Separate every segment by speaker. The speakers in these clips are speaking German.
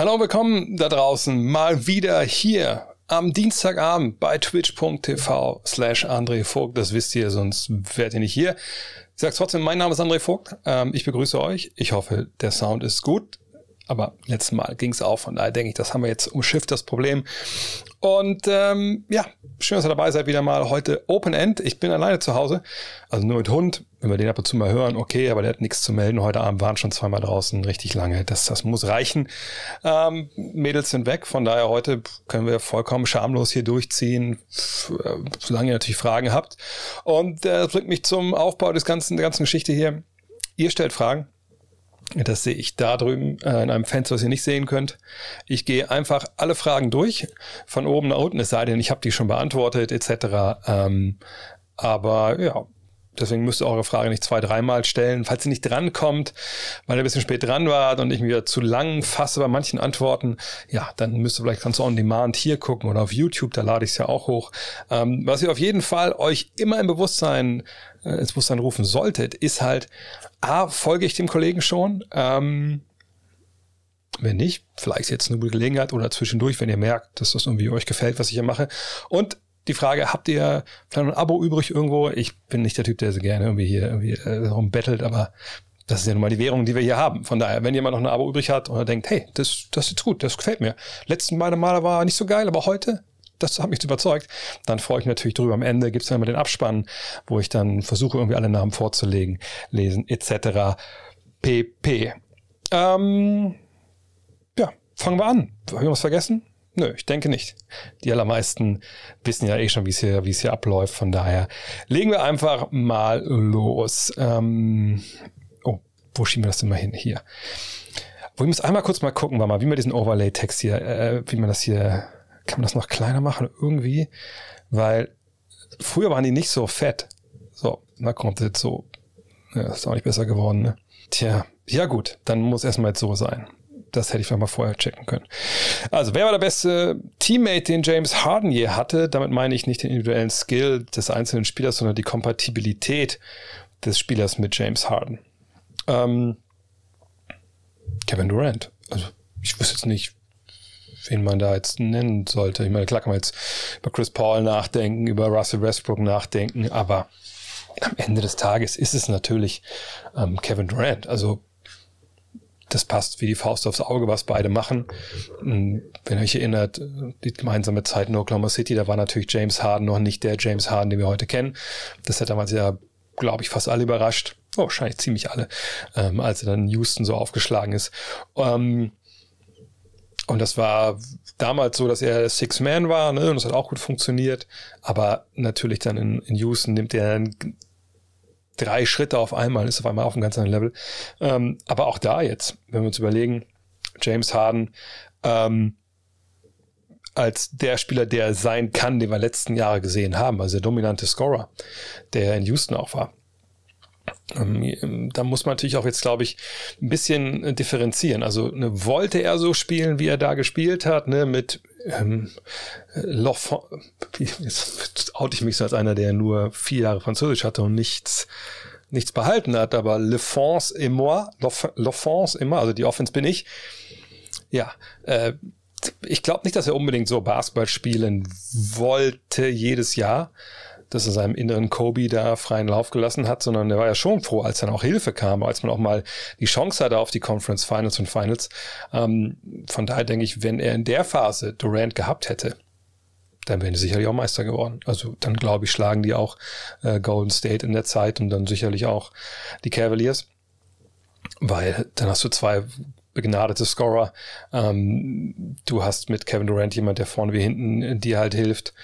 Speaker 1: Hallo, willkommen da draußen. Mal wieder hier am Dienstagabend bei twitch.tv slash André Vogt. Das wisst ihr, sonst wärt ihr nicht hier. Ich sag's trotzdem, mein Name ist André Vogt. Ähm, ich begrüße euch. Ich hoffe, der Sound ist gut. Aber letztes Mal ging's auch. Von daher denke ich, das haben wir jetzt umschifft, das Problem. Und ähm, ja, schön, dass ihr dabei seid wieder mal. Heute Open End. Ich bin alleine zu Hause, also nur mit Hund. Wenn wir den ab und zu mal hören, okay, aber der hat nichts zu melden. Heute Abend waren schon zweimal draußen, richtig lange. Das, das muss reichen. Ähm, Mädels sind weg, von daher heute können wir vollkommen schamlos hier durchziehen, solange ihr natürlich Fragen habt. Und äh, das bringt mich zum Aufbau des ganzen, der ganzen Geschichte hier. Ihr stellt Fragen. Das sehe ich da drüben äh, in einem Fenster, was ihr nicht sehen könnt. Ich gehe einfach alle Fragen durch, von oben nach unten, es sei denn, ich habe die schon beantwortet, etc. Ähm, aber ja, Deswegen müsst ihr eure Frage nicht zwei, dreimal stellen. Falls ihr nicht drankommt, weil ihr ein bisschen spät dran wart und ich mir zu lang fasse bei manchen Antworten, ja, dann müsst ihr vielleicht ganz on demand hier gucken oder auf YouTube, da lade ich es ja auch hoch. Ähm, was ihr auf jeden Fall euch immer im Bewusstsein, äh, ins Bewusstsein rufen solltet, ist halt, A, folge ich dem Kollegen schon? Ähm, wenn nicht, vielleicht jetzt eine gute Gelegenheit oder zwischendurch, wenn ihr merkt, dass das irgendwie euch gefällt, was ich hier mache. Und die Frage, habt ihr vielleicht ein Abo übrig irgendwo? Ich bin nicht der Typ, der so gerne irgendwie hier irgendwie äh, rumbettelt, aber das ist ja nun mal die Währung, die wir hier haben. Von daher, wenn jemand noch ein Abo übrig hat oder denkt, hey, das, das ist gut, das gefällt mir. Letzten beide Male war nicht so geil, aber heute, das hat mich überzeugt. Dann freue ich mich natürlich drüber. Am Ende gibt es dann immer den Abspann, wo ich dann versuche, irgendwie alle Namen vorzulegen, lesen, etc. pp. Ähm, ja, fangen wir an. Haben wir was vergessen? Nö, ich denke nicht. Die allermeisten wissen ja eh schon, wie es hier, es hier abläuft. Von daher legen wir einfach mal los. Ähm, oh, wo schieben wir das denn mal hin? Hier. Ich muss einmal kurz mal gucken, wie man diesen Overlay-Text hier, äh, wie man das hier, kann man das noch kleiner machen irgendwie? Weil früher waren die nicht so fett. So, mal kommt jetzt so. Ja, ist auch nicht besser geworden, ne? Tja, ja gut, dann muss erstmal jetzt so sein das hätte ich vielleicht mal vorher checken können. Also, wer war der beste Teammate, den James Harden je hatte? Damit meine ich nicht den individuellen Skill des einzelnen Spielers, sondern die Kompatibilität des Spielers mit James Harden. Ähm, Kevin Durant. Also, ich wüsste jetzt nicht, wen man da jetzt nennen sollte. Ich meine, klar kann man jetzt über Chris Paul nachdenken, über Russell Westbrook nachdenken, aber am Ende des Tages ist es natürlich ähm, Kevin Durant. Also das passt wie die Faust aufs Auge, was beide machen. Wenn ihr euch erinnert, die gemeinsame Zeit in Oklahoma City, da war natürlich James Harden noch nicht der James Harden, den wir heute kennen. Das hat damals ja, glaube ich, fast alle überrascht. Oh, wahrscheinlich ziemlich alle, ähm, als er dann in Houston so aufgeschlagen ist. Ähm, und das war damals so, dass er Six-Man war, ne? Und das hat auch gut funktioniert. Aber natürlich dann in, in Houston nimmt er drei Schritte auf einmal, ist auf einmal auf einem ganz anderen Level. Ähm, aber auch da jetzt, wenn wir uns überlegen, James Harden ähm, als der Spieler, der sein kann, den wir letzten Jahre gesehen haben, also der dominante Scorer, der in Houston auch war. Ähm, da muss man natürlich auch jetzt, glaube ich, ein bisschen differenzieren. Also ne, wollte er so spielen, wie er da gespielt hat, ne, mit ähm, L'Enfant, jetzt oute ich mich so als einer, der nur vier Jahre Französisch hatte und nichts, nichts behalten hat, aber L'Enfance et moi, et moi, also die Offense bin ich. Ja, äh, ich glaube nicht, dass er unbedingt so Basketball spielen wollte jedes Jahr dass er seinem inneren Kobe da freien Lauf gelassen hat, sondern er war ja schon froh, als dann auch Hilfe kam, als man auch mal die Chance hatte auf die Conference Finals und Finals. Ähm, von daher denke ich, wenn er in der Phase Durant gehabt hätte, dann wären die sicherlich auch Meister geworden. Also dann glaube ich, schlagen die auch äh, Golden State in der Zeit und dann sicherlich auch die Cavaliers. Weil dann hast du zwei begnadete Scorer. Ähm, du hast mit Kevin Durant jemand, der vorne wie hinten dir halt hilft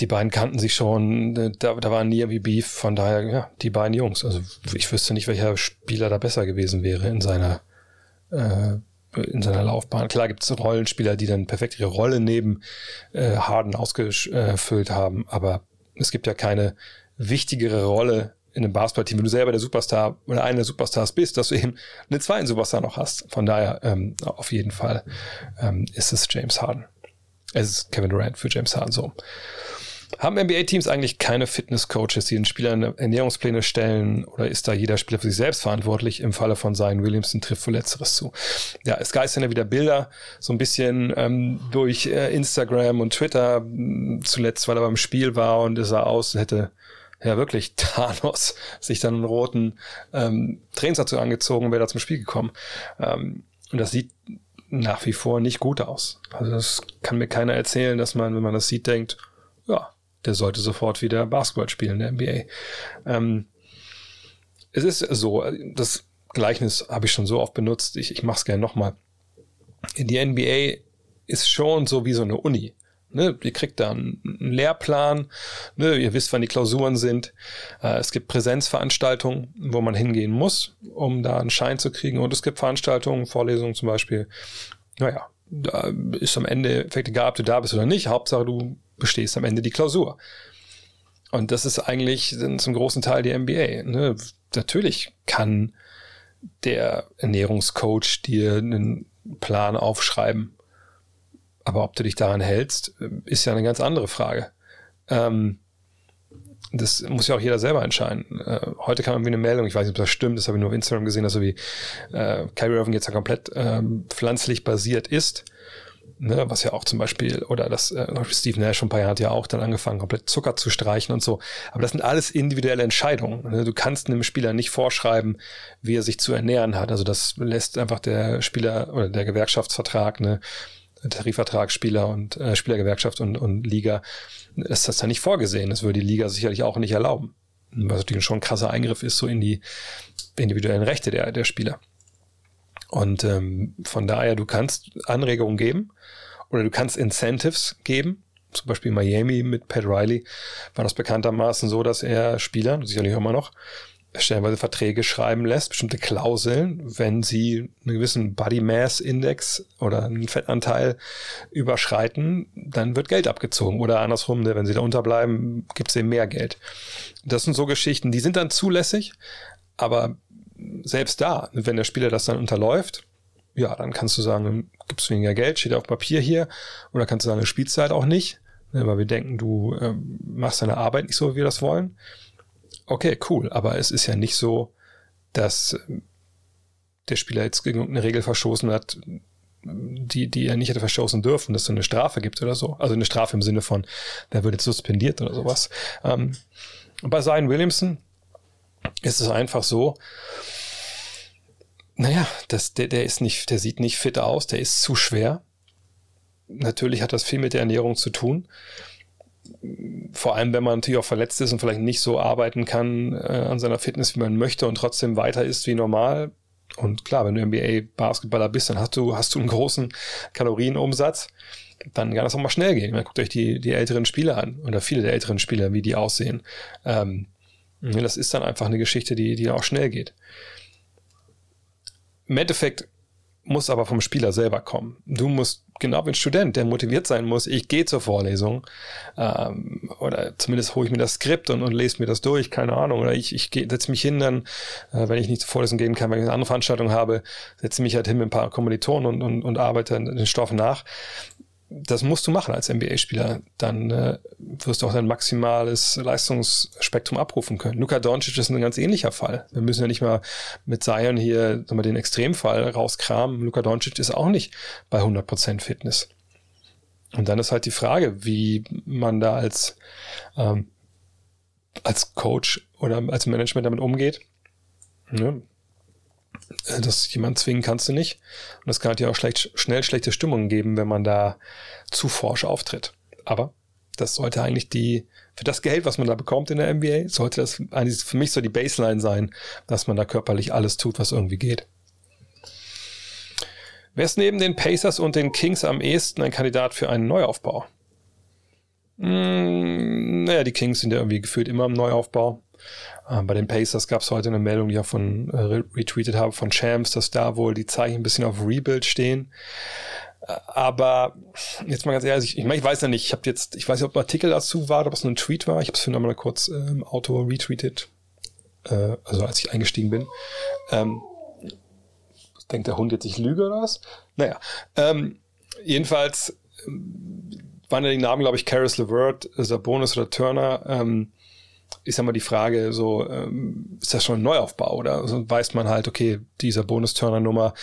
Speaker 1: die beiden kannten sich schon, äh, da, da war nie irgendwie Beef, von daher, ja, die beiden Jungs. Also ich wüsste nicht, welcher Spieler da besser gewesen wäre in seiner, äh, in seiner Laufbahn. Klar gibt es Rollenspieler, die dann perfekt ihre Rolle neben äh, Harden ausgefüllt haben, aber es gibt ja keine wichtigere Rolle in einem Basketballteam, wenn du selber der Superstar oder einer der Superstars bist, dass du eben einen zweiten Superstar noch hast. Von daher ähm, auf jeden Fall ähm, ist es James Harden. Es ist Kevin Durant für James Harden so. Haben NBA-Teams eigentlich keine Fitness-Coaches, die den Spielern Ernährungspläne stellen oder ist da jeder Spieler für sich selbst verantwortlich? Im Falle von Zion Williamson trifft wohl Letzteres zu. Ja, es geistern ja wieder Bilder, so ein bisschen ähm, durch äh, Instagram und Twitter, zuletzt, weil er beim Spiel war und es sah aus, hätte ja wirklich Thanos sich dann einen roten ähm, Trainingsanzug angezogen und wäre da zum Spiel gekommen. Ähm, und das sieht nach wie vor nicht gut aus. Also das kann mir keiner erzählen, dass man, wenn man das sieht, denkt, ja, der sollte sofort wieder Basketball spielen, der NBA. Ähm, es ist so, das Gleichnis habe ich schon so oft benutzt, ich, ich mache es gerne nochmal. Die NBA ist schon so wie so eine Uni. Ne, ihr kriegt da einen Lehrplan, ne, ihr wisst, wann die Klausuren sind. Äh, es gibt Präsenzveranstaltungen, wo man hingehen muss, um da einen Schein zu kriegen. Und es gibt Veranstaltungen, Vorlesungen zum Beispiel. Naja, da ist am Ende effekt egal, ob du da bist oder nicht. Hauptsache, du bestehst am Ende die Klausur. Und das ist eigentlich zum großen Teil die MBA. Ne? Natürlich kann der Ernährungscoach dir einen Plan aufschreiben aber ob du dich daran hältst, ist ja eine ganz andere Frage. Ähm, das muss ja auch jeder selber entscheiden. Äh, heute kam irgendwie eine Meldung, ich weiß nicht, ob das stimmt, das habe ich nur auf Instagram gesehen, dass so wie äh, Kyrie Irving jetzt ja komplett ähm, pflanzlich basiert ist. Ne, was ja auch zum Beispiel, oder das, äh, Steve Nash schon ein paar Jahre hat ja auch dann angefangen, komplett Zucker zu streichen und so. Aber das sind alles individuelle Entscheidungen. Ne? Du kannst einem Spieler nicht vorschreiben, wie er sich zu ernähren hat. Also das lässt einfach der Spieler oder der Gewerkschaftsvertrag, ne, Tarifvertrag Spieler und äh, Spielergewerkschaft und, und Liga, ist das da nicht vorgesehen. Das würde die Liga sicherlich auch nicht erlauben. Was natürlich schon ein krasser Eingriff ist, so in die individuellen Rechte der, der Spieler. Und ähm, von daher, du kannst Anregungen geben oder du kannst Incentives geben. Zum Beispiel Miami mit Pat Riley war das bekanntermaßen so, dass er Spielern, sicherlich immer noch, stellenweise Verträge schreiben lässt, bestimmte Klauseln, wenn sie einen gewissen Body Mass Index oder einen Fettanteil überschreiten, dann wird Geld abgezogen. Oder andersrum, ne, wenn sie da unterbleiben, gibt es eben mehr Geld. Das sind so Geschichten, die sind dann zulässig, aber selbst da, wenn der Spieler das dann unterläuft, ja, dann kannst du sagen, gibt es weniger Geld, steht auf Papier hier, oder kannst du sagen, du spielst halt auch nicht, ne, weil wir denken, du äh, machst deine Arbeit nicht so, wie wir das wollen. Okay, cool. Aber es ist ja nicht so, dass ähm, der Spieler jetzt gegen eine Regel verstoßen hat, die, die er nicht hätte verstoßen dürfen, dass es eine Strafe gibt oder so. Also eine Strafe im Sinne von, der wird jetzt suspendiert oder sowas. Ähm, bei Zion Williamson ist es einfach so, naja, das, der, der ist nicht, der sieht nicht fit aus, der ist zu schwer. Natürlich hat das viel mit der Ernährung zu tun vor allem, wenn man natürlich auch verletzt ist und vielleicht nicht so arbeiten kann äh, an seiner Fitness, wie man möchte und trotzdem weiter ist wie normal. Und klar, wenn du NBA-Basketballer bist, dann hast du, hast du einen großen Kalorienumsatz. Dann kann das auch mal schnell gehen. Man guckt euch die, die älteren Spieler an oder viele der älteren Spieler, wie die aussehen. Ähm, das ist dann einfach eine Geschichte, die, die auch schnell geht. Im Endeffekt muss aber vom Spieler selber kommen. Du musst, genau wie ein Student, der motiviert sein muss, ich gehe zur Vorlesung ähm, oder zumindest hole ich mir das Skript und, und lese mir das durch, keine Ahnung. Oder ich, ich setze mich hin dann, äh, wenn ich nicht zur Vorlesung gehen kann, weil ich eine andere Veranstaltung habe, setze mich halt hin mit ein paar Kommilitonen und, und, und arbeite den Stoff nach das musst du machen als NBA-Spieler. Dann äh, wirst du auch dein maximales Leistungsspektrum abrufen können. Luka Doncic ist ein ganz ähnlicher Fall. Wir müssen ja nicht mal mit Zion hier mal, den Extremfall rauskramen. Luka Doncic ist auch nicht bei 100% Fitness. Und dann ist halt die Frage, wie man da als, ähm, als Coach oder als Management damit umgeht. Ne? Äh, das jemand zwingen kannst du nicht. Und es kann halt ja auch schlecht, schnell schlechte Stimmungen geben, wenn man da zu forsch auftritt. Aber das sollte eigentlich die, für das Geld, was man da bekommt in der NBA, sollte das eigentlich für mich so die Baseline sein, dass man da körperlich alles tut, was irgendwie geht. Wer ist neben den Pacers und den Kings am ehesten ein Kandidat für einen Neuaufbau? Hm, naja, die Kings sind ja irgendwie gefühlt immer im Neuaufbau. Äh, bei den Pacers gab es heute eine Meldung, die ich auch von äh, retweetet habe, von Champs, dass da wohl die Zeichen ein bisschen auf Rebuild stehen. Äh, aber jetzt mal ganz ehrlich, ich meine, ich weiß ja nicht, ich habe jetzt, ich weiß nicht, ob ein Artikel dazu war, ob es nur ein Tweet war. Ich habe es vorhin mal kurz äh, im Auto retweetet, äh, also als ich eingestiegen bin. Ähm, denkt der Hund jetzt, ich lüge oder was? Naja, ähm, jedenfalls waren ja die Namen, glaube ich, Karis LeVert, Sabonis oder Turner. Ähm, ist ja mal die Frage, so, ähm, ist das schon ein Neuaufbau oder also weiß man halt, okay, dieser Bonus-Turner-Nummer,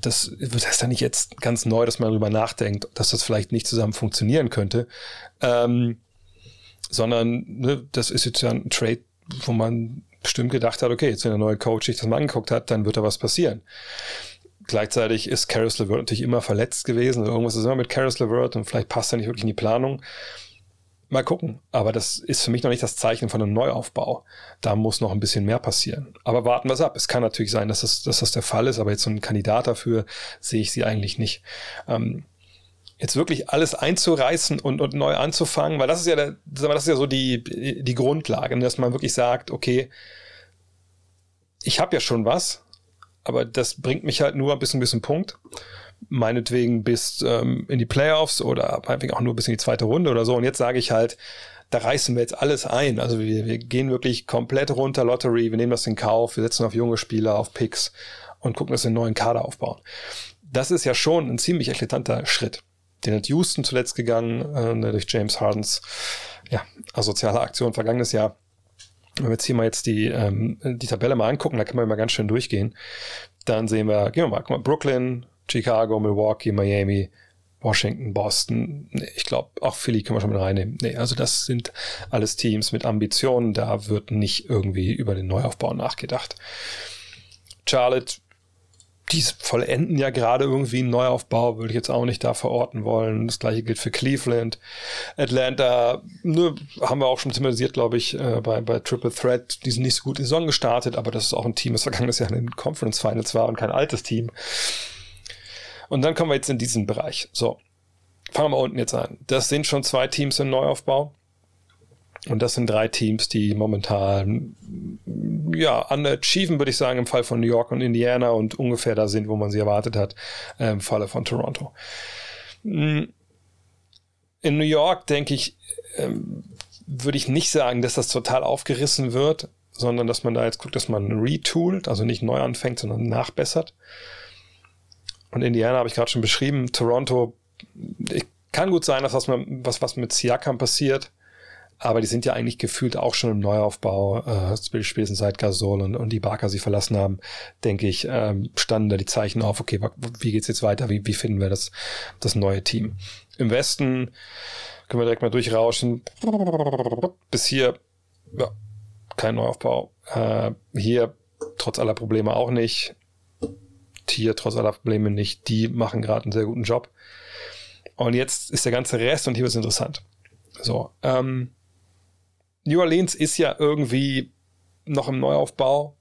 Speaker 1: das wird das dann nicht jetzt ganz neu, dass man darüber nachdenkt, dass das vielleicht nicht zusammen funktionieren könnte, ähm, sondern ne, das ist jetzt ja ein Trade, wo man bestimmt gedacht hat, okay, jetzt wenn der neue Coach sich das mal angeguckt hat, dann wird da was passieren. Gleichzeitig ist Caris LeVert natürlich immer verletzt gewesen. Irgendwas ist immer mit Caris LeVert und vielleicht passt er nicht wirklich in die Planung. Mal gucken. Aber das ist für mich noch nicht das Zeichen von einem Neuaufbau. Da muss noch ein bisschen mehr passieren. Aber warten wir es ab. Es kann natürlich sein, dass das, dass das der Fall ist, aber jetzt so ein Kandidat dafür sehe ich sie eigentlich nicht. Ähm, jetzt wirklich alles einzureißen und, und neu anzufangen, weil das ist ja, der, das ist ja so die, die Grundlage, dass man wirklich sagt, okay, ich habe ja schon was, aber das bringt mich halt nur bis ein bisschen Punkt meinetwegen bis ähm, in die Playoffs oder meinetwegen auch nur bis in die zweite Runde oder so. Und jetzt sage ich halt, da reißen wir jetzt alles ein. Also wir, wir gehen wirklich komplett runter Lottery, wir nehmen das in Kauf, wir setzen auf junge Spieler, auf Picks und gucken, dass wir einen neuen Kader aufbauen. Das ist ja schon ein ziemlich eklatanter Schritt. Den hat Houston zuletzt gegangen, äh, durch James Hardens ja, asoziale Aktion vergangenes Jahr. Wenn wir jetzt hier mal jetzt die, ähm, die Tabelle mal angucken, da kann man mal ganz schön durchgehen. Dann sehen wir, gehen wir mal, guck mal, Brooklyn, Chicago, Milwaukee, Miami, Washington, Boston. Ich glaube, auch Philly können wir schon mit reinnehmen. Nee, also das sind alles Teams mit Ambitionen. Da wird nicht irgendwie über den Neuaufbau nachgedacht. Charlotte, die vollenden ja gerade irgendwie einen Neuaufbau, würde ich jetzt auch nicht da verorten wollen. Das gleiche gilt für Cleveland. Atlanta, ne, haben wir auch schon thematisiert, glaube ich, äh, bei, bei Triple Threat. Die sind nicht so gut in die Saison gestartet, aber das ist auch ein Team, das vergangenes Jahr in den Conference Finals war und kein altes Team. Und dann kommen wir jetzt in diesen Bereich. So, fangen wir unten jetzt an. Das sind schon zwei Teams im Neuaufbau. Und das sind drei Teams, die momentan, ja, underachieven, würde ich sagen, im Fall von New York und Indiana und ungefähr da sind, wo man sie erwartet hat, äh, im Falle von Toronto. Hm. In New York, denke ich, ähm, würde ich nicht sagen, dass das total aufgerissen wird, sondern dass man da jetzt guckt, dass man retoolt, also nicht neu anfängt, sondern nachbessert. Und Indiana habe ich gerade schon beschrieben. Toronto, kann gut sein, dass was, was, was mit Siakam passiert. Aber die sind ja eigentlich gefühlt auch schon im Neuaufbau, äh, spätestens seit Gasol und, und die Barker sie verlassen haben, denke ich, ähm, standen da die Zeichen auf, okay, wie geht's jetzt weiter? Wie, wie finden wir das, das neue Team? Im Westen können wir direkt mal durchrauschen. Bis hier, ja, kein Neuaufbau. Äh, hier, trotz aller Probleme auch nicht. Tier trotz aller Probleme nicht. Die machen gerade einen sehr guten Job. Und jetzt ist der ganze Rest und hier wird es interessant. So, ähm, New Orleans ist ja irgendwie noch im Neuaufbau.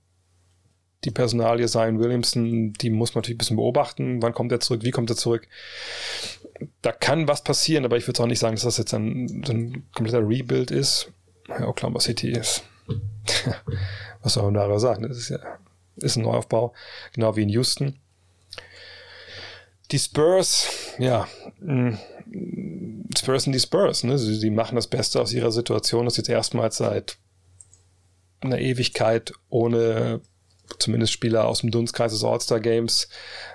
Speaker 1: Die Personalie Zion Williamson, die muss man natürlich ein bisschen beobachten. Wann kommt er zurück? Wie kommt er zurück? Da kann was passieren, aber ich würde auch nicht sagen, dass das jetzt ein, ein kompletter Rebuild ist. Ja, Oklahoma City ist. was soll man da sagen? Das ist ja ist ein Neuaufbau, genau wie in Houston. Die Spurs, ja, mm, Spurs sind die Spurs, ne? Sie, sie machen das Beste aus ihrer Situation, das jetzt erstmals seit einer Ewigkeit ohne zumindest Spieler aus dem Dunstkreis des All-Star Games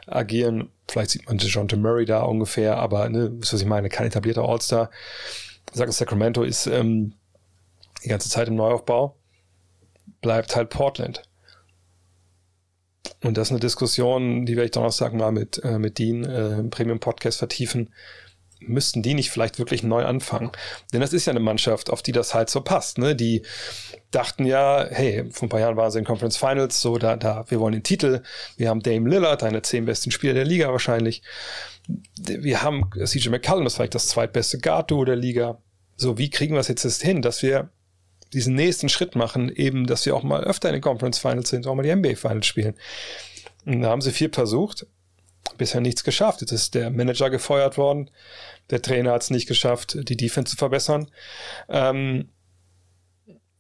Speaker 1: agieren. Vielleicht sieht man DeJounte Murray da ungefähr, aber ne, was ich meine, kein etablierter All-Star. Ich Sacramento ist ähm, die ganze Zeit im Neuaufbau. Bleibt halt Portland. Und das ist eine Diskussion, die werde ich Donnerstag mal mit, äh, mit Dean äh, im Premium-Podcast vertiefen. Müssten die nicht vielleicht wirklich neu anfangen? Denn das ist ja eine Mannschaft, auf die das halt so passt. Ne? Die dachten ja, hey, vor ein paar Jahren waren sie in Conference Finals, so da, da, wir wollen den Titel. Wir haben Dame Lillard, einer zehn besten Spieler der Liga wahrscheinlich. Wir haben CJ McCallum, das ist vielleicht das zweitbeste Guard-Duo der Liga. So, wie kriegen wir es jetzt hin, dass wir diesen nächsten Schritt machen, eben, dass wir auch mal öfter in den Conference Finals sind, auch mal die NBA Finals spielen. Und da haben sie viel versucht, bisher nichts geschafft. Jetzt ist der Manager gefeuert worden, der Trainer hat es nicht geschafft, die Defense zu verbessern. Ähm,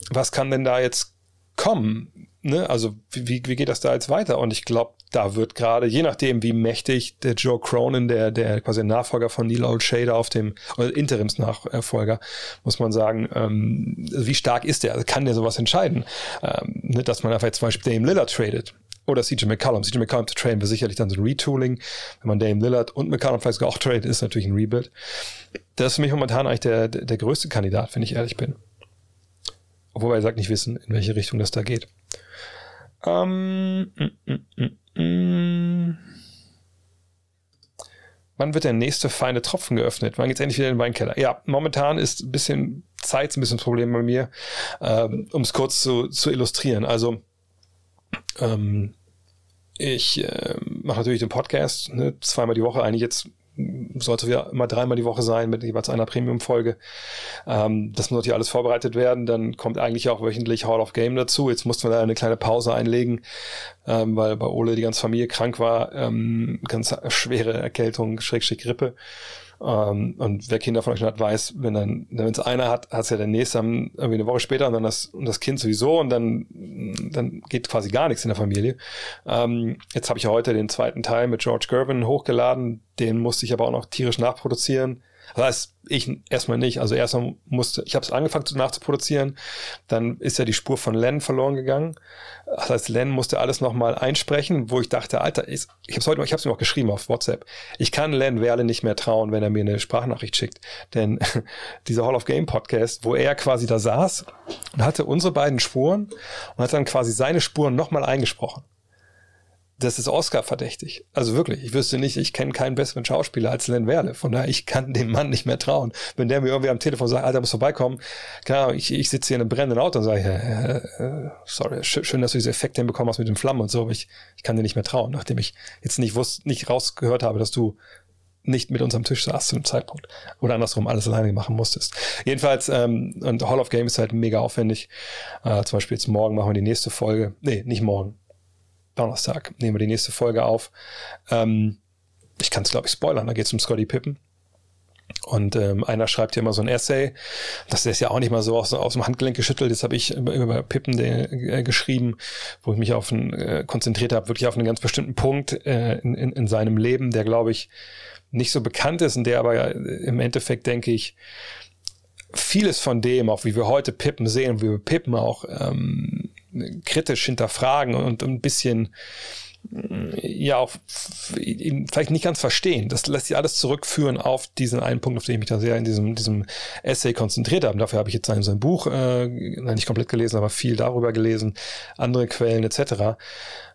Speaker 1: was kann denn da jetzt kommen? Ne? Also wie, wie geht das da jetzt weiter? Und ich glaube, da wird gerade, je nachdem, wie mächtig der Joe Cronin, der, der quasi Nachfolger von Neil Old auf dem, oder Interimsnachfolger, muss man sagen, ähm, wie stark ist der? Also kann der sowas entscheiden? Ähm, ne, dass man einfach jetzt zum Beispiel Dame Lillard tradet. oder CJ McCollum. CJ McCollum zu traden wäre sicherlich dann so ein Retooling. Wenn man Dame Lillard und McCollum vielleicht sogar auch tradet, ist natürlich ein Rebuild. Das ist für mich momentan eigentlich der, der, der größte Kandidat, wenn ich ehrlich bin. Obwohl wir sagt nicht wissen, in welche Richtung das da geht. Ähm, mm, mm, mm, mm. Wann wird der nächste feine Tropfen geöffnet? Wann geht es endlich wieder in den Weinkeller? Ja, momentan ist ein bisschen Zeit ein bisschen ein Problem bei mir, ähm, um es kurz zu, zu illustrieren. Also ähm, ich äh, mache natürlich den Podcast ne, zweimal die Woche, eigentlich jetzt sollte ja immer dreimal die Woche sein mit jeweils einer Premium-Folge. Ähm, das muss natürlich alles vorbereitet werden. Dann kommt eigentlich auch wöchentlich Hall of Game dazu. Jetzt mussten wir da eine kleine Pause einlegen, ähm, weil bei Ole die ganze Familie krank war. Ähm, ganz schwere Erkältung, Schrägstrich Grippe. Ähm, und wer Kinder von euch hat, weiß, wenn dann, wenn es einer hat, hat es ja der nächste irgendwie eine Woche später und dann das, und das Kind sowieso und dann, dann geht quasi gar nichts in der Familie. Ähm, jetzt habe ich ja heute den zweiten Teil mit George Gervin hochgeladen, den musste ich aber auch noch tierisch nachproduzieren. Heißt, ich erstmal nicht. Also erstmal musste, ich habe es angefangen nachzuproduzieren, dann ist ja die Spur von Len verloren gegangen. Das heißt, Len musste alles nochmal einsprechen, wo ich dachte, Alter, ich, ich habe es heute, ich habe es mir auch geschrieben auf WhatsApp. Ich kann Len Werle nicht mehr trauen, wenn er mir eine Sprachnachricht schickt, denn dieser Hall of Game Podcast, wo er quasi da saß und hatte unsere beiden Spuren und hat dann quasi seine Spuren nochmal eingesprochen das ist Oscar verdächtig. Also wirklich, ich wüsste nicht, ich kenne keinen besseren Schauspieler als Len Werle. Von daher, ich kann dem Mann nicht mehr trauen. Wenn der mir irgendwie am Telefon sagt, Alter, muss vorbeikommen, klar, ich, ich sitze hier in einem brennenden Auto und sage, äh, äh, sorry, schön, dass du diese Effekte hinbekommen hast mit den Flammen und so, aber ich, ich kann dir nicht mehr trauen, nachdem ich jetzt nicht wusste, nicht rausgehört habe, dass du nicht mit uns am Tisch saß zu dem Zeitpunkt. Oder andersrum alles alleine machen musstest. Jedenfalls, ähm, und Hall of Game ist halt mega aufwendig. Äh, zum Beispiel jetzt morgen machen wir die nächste Folge. Nee, nicht morgen. Donnerstag nehmen wir die nächste Folge auf. Ähm, ich kann es, glaube ich, spoilern. Da geht es um Scotty Pippen. Und ähm, einer schreibt ja immer so ein Essay. Das ist ja auch nicht mal so aus, aus dem Handgelenk geschüttelt. Das habe ich über, Pippen den, äh, geschrieben, wo ich mich auf ein, äh, konzentriert habe, wirklich auf einen ganz bestimmten Punkt äh, in, in, in seinem Leben, der, glaube ich, nicht so bekannt ist und der aber im Endeffekt, denke ich, vieles von dem, auch wie wir heute Pippen sehen, wie wir Pippen auch ähm, kritisch hinterfragen und ein bisschen ja auch vielleicht nicht ganz verstehen. Das lässt sich alles zurückführen auf diesen einen Punkt, auf den ich mich da sehr in diesem, diesem Essay konzentriert habe. dafür habe ich jetzt sein, sein Buch äh, nicht komplett gelesen, aber viel darüber gelesen, andere Quellen etc.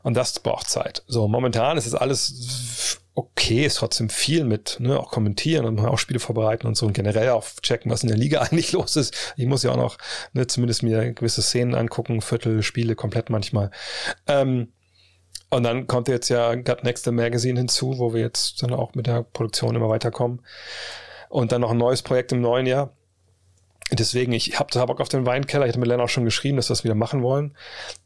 Speaker 1: Und das braucht Zeit. So, momentan ist es alles okay, ist trotzdem viel mit, ne, auch kommentieren und auch Spiele vorbereiten und so und generell auch checken, was in der Liga eigentlich los ist. Ich muss ja auch noch, ne, zumindest mir gewisse Szenen angucken, Viertel, Spiele komplett manchmal. Ähm, und dann kommt jetzt ja Gut Next Magazine hinzu, wo wir jetzt dann auch mit der Produktion immer weiterkommen. Und dann noch ein neues Projekt im neuen Jahr. Deswegen, ich habe total Bock auf den Weinkeller. Ich hatte mit Len auch schon geschrieben, dass wir das wieder machen wollen.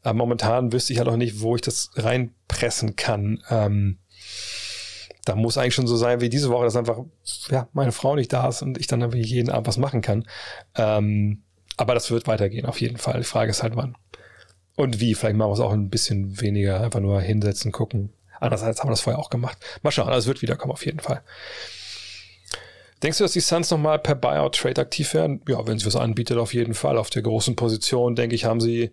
Speaker 1: Aber momentan wüsste ich halt auch nicht, wo ich das reinpressen kann. Ähm, da muss eigentlich schon so sein wie diese Woche, dass einfach ja, meine Frau nicht da ist und ich dann irgendwie jeden Abend was machen kann. Ähm, aber das wird weitergehen, auf jeden Fall. Die Frage ist halt wann. Und wie, vielleicht machen wir es auch ein bisschen weniger, einfach nur hinsetzen, gucken. Andererseits haben wir das vorher auch gemacht. Mal schauen, also es wird wiederkommen, auf jeden Fall. Denkst du, dass die Suns nochmal per Buyout-Trade aktiv werden? Ja, wenn sie was anbietet, auf jeden Fall. Auf der großen Position, denke ich, haben sie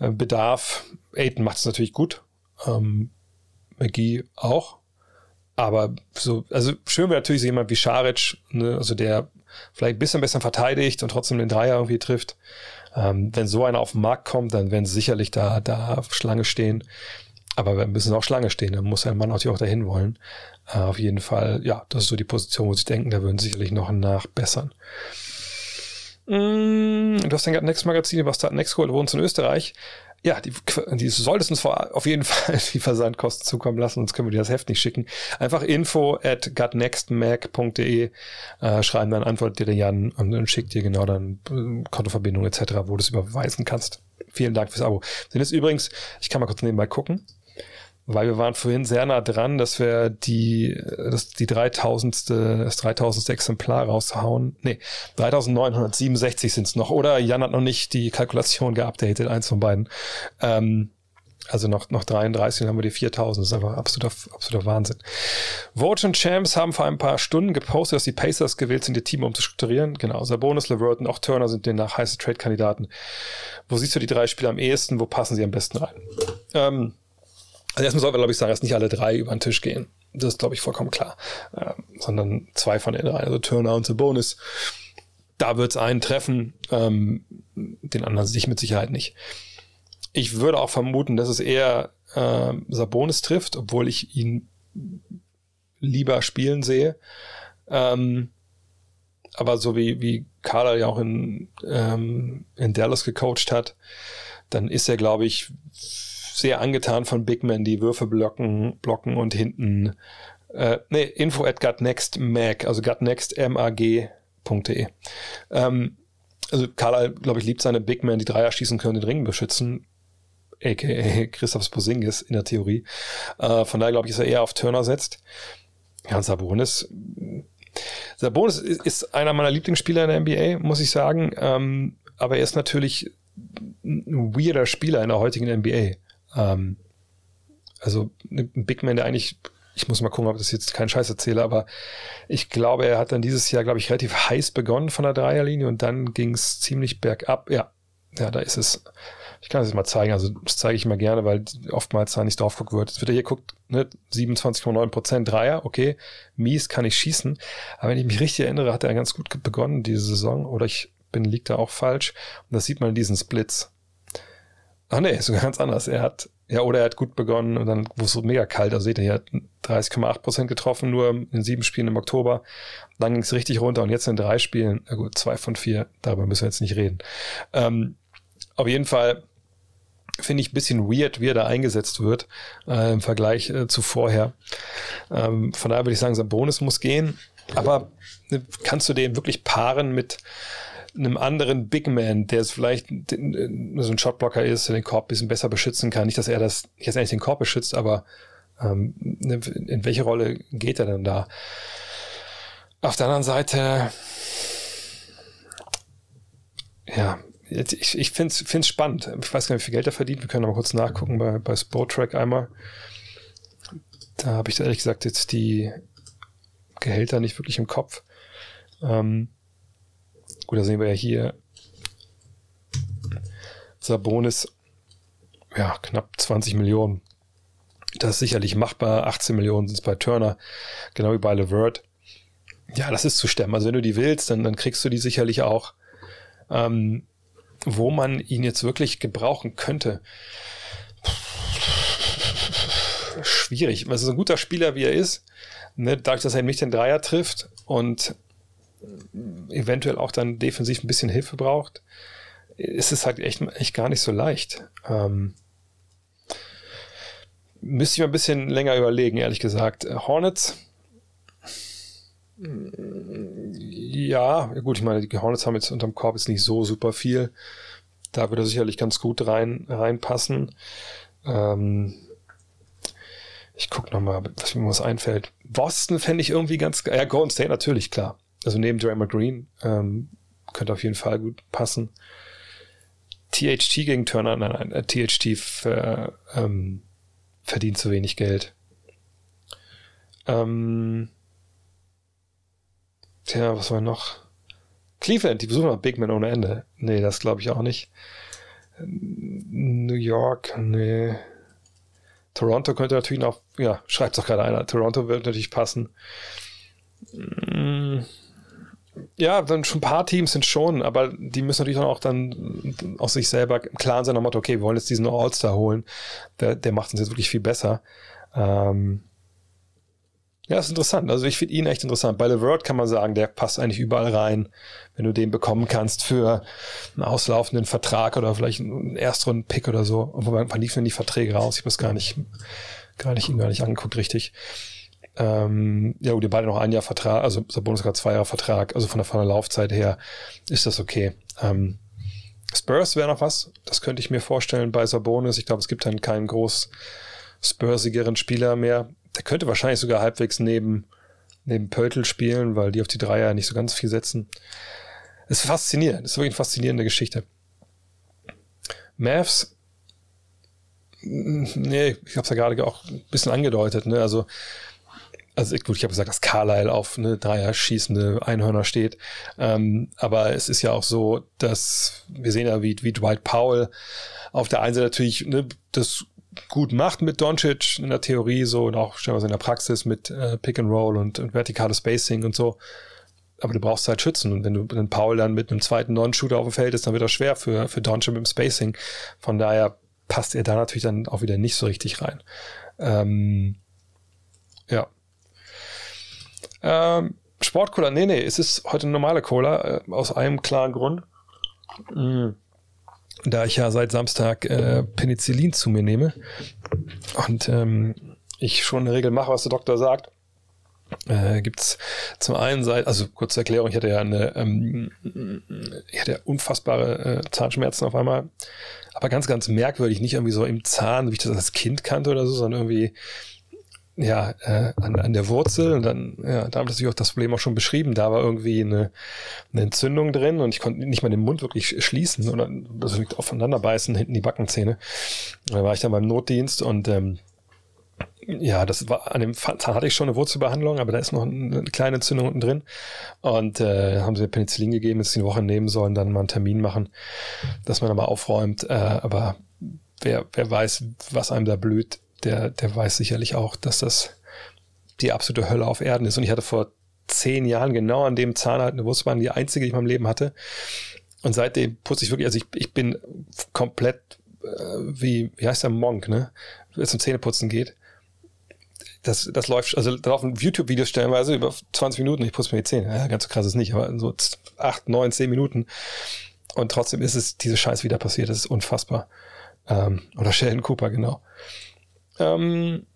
Speaker 1: äh, Bedarf. Aiden macht es natürlich gut. Ähm, McGee auch. Aber so, also schön wäre natürlich jemand wie Scharic, ne, also der vielleicht ein bisschen besser verteidigt und trotzdem den Dreier irgendwie trifft. Ähm, wenn so einer auf den Markt kommt, dann werden sie sicherlich da, da Schlange stehen. Aber wir müssen auch Schlange stehen. Dann muss ein Mann natürlich auch dahin wollen. Äh, auf jeden Fall, ja, das ist so die Position, wo sie denken, da würden sie sicherlich noch nachbessern. Mm, du hast dann Next Magazin, was da Next geholt, wohnst in Österreich ja, die, die solltest uns vor, auf jeden Fall die Versandkosten zukommen lassen, sonst können wir dir das Heft nicht schicken. Einfach info at gutnextmac.de äh, schreiben, dann antwortet dir der Jan und dann schickt dir genau dann äh, Kontoverbindung etc., wo du es überweisen kannst. Vielen Dank fürs Abo. Sind es übrigens, ich kann mal kurz nebenbei gucken weil wir waren vorhin sehr nah dran, dass wir die, das, die 3000. das 3000. Exemplar raushauen. Nee, 3967 sind es noch. Oder Jan hat noch nicht die Kalkulation geupdatet, eins von beiden. Ähm, also noch, noch 33 dann haben wir die 4000. Das ist einfach absoluter, absoluter Wahnsinn. Vote und Champs haben vor ein paar Stunden gepostet, dass die Pacers gewählt sind, ihr Team umzustrukturieren. Genau, Sabonis, LeVert und auch Turner sind demnach heiße Trade-Kandidaten. Wo siehst du die drei Spieler am ehesten? Wo passen sie am besten rein? Ähm, Also erstmal sollten wir, glaube ich, sagen, dass nicht alle drei über den Tisch gehen. Das ist, glaube ich, vollkommen klar. Ähm, sondern zwei von den drei, also Turner und Sabonis. Da wird es einen treffen, ähm, den anderen sich mit Sicherheit nicht. Ich würde auch vermuten, dass es eher äh, Sabonis trifft, obwohl ich ihn lieber spielen sehe. Ähm, aber so wie, wie Carla ja auch in, ähm, in Dallas gecoacht hat, dann ist er, glaube ich, sehr angetan von Big Men, die Würfe blocken, blocken und hinten äh, nee, info at gutnext mag, also gutnext.mag.de. Ähm, also Carla, glaube ich, liebt seine Big Men, die Dreier schießen können, den Ring beschützen aka Christoph Posingis in der Theorie. Äh, von daher glaube ich, dass er eher auf Turner setzt. Ja, und Sabonis. Sabonis ist, ist einer meiner Lieblingsspieler in der NBA, muss ich sagen. Ähm, aber er ist natürlich ein weirder Spieler in der heutigen NBA. Ähm, also ein Big Man, der eigentlich, ich muss mal gucken, ob das jetzt keinen Scheiß erzähle, aber ich glaube, er hat dann dieses Jahr, glaube ich, relativ heiß begonnen von der Dreierlinie und dann ging es ziemlich bergab. Ja, ja, da ist es. Ich kann das jetzt mal zeigen. Also das zeige ich mal gerne, weil oftmals da nicht drauf geguckt wird. Jetzt wird er hier guckt, ne, 27,9 Prozent Dreier, okay, mies kann ich schießen. Aber wenn ich mich richtig erinnere, hat er ganz gut begonnen diese Saison. Oder ich bin, liegt da auch falsch. Und das sieht man in diesen Splits. Ach nee, sogar ganz anders. Er hat, ja, oder er hat gut begonnen und dann wurde es so mega kalt. Also seht ihr, er hat 30,8 Prozent getroffen, nur in sieben Spielen im Oktober. Dann ging es richtig runter und jetzt in drei Spielen, na gut, zwei von vier, darüber müssen wir jetzt nicht reden. Ähm, auf jeden Fall finde ich ein bisschen weird, wie er da eingesetzt wird äh, im Vergleich äh, zu vorher. Ähm, von daher würde ich sagen, sein Bonus muss gehen. Aber äh, kannst du den wirklich paaren mit einem anderen Big Man, der es vielleicht äh, so ein Shotblocker ist, der den Korb ein bisschen besser beschützen kann. Nicht, dass er das jetzt eigentlich den Korb beschützt, aber ähm, ne, in welche Rolle geht er denn da? Auf der anderen Seite, ja, ich, ich finde es spannend. Ich weiß gar nicht, wie viel Geld er verdient. Wir können aber kurz nachgucken bei, bei Sportrack einmal. Da habe ich ehrlich gesagt jetzt die Gehälter nicht wirklich im Kopf. Ähm, gut, da sehen wir ja hier Sabonis, ja, knapp 20 Millionen. Das ist sicherlich machbar. 18 Millionen sind es bei Turner, genau wie bei Levert. Ja, das ist zu stemmen. Also wenn du die willst, dann, dann kriegst du die sicherlich auch. Ähm, wo man ihn jetzt wirklich gebrauchen könnte. Schwierig. Also so ein guter Spieler, wie er ist, ne, dadurch, dass er nicht den Dreier trifft und eventuell auch dann defensiv ein bisschen Hilfe braucht, ist es halt echt, echt gar nicht so leicht. Ähm, müsste ich mal ein bisschen länger überlegen, ehrlich gesagt. Hornets, ja, gut, ich meine, die Hornets haben jetzt unterm Korb jetzt nicht so super viel. Da würde er sicherlich ganz gut rein, reinpassen. Ähm, ich gucke nochmal, was mir was einfällt. Boston fände ich irgendwie ganz geil. Ja, Golden State natürlich, klar. Also neben Draymond Green ähm, könnte auf jeden Fall gut passen. THT gegen Turner, nein, nein, äh, THT für, ähm, verdient zu wenig Geld. Ähm, Tja, was war noch? Cleveland, die besuchen noch Big Man ohne Ende. Nee, das glaube ich auch nicht. New York, nee. Toronto könnte natürlich noch, ja, schreibt doch gerade einer. Toronto wird natürlich passen. Ja, dann schon ein paar Teams sind schon, aber die müssen natürlich auch dann aus sich selber im Klaren sein, am Motto, okay, wir wollen jetzt diesen All-Star holen. Der, der macht uns jetzt wirklich viel besser. Ähm, ja, ist interessant. Also ich finde ihn echt interessant. Bei LeVert kann man sagen, der passt eigentlich überall rein, wenn du den bekommen kannst für einen auslaufenden Vertrag oder vielleicht einen Erstrunden-Pick oder so. Und wann liefen denn die Verträge raus? Ich habe es gar nicht, gar nicht, gar nicht angeguckt, richtig. Ähm, ja, gut, ihr beide noch ein Jahr Vertrag, also Sabonis gerade zwei Jahre Vertrag, also von der, von der Laufzeit her ist das okay. Ähm, Spurs wäre noch was, das könnte ich mir vorstellen bei Sabonis. Ich glaube, es gibt dann keinen groß Spursigeren Spieler mehr der könnte wahrscheinlich sogar halbwegs neben, neben Pöltl spielen, weil die auf die Dreier nicht so ganz viel setzen. Es ist faszinierend. Es ist wirklich eine faszinierende Geschichte. Mavs, nee, ich habe es ja gerade auch ein bisschen angedeutet, ne? Also, also gut, ich habe gesagt, dass Carlyle auf eine Dreier schießende Einhörner steht. Ähm, aber es ist ja auch so, dass wir sehen ja, wie, wie Dwight Powell auf der einen Seite natürlich ne, das gut macht mit Doncic in der Theorie so und auch stellenweise in der Praxis mit äh, Pick and Roll und, und vertikales Spacing und so. Aber du brauchst halt Schützen. Und wenn du einen Paul dann mit einem zweiten Non-Shooter auf dem Feld ist, dann wird das schwer für, für Doncic mit dem Spacing. Von daher passt er da natürlich dann auch wieder nicht so richtig rein. Ähm, ja. Ähm, Sportcola, nee, nee, es ist heute normale Cola, äh, aus einem klaren Grund. Mm. Da ich ja seit Samstag äh, Penicillin zu mir nehme und ähm, ich schon eine Regel mache, was der Doktor sagt, äh, gibt es zum einen seit, also kurze Erklärung, ich hatte ja eine, ähm, ich hatte ja unfassbare äh, Zahnschmerzen auf einmal, aber ganz, ganz merkwürdig, nicht irgendwie so im Zahn, wie ich das als Kind kannte oder so, sondern irgendwie ja, äh, an, an der Wurzel und dann, ja, da haben natürlich auch das Problem auch schon beschrieben. Da war irgendwie eine, eine Entzündung drin und ich konnte nicht mal den Mund wirklich schließen oder also aufeinander beißen, hinten die Backenzähne. Da war ich dann beim Notdienst und ähm, ja, das war an dem Zahn hatte ich schon eine Wurzelbehandlung, aber da ist noch eine kleine Entzündung unten drin. Und äh, haben sie Penicillin gegeben, dass sie eine Woche nehmen sollen, dann mal einen Termin machen, dass man da mal aufräumt. Äh, aber wer, wer weiß, was einem da blüht, der, der weiß sicherlich auch, dass das die absolute Hölle auf Erden ist. Und ich hatte vor zehn Jahren genau an dem Zahn halt eine Wurstbahn, die einzige, die ich in meinem Leben hatte. Und seitdem putze ich wirklich, also ich, ich bin komplett äh, wie, wie heißt der Monk, ne? Wenn es um Zähneputzen geht. Das, das läuft, also da laufen YouTube-Videos stellenweise über 20 Minuten, ich putze mir die Zähne. Ja, ganz so krass ist nicht, aber so 8, 9, 10 Minuten. Und trotzdem ist es diese Scheiß wieder passiert. Das ist unfassbar. Ähm, oder Sheldon Cooper, genau. Ähm,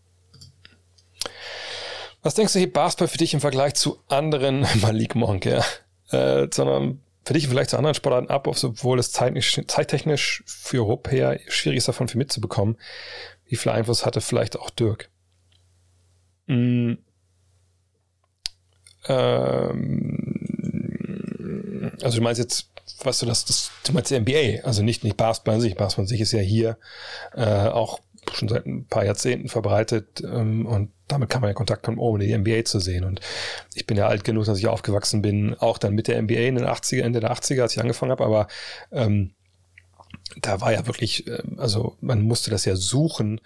Speaker 1: was denkst du, hebt Basketball für dich im Vergleich zu anderen, Malik Monk, ja, äh, sondern für dich vielleicht zu anderen Sportarten ab, obwohl es zeittechnisch für Europäer schwierig ist, davon viel mitzubekommen. Wie viel Einfluss hatte vielleicht auch Dirk? Mm. Ähm, also du meinst jetzt, was du das, das du meinst die NBA, also nicht, nicht Basketball an sich. Basketball an sich ist ja hier äh, auch schon seit ein paar Jahrzehnten verbreitet ähm, und damit kann man ja Kontakt kommen, ohne die NBA zu sehen. Und ich bin ja alt genug, dass ich aufgewachsen bin, auch dann mit der NBA in den 80er, Ende der 80er, als ich angefangen habe, aber ähm, da war ja wirklich, ähm, also man musste das ja suchen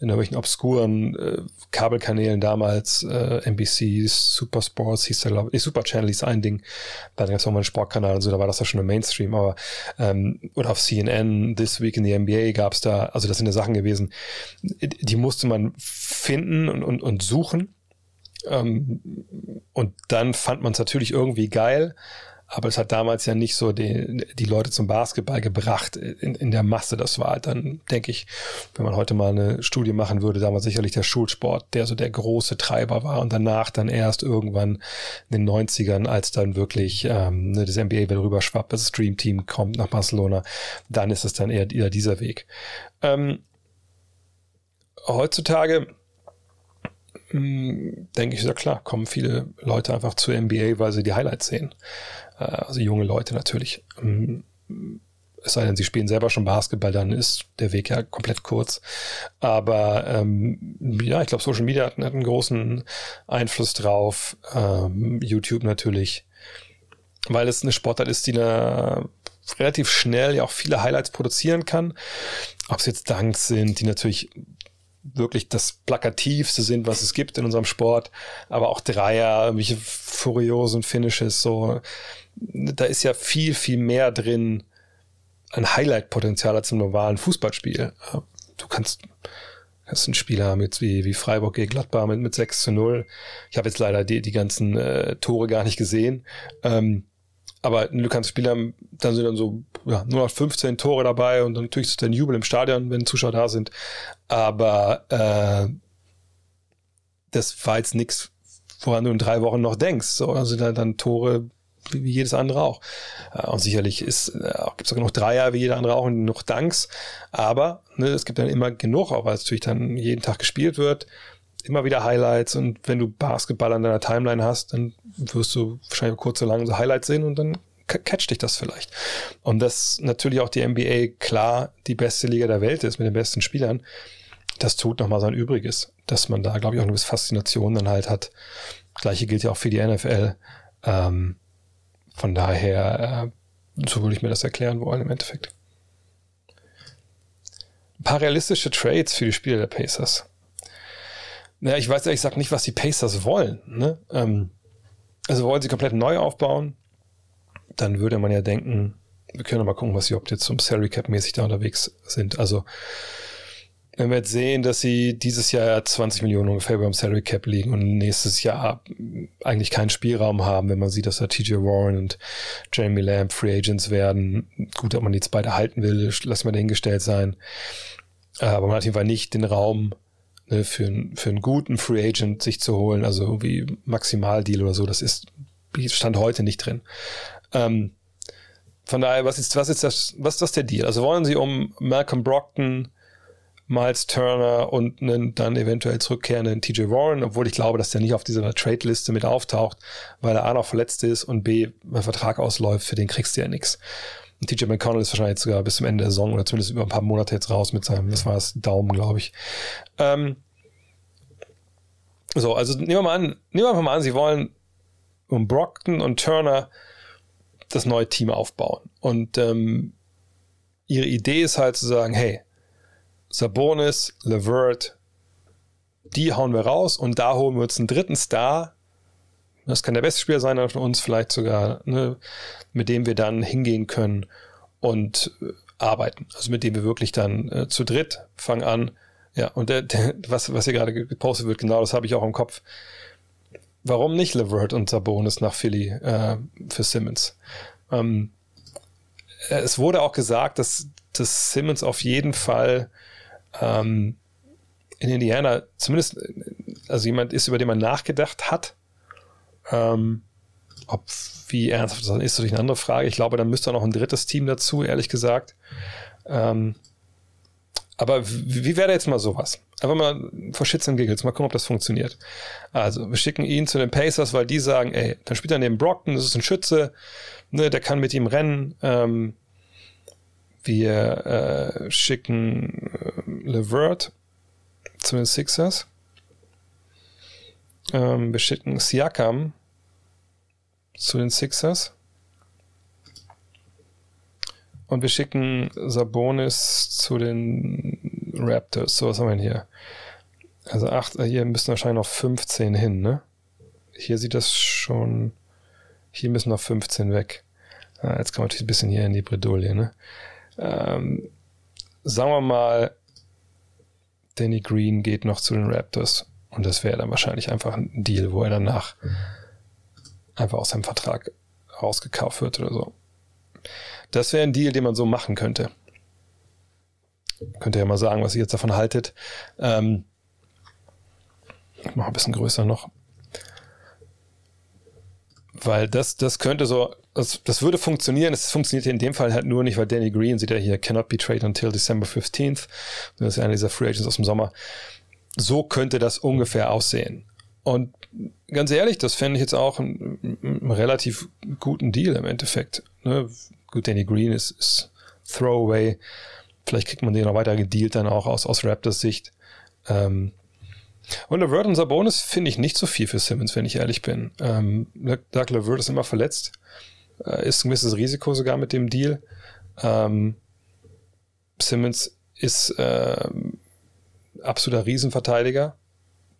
Speaker 1: in irgendwelchen obskuren äh, Kabelkanälen damals, äh, NBC, Super Sports hieß der, glaube ich, Super Channel hieß ein Ding, da gab es auch mal einen Sportkanal und so, da war das ja schon im Mainstream, aber ähm, oder auf CNN, This Week in the NBA gab es da, also das sind ja Sachen gewesen, die musste man finden und, und, und suchen. Ähm, und dann fand man es natürlich irgendwie geil, aber es hat damals ja nicht so die, die Leute zum Basketball gebracht in, in der Masse. Das war halt dann, denke ich, wenn man heute mal eine Studie machen würde, damals sicherlich der Schulsport, der so der große Treiber war und danach dann erst irgendwann in den 90ern, als dann wirklich ähm, ne, das NBA wieder rüber schwappt, das Stream Team kommt nach Barcelona, dann ist es dann eher, eher dieser Weg. Ähm, heutzutage hm, denke ich, ja klar, kommen viele Leute einfach zur NBA, weil sie die Highlights sehen. Äh, also junge Leute natürlich. Ähm, es sei denn, sie spielen selber schon Basketball, dann ist der Weg ja komplett kurz. Aber ähm, ja, ich glaube, Social Media hat, hat, einen großen Einfluss drauf. Ähm, YouTube natürlich, weil es eine Sportart ist, die eine relativ schnell ja auch viele Highlights produzieren kann. Ob es jetzt Danks sind, die natürlich wirklich das plakativste sind, was es gibt in unserem Sport, aber auch Dreier, irgendwelche furiosen Finishes, so da ist ja viel, viel mehr drin an Highlight-Potenzial als im normalen Fußballspiel. Du kannst, hast einen Spieler mit wie, wie Freiburg gegen Gladbach mit, mit 6 zu 0. Ich habe jetzt leider die, die ganzen äh, Tore gar nicht gesehen. Ähm, aber du kannst Spieler, dann sind dann so ja, nur noch 15 Tore dabei und dann natürlich ist dann Jubel im Stadion, wenn Zuschauer da sind. Aber äh, das war jetzt nichts, woran du in drei Wochen noch denkst. So, also dann, dann Tore wie, jedes andere auch. Äh, und sicherlich ist, äh, gibt es auch genug Dreier wie jeder andere auch und genug Danks. Aber ne, es gibt dann immer genug, auch weil es natürlich dann jeden Tag gespielt wird. Immer wieder Highlights und wenn du Basketball an deiner Timeline hast, dann wirst du wahrscheinlich kurz so lange so Highlights sehen und dann catcht dich das vielleicht. Und dass natürlich auch die NBA klar die beste Liga der Welt ist mit den besten Spielern, das tut nochmal sein Übriges, dass man da, glaube ich, auch eine gewisse Faszination dann halt hat. Gleiche gilt ja auch für die NFL. Ähm, von daher, äh, so würde ich mir das erklären wollen im Endeffekt. paar realistische Trades für die Spieler der Pacers. Naja, ich weiß ehrlich gesagt nicht, was die Pacers wollen. Ne? Ähm, also wollen sie komplett neu aufbauen? Dann würde man ja denken, wir können mal gucken, was sie überhaupt jetzt zum Salary Cap mäßig da unterwegs sind. Also wenn wir jetzt sehen, dass sie dieses Jahr 20 Millionen ungefähr beim Salary Cap liegen und nächstes Jahr eigentlich keinen Spielraum haben, wenn man sieht, dass da TJ Warren und Jamie Lamb Free Agents werden. Gut, ob man die jetzt beide halten will, lassen wir dahingestellt sein. Aber man hat auf jeden Fall nicht den Raum ne, für, für einen guten Free Agent sich zu holen, also irgendwie Maximaldeal oder so. Das ist Stand heute nicht drin. Ähm, von daher, was ist, was ist das, was ist das der Deal? Also wollen sie um Malcolm Brockton, Miles Turner und einen dann eventuell zurückkehrenden TJ Warren, obwohl ich glaube, dass der nicht auf dieser Trade-Liste mit auftaucht, weil er A noch verletzt ist und B, mein Vertrag ausläuft, für den kriegst du ja nichts. Und TJ McConnell ist wahrscheinlich sogar bis zum Ende der Saison oder zumindest über ein paar Monate jetzt raus mit seinem, das war das Daumen, glaube ich. Ähm, so, also nehmen wir mal an, nehmen wir mal an, sie wollen um Brockton und Turner das neue Team aufbauen. Und ähm, ihre Idee ist halt zu sagen, hey, Sabonis, Levert, die hauen wir raus und da holen wir uns einen dritten Star. Das kann der beste Spieler sein von uns, vielleicht sogar, ne, mit dem wir dann hingehen können und äh, arbeiten. Also mit dem wir wirklich dann äh, zu dritt fangen an. Ja, und der, der, was, was hier gerade gepostet wird, genau das habe ich auch im Kopf. Warum nicht Levert und Sabonis nach Philly äh, für Simmons? Ähm, es wurde auch gesagt, dass, dass Simmons auf jeden Fall ähm, in Indiana zumindest, also jemand ist, über den man nachgedacht hat. Ähm, ob wie ernsthaft das ist, ist natürlich eine andere Frage. Ich glaube, dann müsste noch ein drittes Team dazu, ehrlich gesagt. Ähm, aber wie, wäre jetzt mal sowas? Einfach mal vor Shits and Giggles, mal gucken, ob das funktioniert. Also, wir schicken ihn zu den Pacers, weil die sagen, ey, dann spielt er neben Brockton, das ist ein Schütze, ne, der kann mit ihm rennen. Ähm, wir äh, schicken äh, Levert zu den Sixers. Ähm, wir schicken Siakam zu den Sixers. Und wir schicken Sabonis zu den Raptors. So, was haben wir denn hier? Also acht, äh, hier müssen wahrscheinlich noch 15 hin, ne? Hier sieht das schon, hier müssen noch 15 weg. Ah, jetzt kommen wir natürlich ein bisschen hier in die Bredouille, ne? Ähm, sagen wir mal, Danny Green geht noch zu den Raptors. Und das wäre dann wahrscheinlich einfach ein Deal, wo er danach einfach aus seinem Vertrag rausgekauft wird oder so. Das wäre ein Deal, den man so machen könnte. Könnt ihr ja mal sagen, was ihr jetzt davon haltet. Ähm, ich mache ein bisschen größer noch weil das, das könnte so, das, das würde funktionieren. Es funktioniert in dem Fall halt nur nicht, weil Danny Green sieht ja hier, cannot be traded until December 15th. Das ist ja einer dieser Free Agents aus dem Sommer. So könnte das ungefähr aussehen. Und ganz ehrlich, das fände ich jetzt auch einen, einen, relativ guten Deal im Endeffekt. Ne? Gut, Danny Green ist, ist Throwaway. Vielleicht kriegt man den noch weiter gedealt dann auch aus, aus Raptors Sicht. Ähm, und LeVert und Sabonis finde ich nicht so viel für Simmons, wenn ich ehrlich bin. Ähm, Doug LeVert ist immer verletzt. Äh, ist ein gewisses Risiko sogar mit dem Deal. Ähm, Simmons ist äh, absoluter Riesenverteidiger,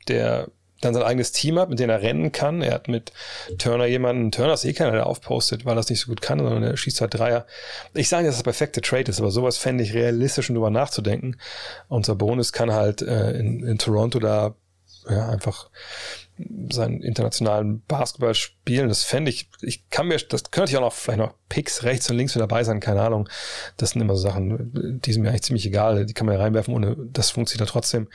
Speaker 1: der dann sein eigenes Team hat, mit dem er rennen kann. Er hat mit Turner jemanden, Turner ist eh keiner, der aufpostet, weil er das nicht so gut kann, sondern er schießt halt Dreier. Ich sage nicht, dass das perfekte Trade ist, aber sowas fände ich realistisch, um drüber nachzudenken. Und Sabonis kann halt äh, in, in Toronto da ja, einfach seinen internationalen Basketball spielen. Das fände ich, ich kann mir, das könnte ich auch noch vielleicht noch Picks rechts und links mit dabei sein, keine Ahnung. Das sind immer so Sachen, die sind mir eigentlich ziemlich egal, die kann man ja reinwerfen, ohne das funktioniert ja trotzdem.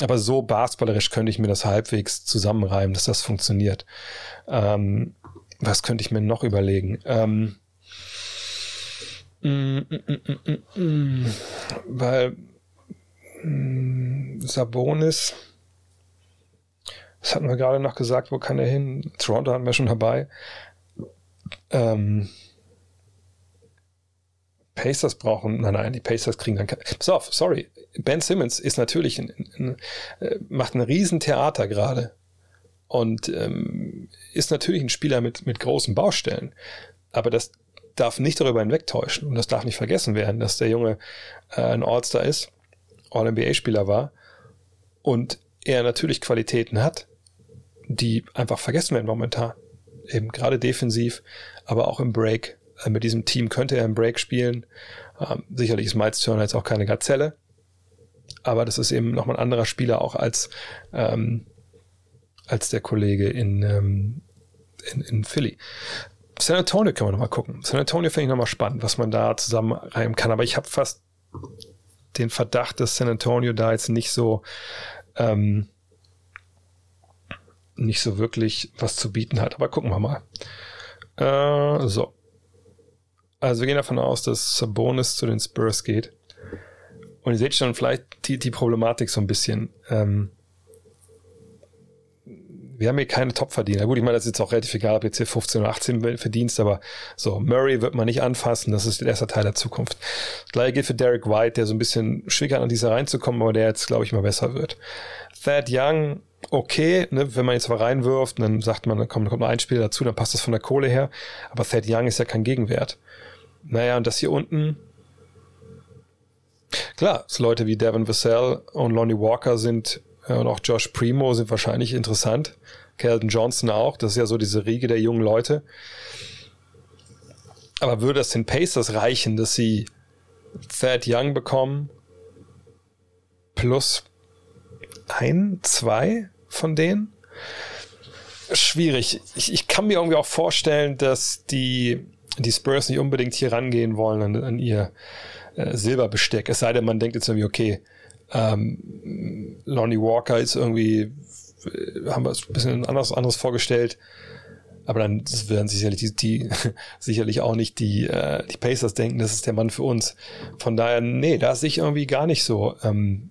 Speaker 1: Aber so basketballerisch könnte ich mir das halbwegs zusammenreimen, dass das funktioniert. Ähm, was könnte ich mir noch überlegen? Ähm, mm, mm, mm, weil Sabonis, das hatten wir gerade noch gesagt, wo kann er hin? Toronto hatten wir schon dabei. Ähm, Pacers brauchen, nein, nein, die Pacers kriegen dann, pass auf, sorry, Ben Simmons ist natürlich, ein, ein, ein, äh, macht ein Riesentheater gerade und ähm, ist natürlich ein Spieler mit, mit großen Baustellen, aber das darf nicht darüber hinwegtäuschen und das darf nicht vergessen werden, dass der Junge äh, ein All-Star ist All-NBA-Spieler war und er natürlich Qualitäten hat, die einfach vergessen werden momentan. Eben gerade defensiv, aber auch im Break. Äh, mit diesem Team könnte er im Break spielen. Ähm, sicherlich ist Miles Turner jetzt auch keine Gazelle, aber das ist eben nochmal ein anderer Spieler auch als, ähm, als der Kollege in, ähm, in, in Philly. San Antonio können wir nochmal gucken. San Antonio finde ich nochmal spannend, was man da zusammen reimen kann. Aber ich habe fast den Verdacht, dass San Antonio da jetzt nicht so ähm, nicht so wirklich was zu bieten hat. Aber gucken wir mal. Äh, so. Also wir gehen davon aus, dass Sabonis zu den Spurs geht. Und ihr seht schon vielleicht die, die Problematik so ein bisschen. Ähm, wir haben hier keine Top-Verdiener. Gut, ich meine, das ist jetzt auch relativ egal, ob jetzt hier 15 oder 18 verdienst, aber so, Murray wird man nicht anfassen, das ist der erste Teil der Zukunft. Gleiche gilt für Derek White, der so ein bisschen schwieriger an dieser reinzukommen, aber der jetzt, glaube ich, mal besser wird. Thad Young, okay, ne, wenn man jetzt mal reinwirft, dann sagt man, dann kommt, kommt noch ein Spieler dazu, dann passt das von der Kohle her, aber Thad Young ist ja kein Gegenwert. Naja, und das hier unten, klar, so Leute wie Devin Vassell und Lonnie Walker sind und auch Josh Primo sind wahrscheinlich interessant. Kelton Johnson auch. Das ist ja so diese Riege der jungen Leute. Aber würde es den Pacers reichen, dass sie Thad Young bekommen plus ein, zwei von denen? Schwierig. Ich, ich kann mir irgendwie auch vorstellen, dass die, die Spurs nicht unbedingt hier rangehen wollen an, an ihr äh, Silberbesteck. Es sei denn, man denkt jetzt irgendwie, okay, ähm, Lonnie Walker ist irgendwie, äh, haben wir es ein bisschen anders, anderes vorgestellt. Aber dann werden sicherlich die, die sicherlich auch nicht die, äh, die Pacers denken, das ist der Mann für uns. Von daher, nee, da sehe ich irgendwie gar nicht so. Ähm,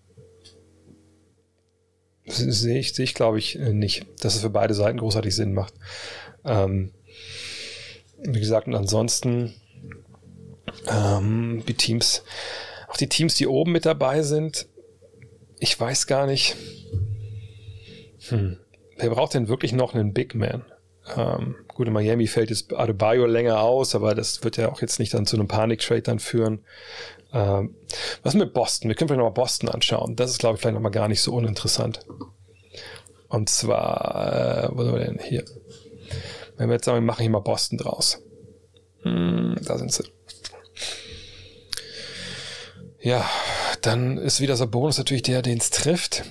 Speaker 1: sehe ich, sehe ich glaube ich, nicht, dass es für beide Seiten großartig Sinn macht. Ähm, wie gesagt, und ansonsten ähm, die Teams, auch die Teams, die oben mit dabei sind, ich weiß gar nicht. Hm. Wer braucht denn wirklich noch einen Big Man? Ähm, gut, in Miami fällt jetzt Adebayo länger aus, aber das wird ja auch jetzt nicht dann zu einem Panik-Trade dann führen. Ähm, was mit Boston? Wir können vielleicht nochmal Boston anschauen. Das ist, glaube ich, vielleicht nochmal gar nicht so uninteressant. Und zwar, äh, wo sind wir denn hier? Wenn wir jetzt sagen, wir machen hier mal Boston draus. Hm, da sind sie. Ja, dann ist wieder so Bonus natürlich der, den es trifft.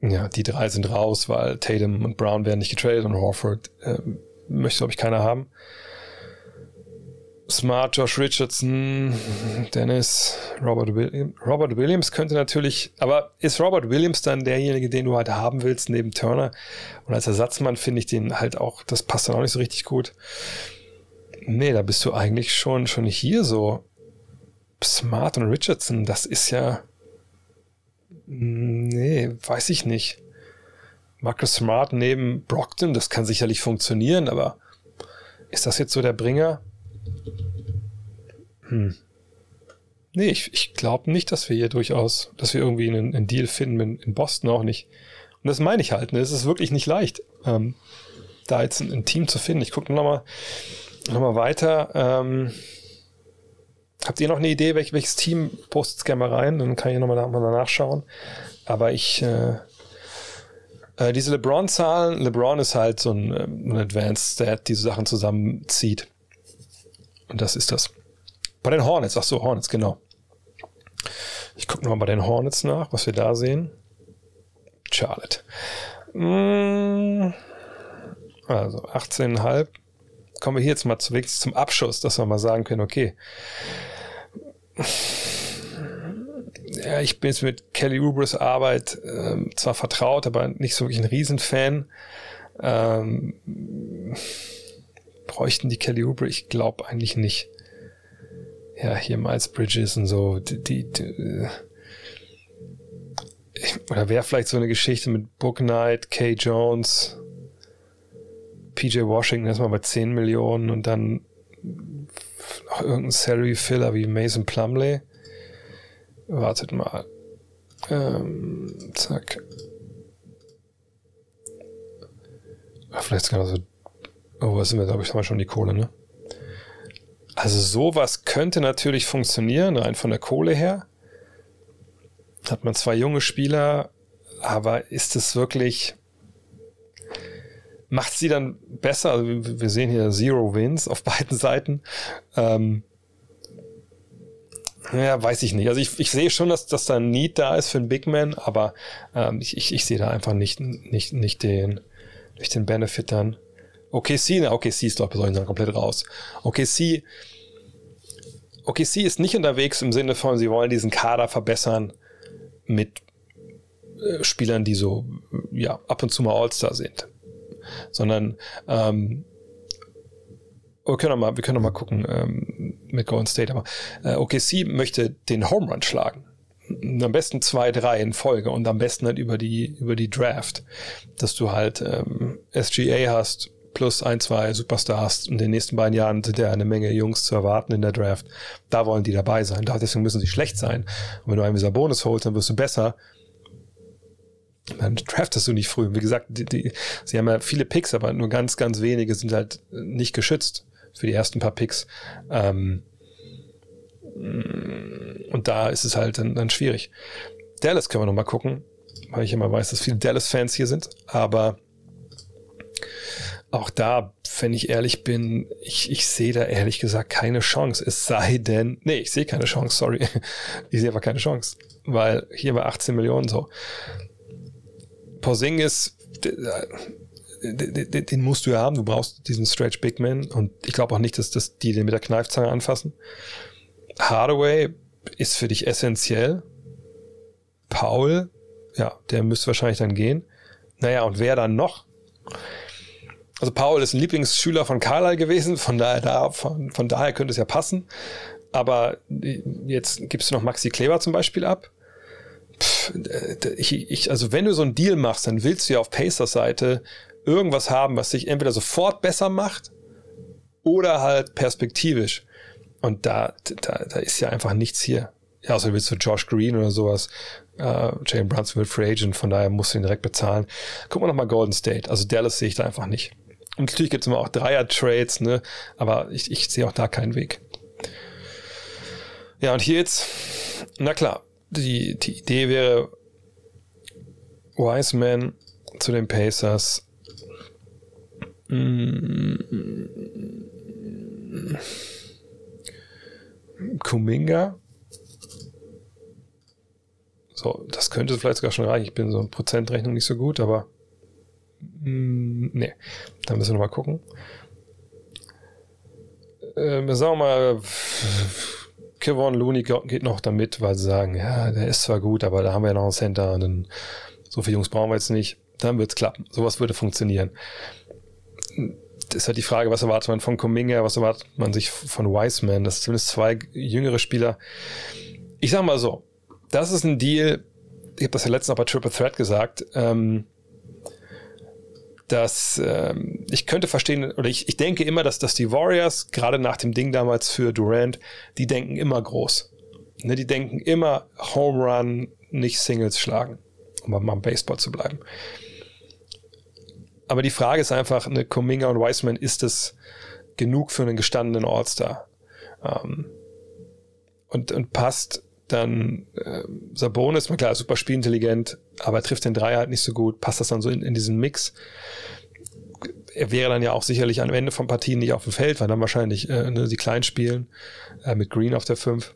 Speaker 1: Ja, die drei sind raus, weil Tatum und Brown werden nicht getradet und Horford äh, möchte, glaube ich, keiner haben. Smart, Josh Richardson, Dennis, Robert Williams. Robert Williams könnte natürlich, aber ist Robert Williams dann derjenige, den du halt haben willst, neben Turner? Und als Ersatzmann finde ich den halt auch, das passt dann auch nicht so richtig gut. Nee, da bist du eigentlich schon, schon hier so. Smart und Richardson, das ist ja. Nee, weiß ich nicht. Marcus Smart neben Brockton, das kann sicherlich funktionieren, aber ist das jetzt so der Bringer? Hm. Nee, ich, ich glaube nicht, dass wir hier durchaus, dass wir irgendwie einen, einen Deal finden, in, in, Boston auch nicht. Und das meine ich halt, ne? es ist wirklich nicht leicht, ähm, da jetzt ein, ein, Team zu finden. Ich gucke nochmal noch mal weiter. Ähm, Habt ihr noch eine Idee, welch, welches Team postet es gerne mal rein? Dann kann ich nochmal mal nachschauen. Aber ich, äh, äh, diese LeBron-Zahlen, LeBron ist halt so ein, ähm, ein Advanced Stat, die Sachen zusammenzieht. Und das ist das. Bei den Hornets, ach so, Hornets, genau. Ich gucke nochmal bei den Hornets nach, was wir da sehen. Charlotte. Mm, also 18,5. Kommen wir hier jetzt mal zu, zum Abschuss, dass wir mal sagen können, okay, ja, ich bin jetzt mit Kelly Ubers Arbeit ähm, zwar vertraut, aber nicht so wirklich ein Riesenfan. Ähm, bräuchten die Kelly Oubre? Ich glaube eigentlich nicht. Ja, hier Miles Bridges und so. Die, die, die äh, oder wäre vielleicht so eine Geschichte mit Book Knight, Kay Jones, PJ Washington erstmal bei 10 Millionen und dann noch irgendein Salary Filler wie Mason Plumley. Wartet mal. Ähm, zack. Vielleicht sogar so. Oh, was sind wir, glaube ich, schon die Kohle, ne? Also sowas könnte natürlich funktionieren, rein von der Kohle her. hat man zwei junge Spieler, aber ist es wirklich, macht sie dann besser? Also wir sehen hier Zero Wins auf beiden Seiten. Ähm, ja, weiß ich nicht. Also ich, ich sehe schon, dass, dass da ein Need da ist für einen Big Man, aber ähm, ich, ich, ich sehe da einfach nicht, nicht, nicht den, nicht den Benefit dann. OKC, na, OKC ist ich dann komplett raus. OKC, OKC ist nicht unterwegs im Sinne von, sie wollen diesen Kader verbessern mit äh, Spielern, die so, ja, ab und zu mal All-Star sind. Sondern, ähm, wir können noch mal, wir können noch mal gucken ähm, mit Golden State, aber äh, OKC möchte den Home Run schlagen. Am besten zwei, drei in Folge und am besten halt über die, über die Draft, dass du halt ähm, SGA hast, plus ein, zwei Superstars. In den nächsten beiden Jahren sind ja eine Menge Jungs zu erwarten in der Draft. Da wollen die dabei sein. deswegen müssen sie schlecht sein. Und wenn du einen dieser Bonus holst, dann wirst du besser. Dann draftest du nicht früh. Wie gesagt, die, die, sie haben ja viele Picks, aber nur ganz, ganz wenige sind halt nicht geschützt für die ersten paar Picks. Ähm, und da ist es halt dann, dann schwierig. Dallas können wir noch mal gucken, weil ich immer weiß, dass viele Dallas-Fans hier sind. Aber auch da, wenn ich ehrlich bin, ich, ich sehe da ehrlich gesagt keine Chance. Es sei denn, nee, ich sehe keine Chance, sorry. Ich sehe aber keine Chance, weil hier war 18 Millionen so. Porzingis, den musst du ja haben. Du brauchst diesen Stretch Big Man und ich glaube auch nicht, dass, dass die den mit der Kneifzange anfassen. Hardaway ist für dich essentiell. Paul, ja, der müsste wahrscheinlich dann gehen. Naja, und wer dann noch? Also Paul ist ein Lieblingsschüler von Carlyle gewesen, von daher, da, von, von daher könnte es ja passen. Aber jetzt gibst du noch Maxi Kleber zum Beispiel ab. Pff, ich, ich, also wenn du so einen Deal machst, dann willst du ja auf Pacers Seite irgendwas haben, was sich entweder sofort besser macht oder halt perspektivisch. Und da, da, da ist ja einfach nichts hier. Ja, außer willst du Josh Green oder sowas. Uh, Jalen Brunson wird Free Agent, von daher musst du ihn direkt bezahlen. Guck mal nochmal Golden State. Also Dallas sehe ich da einfach nicht. Und natürlich gibt es immer auch Dreier-Trades, ne? Aber ich, ich sehe auch da keinen Weg. Ja, und hier jetzt, na klar, die, die Idee wäre, Wiseman zu den Pacers, Kuminga. So, das könnte vielleicht sogar schon reichen. Ich bin so in Prozentrechnung nicht so gut, aber nee, da müssen wir noch mal gucken. Äh, sagen wir mal, Kevon Looney geht noch damit, weil sie sagen, ja, der ist zwar gut, aber da haben wir ja noch einen Center und dann, so viele Jungs brauchen wir jetzt nicht. Dann wird's klappen. Sowas würde funktionieren ist halt die Frage, was erwartet man von Kuminga, was erwartet man sich von Wiseman? Das sind zumindest zwei jüngere Spieler. Ich sag mal so, das ist ein Deal, ich habe das ja letztens auch bei Triple Threat gesagt, ähm, dass ähm, ich könnte verstehen, oder ich, ich denke immer, dass, dass die Warriors, gerade nach dem Ding damals für Durant, die denken immer groß. Ne, die denken immer Home Run, nicht Singles schlagen, um am Baseball zu bleiben aber die Frage ist einfach, eine Kuminga und Wiseman, ist es genug für einen gestandenen All-Star? Ähm, und, und passt dann äh, Sabonis, na klar, super spielintelligent, aber er trifft den Dreier halt nicht so gut, passt das dann so in, in diesen Mix? Er wäre dann ja auch sicherlich am Ende von Partien nicht auf dem Feld, weil dann wahrscheinlich äh, ne, die Kleinen spielen, äh, mit Green auf der 5.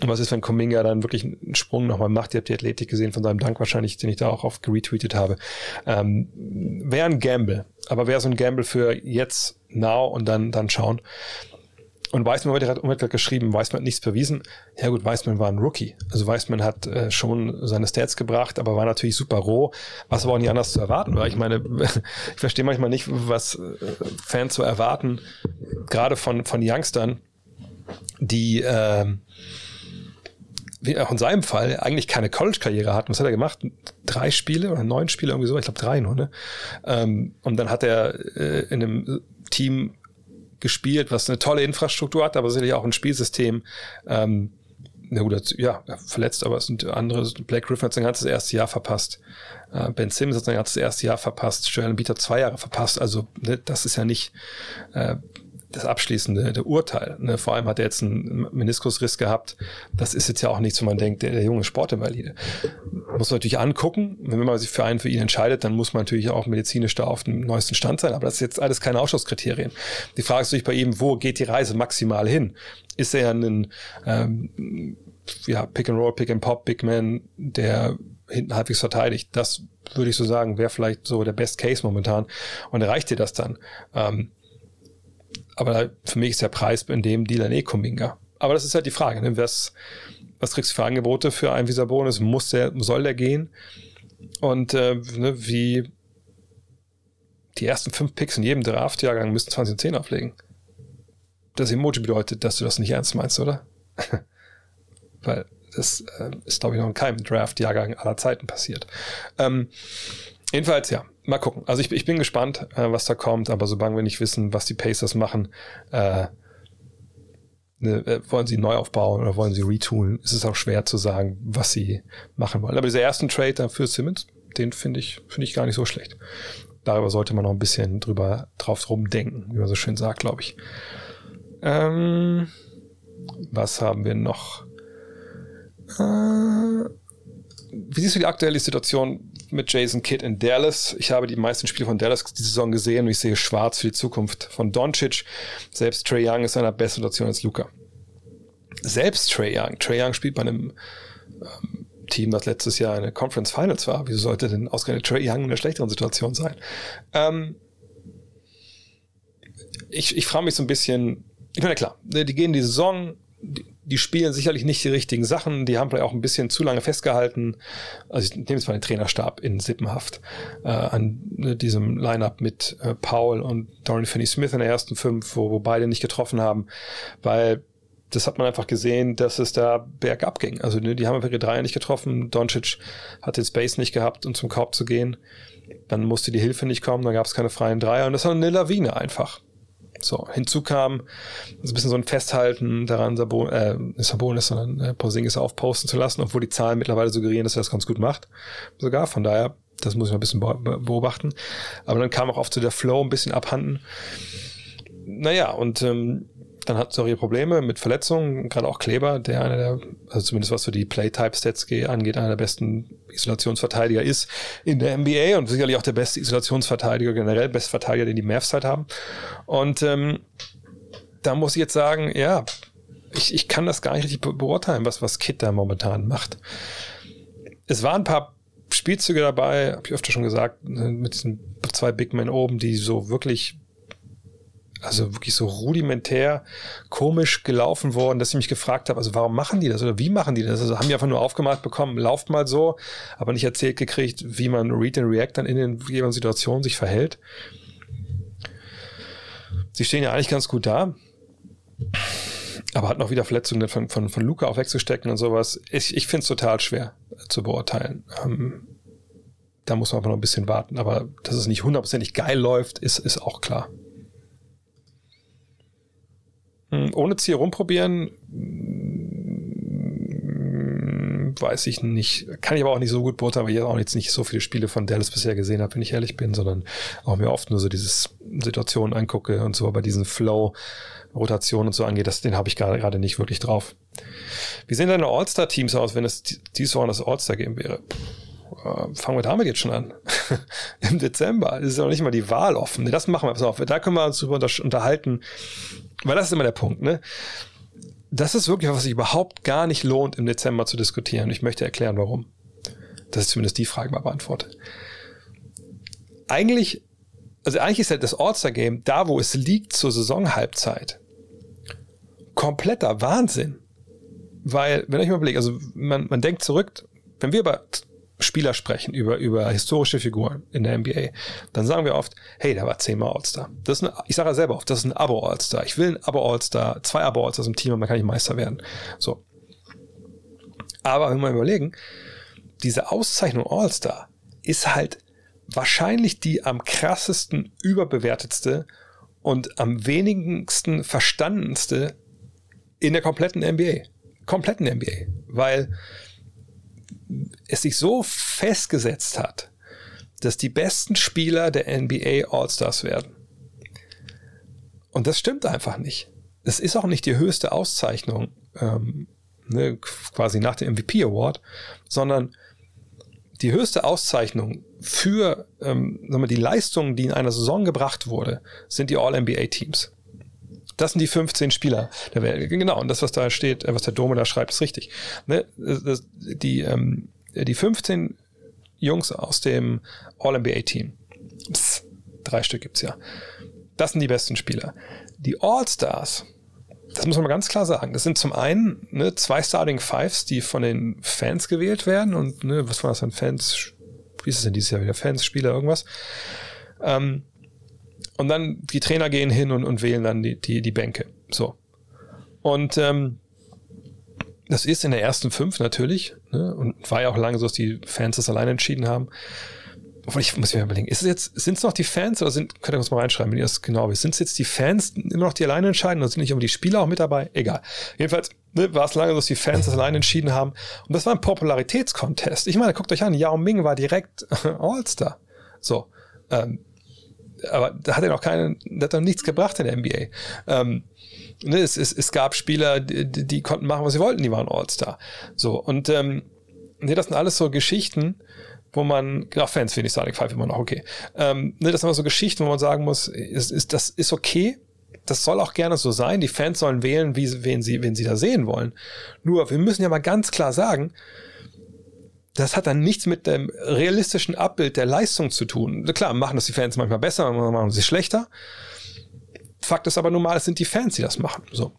Speaker 1: Und was ist, wenn Kuminga dann wirklich einen Sprung nochmal macht? Ihr habt die Athletik gesehen von seinem Dank wahrscheinlich, den ich da auch auf retweetet habe. Ähm, wäre ein Gamble. Aber wäre so ein Gamble für jetzt, now und dann, dann schauen. Und Weismann wird gerade geschrieben, Weismann hat nichts bewiesen. Ja gut, Weismann war ein Rookie. Also Weismann hat äh, schon seine Stats gebracht, aber war natürlich super roh, was aber auch nicht anders zu erwarten war. Ich meine, ich verstehe manchmal nicht, was äh, Fans so erwarten, gerade von, von Youngstern, die äh, wie auch in seinem Fall, eigentlich keine College-Karriere hat. Was hat er gemacht? Drei Spiele oder neun Spiele, irgendwie so, ich glaube drei nur, ne? Ähm, und dann hat er äh, in einem Team gespielt, was eine tolle Infrastruktur hat, aber sicherlich auch ein Spielsystem. Ähm, na gut, ja, verletzt, aber es sind andere. Black Griffin hat sein ganzes erste Jahr verpasst. Äh, ben Simmons hat sein ganzes erste Jahr verpasst. Embiid hat zwei Jahre verpasst. Also ne, das ist ja nicht äh, das abschließende Urteil. Ne? Vor allem hat er jetzt einen Meniskusriss gehabt. Das ist jetzt ja auch nichts, wo man denkt, der, der junge Sportinvalide. Muss man natürlich angucken. Wenn man sich für einen für ihn entscheidet, dann muss man natürlich auch medizinisch da auf dem neuesten Stand sein. Aber das ist jetzt alles keine Ausschlusskriterien. Die Frage ist natürlich bei ihm, wo geht die Reise maximal hin? Ist er ein ähm, ja, Pick and Roll, Pick and Pop, Big Man, der hinten halbwegs verteidigt? Das würde ich so sagen, wäre vielleicht so der Best Case momentan. Und erreicht dir das dann? Ähm, aber für mich ist der Preis in dem Deal dann eh Kuminga. Aber das ist halt die Frage, ne? was, was kriegst du für Angebote für einen Visa Bonus? Muss der, soll der gehen? Und äh, ne, wie die ersten fünf Picks in jedem Draft-Jahrgang müssen 2010 auflegen. Das Emoji bedeutet, dass du das nicht ernst meinst, oder? Weil das äh, ist, glaube ich, noch in keinem Draft-Jahrgang aller Zeiten passiert. Ähm, jedenfalls, ja, mal gucken. Also ich, ich bin gespannt, äh, was da kommt, aber solange wir nicht wissen, was die Pacers machen, äh, ne, äh, wollen sie neu aufbauen oder wollen sie retoolen, ist es auch schwer zu sagen, was sie machen wollen. Aber dieser ersten Trade da für Simmons, den finde ich, finde ich gar nicht so schlecht. Darüber sollte man noch ein bisschen drüber drauf rumdenken, wie man so schön sagt, glaube ich. Ähm, was haben wir noch? Äh, wie siehst du die aktuelle Situation mit Jason Kidd in Dallas? Ich habe die meisten Spiele von Dallas die Saison gesehen und ich sehe schwarz für die Zukunft von Doncic. Selbst Trey Young ist in einer besseren Situation als Luca. Selbst Trey Young. Trey Young spielt bei einem ähm, Team, das letztes Jahr in der Conference Finals war. Wieso sollte denn ausgerechnet Trey Young in einer schlechteren Situation sein? Ähm, ich ich frage mich so ein bisschen, ich meine, klar, die gehen die Saison, die, die spielen sicherlich nicht die richtigen Sachen. Die haben vielleicht auch ein bisschen zu lange festgehalten. Also ich nehme jetzt mal den Trainerstab in Sippenhaft äh, an ne, diesem Lineup mit äh, Paul und Dorian Finney-Smith in der ersten fünf, wo, wo beide nicht getroffen haben, weil das hat man einfach gesehen, dass es da bergab ging. Also ne, die haben einfach ihre Dreier nicht getroffen. Doncic hat den Space nicht gehabt, um zum Korb zu gehen. Dann musste die Hilfe nicht kommen, dann gab es keine freien Dreier und das war eine Lawine einfach. So, hinzu kam so ein bisschen so ein Festhalten daran, Sabon, äh, Sabonis, sondern äh, Porzingis aufposten zu lassen, obwohl die Zahlen mittlerweile suggerieren, dass er das ganz gut macht. Sogar, von daher, das muss ich noch ein bisschen beobachten. Aber dann kam auch oft so der Flow ein bisschen abhanden. Naja, und ähm, dann hat es auch Probleme mit Verletzungen, gerade auch Kleber, der einer der, also zumindest was so die Playtype-Stats angeht, einer der besten Isolationsverteidiger ist in der NBA und sicherlich auch der beste Isolationsverteidiger, generell beste Verteidiger, den die Mavs halt haben. Und ähm, da muss ich jetzt sagen, ja, ich, ich kann das gar nicht richtig beurteilen, was, was Kit da momentan macht. Es waren ein paar Spielzüge dabei, habe ich öfter schon gesagt, mit diesen zwei Big Men oben, die so wirklich also wirklich so rudimentär komisch gelaufen worden, dass ich mich gefragt habe, also warum machen die das oder wie machen die das? Also haben die einfach nur aufgemacht bekommen, lauft mal so, aber nicht erzählt gekriegt, wie man Read and React dann in den jeweiligen Situationen sich verhält. Sie stehen ja eigentlich ganz gut da, aber hat noch wieder Verletzungen von, von, von Luca auch wegzustecken und sowas. Ich, ich finde es total schwer zu beurteilen. Ähm, da muss man aber noch ein bisschen warten, aber dass es nicht hundertprozentig geil läuft, ist, ist auch klar. Hm, ohne Ziel rumprobieren, hm, weiß ich nicht. Kann ich aber auch nicht so gut beurteilen, weil ich auch jetzt nicht so viele Spiele von Dallas bisher gesehen habe, wenn ich ehrlich bin, sondern auch mir oft nur so diese Situationen angucke und so bei diesen Flow, Rotationen und so angeht, das, den habe ich gerade nicht wirklich drauf. Wie sehen deine All-Star-Teams aus, wenn es dieses Jahr das All-Star-Game wäre? Äh, fangen wir damit jetzt schon an. Im Dezember. Es ist noch nicht mal die Wahl offen. Das machen wir. Pass auf. Da können wir uns drüber unterhalten, weil das ist immer der Punkt, ne? Das ist wirklich was sich überhaupt gar nicht lohnt, im Dezember zu diskutieren. Ich möchte erklären, warum. Das ist zumindest die Frage mal beantwortet. Eigentlich, also eigentlich ist halt das All-Star-Game da, wo es liegt zur Saisonhalbzeit. Kompletter Wahnsinn. Weil, wenn ich mal überlege, also man, man denkt zurück, wenn wir über Spieler sprechen, über, über historische Figuren in der NBA, dann sagen wir oft, hey, der war zehnmal All-Star. Das ist eine, ich sage ja selber oft, das ist ein Abo-All-Star. Ich will ein Abo-All-Star, zwei Abo-All-Stars im Team und man kann nicht Meister werden. So. Aber wenn wir überlegen, diese Auszeichnung All-Star ist halt wahrscheinlich die am krassesten überbewertetste und am wenigsten verstandenste in der kompletten NBA. Kompletten NBA. Weil es sich so festgesetzt hat, dass die besten Spieler der NBA All-Stars werden. Und das stimmt einfach nicht. Es ist auch nicht die höchste Auszeichnung, ähm, ne, quasi nach dem MVP Award, sondern die höchste Auszeichnung für ähm, sagen wir, die Leistungen, die in einer Saison gebracht wurde, sind die All-NBA-Teams. Das sind die 15 Spieler der Welt. Genau, und das, was da steht, äh, was der Dome da schreibt, ist richtig. Ne? Die, ähm, die 15 Jungs aus dem All-NBA-Team, drei Stück gibt's ja, das sind die besten Spieler. Die All-Stars, das muss man mal ganz klar sagen. Das sind zum einen ne, zwei Starting Fives, die von den Fans gewählt werden und ne, was war das denn Fans? Wie ist es denn dieses Jahr wieder? Fans, Spieler, irgendwas. Ähm, und dann die Trainer gehen hin und, und wählen dann die, die, die Bänke. So. Und ähm, das ist in der ersten fünf natürlich. Ne? Und war ja auch lange so, dass die Fans das alleine entschieden haben. Obwohl ich muss mir überlegen, ist es jetzt, sind es noch die Fans oder sind, könnt ihr uns mal reinschreiben, wenn ihr das genau wisst, sind es jetzt die Fans immer noch die alleine entscheiden oder sind nicht immer die Spieler auch mit dabei? Egal. Jedenfalls ne, war es lange so, dass die Fans das alleine entschieden haben. Und das war ein Popularitätskontest. Ich meine, guckt euch an, Yao Ming war direkt All-Star. So. Ähm, aber da hat er noch keinen, hat noch nichts gebracht in der NBA. Ähm, ne, es, es, es gab Spieler, die, die konnten machen, was sie wollten, die waren All-Star. So. Und ähm, ne, das sind alles so Geschichten, wo man, genau, Fans finde ich Sonic 5 immer noch okay. Ähm, ne, das sind aber so Geschichten, wo man sagen muss, ist, ist, das ist okay, das soll auch gerne so sein. Die Fans sollen wählen, wie, wen, sie, wen sie da sehen wollen. Nur, wir müssen ja mal ganz klar sagen, das hat dann nichts mit dem realistischen Abbild der Leistung zu tun. Klar, machen das die Fans manchmal besser, manchmal machen sie schlechter. Fakt ist aber nun mal, es sind die Fans, die das machen. So.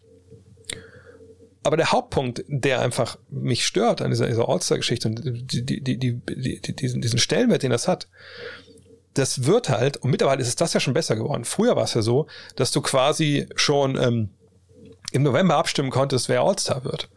Speaker 1: Aber der Hauptpunkt, der einfach mich stört an dieser, dieser All-Star-Geschichte und die, die, die, die, die, diesen, diesen Stellenwert, den das hat, das wird halt, und mittlerweile ist es das ja schon besser geworden. Früher war es ja so, dass du quasi schon ähm, im November abstimmen konntest, wer All-Star wird.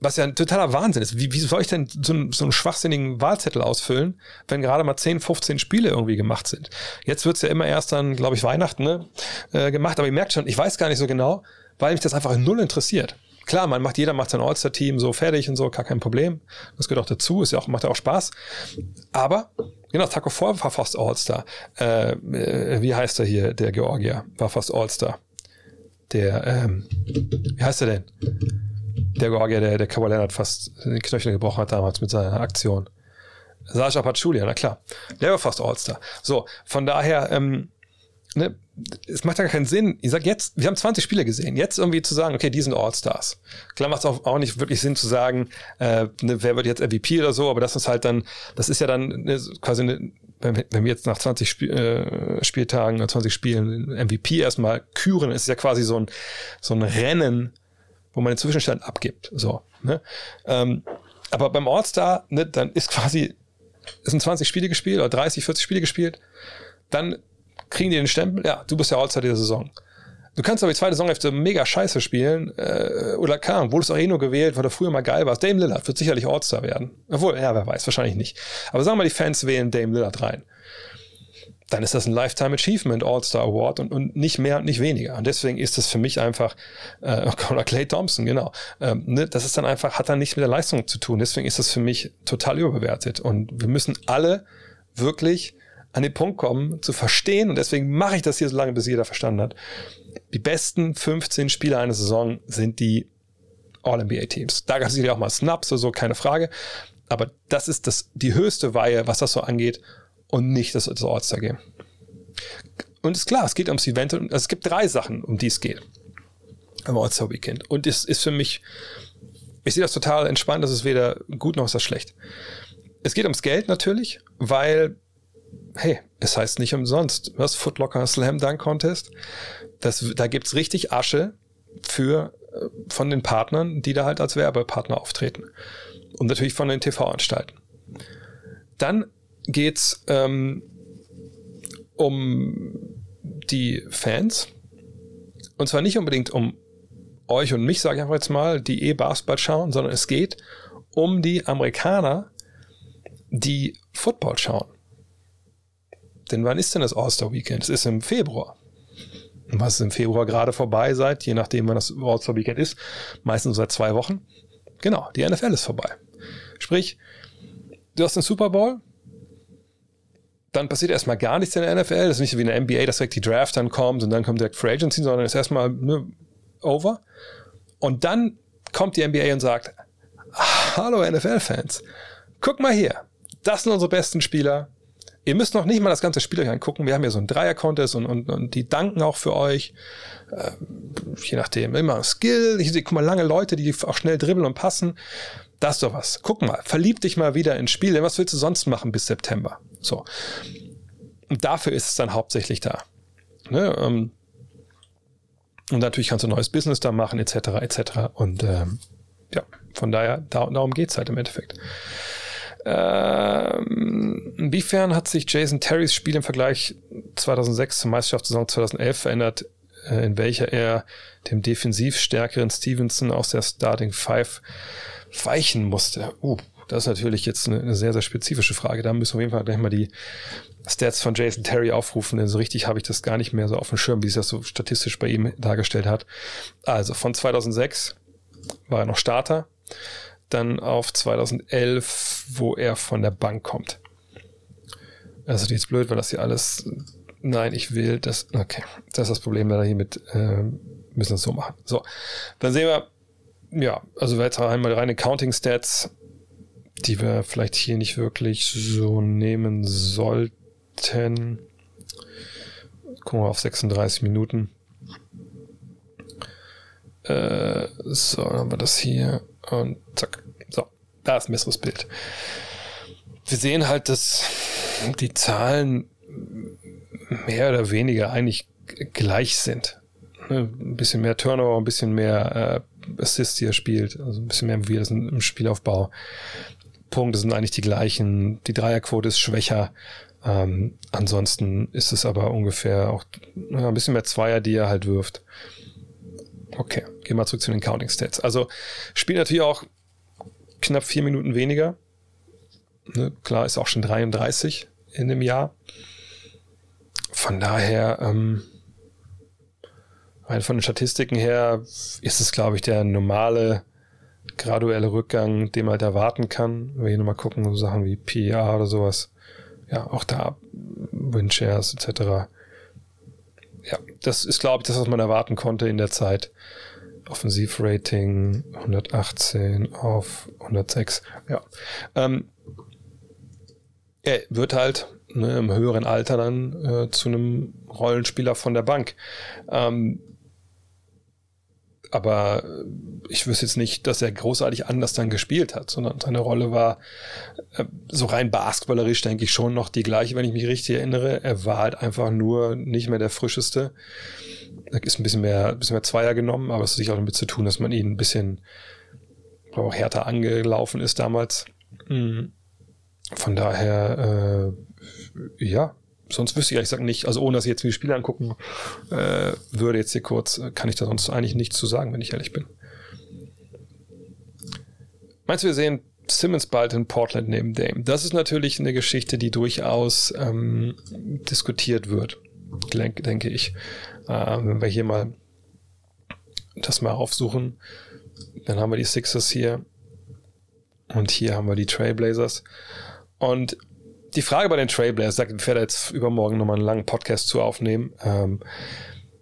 Speaker 1: Was ja ein totaler Wahnsinn ist. Wie, wie soll ich denn so einen, so einen schwachsinnigen Wahlzettel ausfüllen, wenn gerade mal 10, 15 Spiele irgendwie gemacht sind? Jetzt wird's ja immer erst dann, glaube ich, Weihnachten ne, äh, gemacht. Aber ihr merkt schon, ich weiß gar nicht so genau, weil mich das einfach null interessiert. Klar, man macht, jeder macht sein All-Star-Team so fertig und so, gar kein Problem. Das gehört auch dazu, ist ja auch, macht ja auch Spaß. Aber, genau, Taco Fall war fast All-Star. Äh, äh, wie heißt er hier, der Georgier? War fast All-Star. Der, ähm, wie heißt er denn? Der Georgier, der, der Kawhi Leonard fast den Knöchel gebrochen hat damals mit seiner Aktion. Sascha Pachulia, na klar. Der war fast All-Star. So, von daher, ähm, ne, es macht ja keinen Sinn. Ich sag jetzt, wir haben 20 Spiele gesehen. Jetzt irgendwie zu sagen, okay, die sind All-Stars. Klar macht es auch, auch nicht wirklich Sinn zu sagen, äh, ne, wer wird jetzt MVP oder so, aber das ist halt dann, das ist ja dann ne, quasi eine, wenn, wenn wir jetzt nach 20 Spiel, äh, Spieltagen, 20 Spielen MVP erstmal küren, ist ja quasi so ein, so ein Rennen, wo man den Zwischenstand abgibt. So, ne? ähm, aber beim All-Star, ne, dann ist quasi, es sind 20 Spiele gespielt oder 30, 40 Spiele gespielt, dann kriegen die den Stempel, ja, du bist der All-Star dieser Saison. Du kannst aber die zweite Saisonhälfte mega scheiße spielen, äh, oder Ahnung, wurdest auch eh nur gewählt, weil du früher mal geil warst. Dame Lillard wird sicherlich All-Star werden. Obwohl, ja, wer weiß, wahrscheinlich nicht. Aber sagen wir mal, die Fans wählen Dame Lillard rein. Dann ist das ein Lifetime Achievement All-Star Award und, und nicht mehr und nicht weniger. Und deswegen ist das für mich einfach, äh, oder Clay Thompson, genau. Ähm, ne, das ist dann einfach, hat dann nichts mit der Leistung zu tun. Deswegen ist das für mich total überbewertet. Und wir müssen alle wirklich an den Punkt kommen, zu verstehen, und deswegen mache ich das hier so lange, bis jeder verstanden hat. Die besten 15 Spieler einer Saison sind die All-NBA-Teams. Da gab es ja auch mal Snaps oder so, keine Frage. Aber das ist das, die höchste Weihe, was das so angeht, und nicht das, das All-Star-Game. Und ist klar, es geht ums Event. Und es gibt drei Sachen, um die es geht. Am All-Star-Weekend. Und es ist für mich, ich sehe das total entspannt, das ist weder gut noch ist das schlecht. Es geht ums Geld natürlich, weil hey, es heißt nicht umsonst, was Footlocker Slam Dunk Contest. Das, da gibt's richtig Asche für äh, von den Partnern, die da halt als Werbepartner auftreten. Und natürlich von den TV-Anstalten. Dann geht's ähm, um die Fans. Und zwar nicht unbedingt um euch und mich, sage ich einfach jetzt mal, die eh Basketball schauen, sondern es geht um die Amerikaner, die Football schauen. Denn wann ist denn das All-Star-Weekend? Es ist im Februar. Und was ist im Februar gerade vorbei seit, je nachdem, wann das All-Star-Weekend ist, meistens seit zwei Wochen. Genau, die NFL ist vorbei. Sprich, du hast den Super Bowl, dann passiert erstmal gar nichts in der NFL. Das ist nicht so wie in der NBA, dass direkt die Draft dann kommt und dann kommt direkt Free Agency, sondern ist erstmal ne, over. Und dann kommt die NBA und sagt, hallo NFL-Fans, guck mal hier, das sind unsere besten Spieler. Ihr müsst noch nicht mal das ganze Spiel euch angucken. Wir haben hier so einen Dreier-Contest und, und, und die danken auch für euch. Äh, je nachdem, immer Skill. Ich sehe, guck mal, lange Leute, die auch schnell dribbeln und passen. Das ist doch was. Guck mal, verlieb dich mal wieder ins Spiel. Denn was willst du sonst machen bis September? So. Und dafür ist es dann hauptsächlich da. Ne? Ähm, und natürlich kannst du ein neues Business da machen, etc., etc. Und ähm, ja, von daher, da, darum geht's halt im Endeffekt. Ähm, inwiefern hat sich Jason Terrys Spiel im Vergleich 2006 zur Meisterschaftssaison 2011 verändert, äh, in welcher er dem defensiv stärkeren Stevenson aus der Starting Five weichen musste? Uh, das ist natürlich jetzt eine, eine sehr, sehr spezifische Frage. Da müssen wir auf jeden Fall gleich mal die Stats von Jason Terry aufrufen, denn so richtig habe ich das gar nicht mehr so auf dem Schirm, wie sich das so statistisch bei ihm dargestellt hat. Also von 2006 war er noch Starter, dann auf 2011, wo er von der Bank kommt. Also jetzt blöd, weil das hier alles. Nein, ich will das. Okay, das ist das Problem leider hier mit. Äh, müssen es so machen. So, dann sehen wir. Ja, also jetzt einmal reine Counting Stats, die wir vielleicht hier nicht wirklich so nehmen sollten. Gucken wir auf 36 Minuten. Äh, so, dann haben wir das hier und zack. So, da ist ein besseres Bild. Wir sehen halt, dass die Zahlen mehr oder weniger eigentlich gleich sind. Ne, ein bisschen mehr Turnover, ein bisschen mehr äh, Assist, die er spielt, also ein bisschen mehr wie das im Spielaufbau. Punkte sind eigentlich die gleichen. Die Dreierquote ist schwächer. Ähm, ansonsten ist es aber ungefähr auch ja, ein bisschen mehr Zweier, die er halt wirft. Okay, gehen wir zurück zu den Counting Stats. Also spielt natürlich auch knapp vier Minuten weniger. Ne, klar, ist auch schon 33 in dem Jahr. Von daher, ähm, rein von den Statistiken her, ist es, glaube ich, der normale graduelle Rückgang, den man halt erwarten kann. Wenn wir hier nochmal gucken, so Sachen wie PA oder sowas. Ja, auch da Windshares etc ja, das ist, glaube ich, das, was man erwarten konnte in der Zeit. Offensivrating 118 auf 106. Ja. Ähm, er wird halt ne, im höheren Alter dann äh, zu einem Rollenspieler von der Bank. Ähm, aber äh, ich wüsste jetzt nicht, dass er großartig anders dann gespielt hat, sondern seine Rolle war äh, so rein basketballerisch, denke ich, schon noch die gleiche, wenn ich mich richtig erinnere. Er war halt einfach nur nicht mehr der frischeste. Er ist ein bisschen mehr, ein bisschen mehr Zweier genommen, aber es hat sich auch damit zu tun, dass man ihn ein bisschen, auch härter angelaufen ist damals. Mhm. Von daher, äh, ja, sonst wüsste ich ehrlich gesagt nicht, also ohne dass ich jetzt mir die Spiele angucken äh, würde, jetzt hier kurz, äh, kann ich da sonst eigentlich nichts zu sagen, wenn ich ehrlich bin. Meinst du, wir sehen Simmons bald in Portland neben Dame? Das ist natürlich eine Geschichte, die durchaus ähm, diskutiert wird, denke ich. Äh, wenn wir hier mal das mal aufsuchen, dann haben wir die Sixers hier und hier haben wir die Trailblazers. Und die Frage bei den Trailblazers, ich werde jetzt übermorgen nochmal einen langen Podcast zu aufnehmen. Ähm,